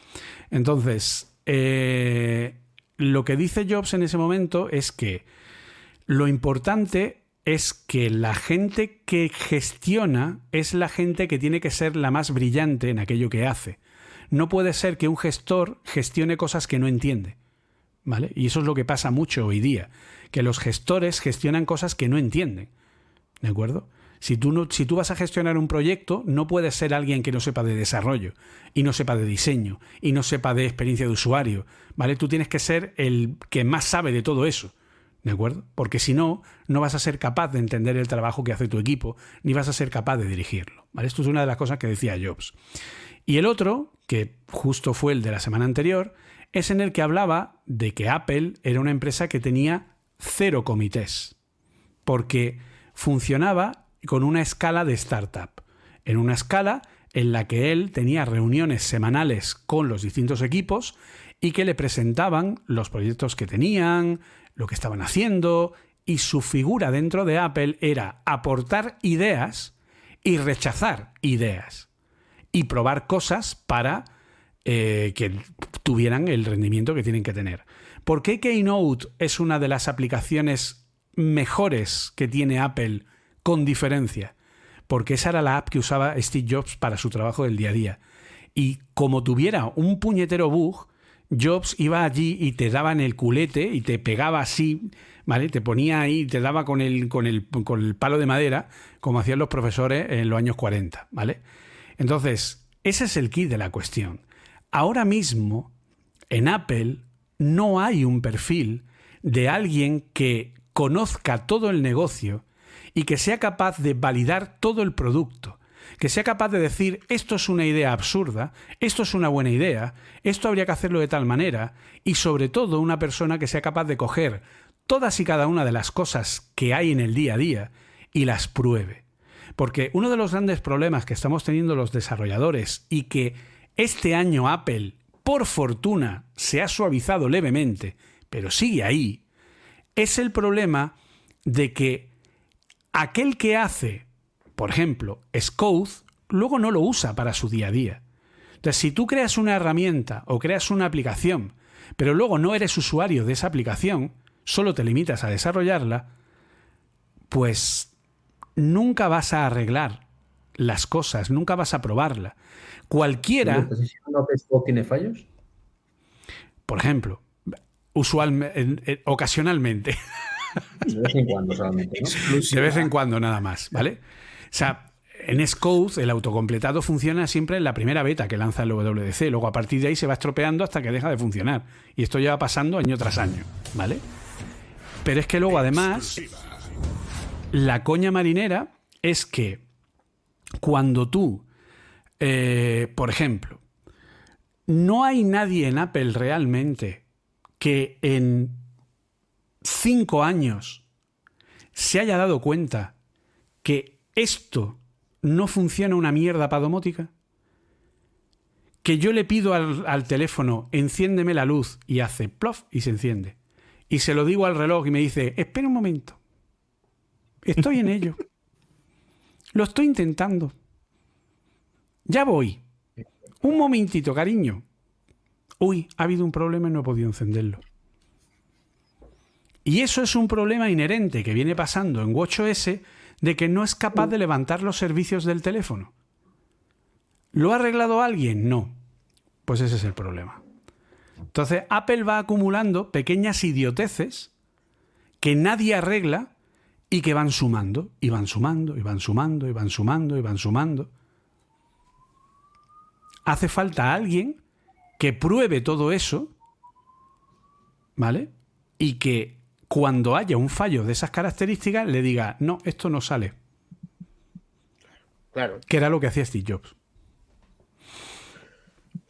Entonces, eh, lo que dice Jobs en ese momento es que lo importante es que la gente que gestiona es la gente que tiene que ser la más brillante en aquello que hace. No puede ser que un gestor gestione cosas que no entiende. ¿Vale? Y eso es lo que pasa mucho hoy día, que los gestores gestionan cosas que no entienden. ¿De acuerdo? Si tú, vas a gestionar un proyecto, no puedes ser alguien que no sepa de desarrollo, y no sepa de diseño, y no sepa de experiencia de usuario. ¿Vale? Tú tienes que ser el que más sabe de todo eso. ¿De acuerdo? Porque si no, no vas a ser capaz de entender el trabajo que hace tu equipo, ni vas a ser capaz de dirigirlo. ¿vale? Esto es una de las cosas que decía Jobs. Y el otro, que justo fue el de la semana anterior, es en el que hablaba de que Apple era una empresa que tenía cero comités, porque funcionaba con una escala de startup, en una escala en la que él tenía reuniones semanales con los distintos equipos y que le presentaban los proyectos que tenían, lo que estaban haciendo, y su figura dentro de Apple era aportar ideas y rechazar ideas y probar cosas para eh, que tuvieran el rendimiento que tienen que tener. ¿Por qué Keynote es una de las aplicaciones mejores que tiene Apple con diferencia? Porque esa era la app que usaba Steve Jobs para su trabajo del día a día. Y como tuviera un puñetero bug, Jobs iba allí y te daba en el culete y te pegaba así, ¿vale? Te ponía ahí, te daba con el, con el, con el palo de madera, como hacían los profesores en los años 40, ¿vale? Entonces, ese es el kit de la cuestión. Ahora mismo, en Apple, no hay un perfil de alguien que conozca todo el negocio y que sea capaz de validar todo el producto que sea capaz de decir esto es una idea absurda, esto es una buena idea, esto habría que hacerlo de tal manera, y sobre todo una persona que sea capaz de coger todas y cada una de las cosas que hay en el día a día y las pruebe. Porque uno de los grandes problemas que estamos teniendo los desarrolladores y que este año Apple, por fortuna, se ha suavizado levemente, pero sigue ahí, es el problema de que aquel que hace por ejemplo, Scode luego no lo usa para su día a día. Entonces, si tú creas una herramienta o creas una aplicación, pero luego no eres usuario de esa aplicación, solo te limitas a desarrollarla, pues nunca vas a arreglar las cosas, nunca vas a probarla. Cualquiera. tiene fallos? Por ejemplo, usualmente, ocasionalmente. De vez en cuando solamente, De vez en cuando nada más, ¿vale? O sea, en Scode el autocompletado funciona siempre en la primera beta que lanza el WDC. Luego a partir de ahí se va estropeando hasta que deja de funcionar. Y esto lleva pasando año tras año, ¿vale? Pero es que luego además la coña marinera es que cuando tú, eh, por ejemplo, no hay nadie en Apple realmente que en cinco años se haya dado cuenta que esto no funciona una mierda para domótica? Que yo le pido al, teléfono, enciéndeme la luz y hace plof y se enciende. Y se lo digo al reloj y me dice, espera un momento. Estoy en ello. Lo estoy intentando. Ya voy. Un momentito, cariño. Uy, ha habido un problema y no he podido encenderlo. Y eso es un problema inherente que viene pasando en WatchOS de que no es capaz de levantar los servicios del teléfono. ¿Lo ha arreglado alguien? No. Pues ese es el problema. Entonces, Apple va acumulando pequeñas idioteces que nadie arregla y que van sumando, y van sumando, y van sumando, y van sumando, y van sumando. Hace falta alguien que pruebe todo eso, ¿vale? Y que cuando haya un fallo de esas características le diga, no, esto no sale. Claro. Que era lo que hacía Steve Jobs.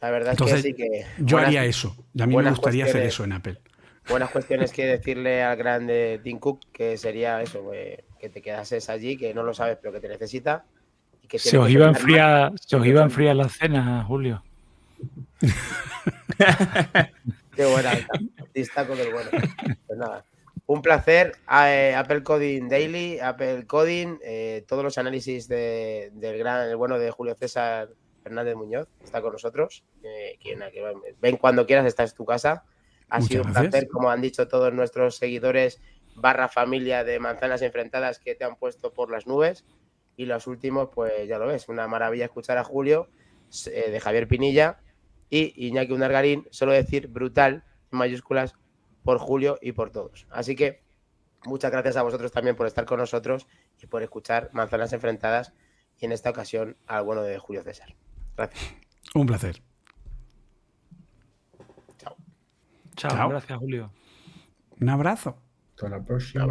La verdad es que sí que. Yo haría eso. Y a mí me gustaría hacer eso en Apple. Buenas cuestiones que decirle al grande Tim Cook, que sería eso, que te quedases allí, que no lo sabes, pero que te necesita. se, os iba a enfriar, se os iba a enfriar la cena, Julio. Qué buena, destaco del bueno. Pues nada. Un placer. Eh, Apple Coding Daily, Apple Coding, eh, todos los análisis del gran, el bueno de Julio César Fernández Muñoz, está con nosotros. Eh, ven cuando quieras, esta es tu casa. Ha sido un placer, como han dicho todos nuestros seguidores, barra familia de manzanas enfrentadas que te han puesto por las nubes. Y los últimos, pues ya lo ves, una maravilla escuchar a Julio, eh, de Javier Pinilla y Iñaki Unargarín, solo decir brutal, en mayúsculas, por Julio y por todos. Así que muchas gracias a vosotros también por estar con nosotros y por escuchar Manzanas Enfrentadas y en esta ocasión al bueno de Julio César. Gracias. Un placer. Chao. Chao. Gracias, Julio. Un abrazo. Hasta la próxima.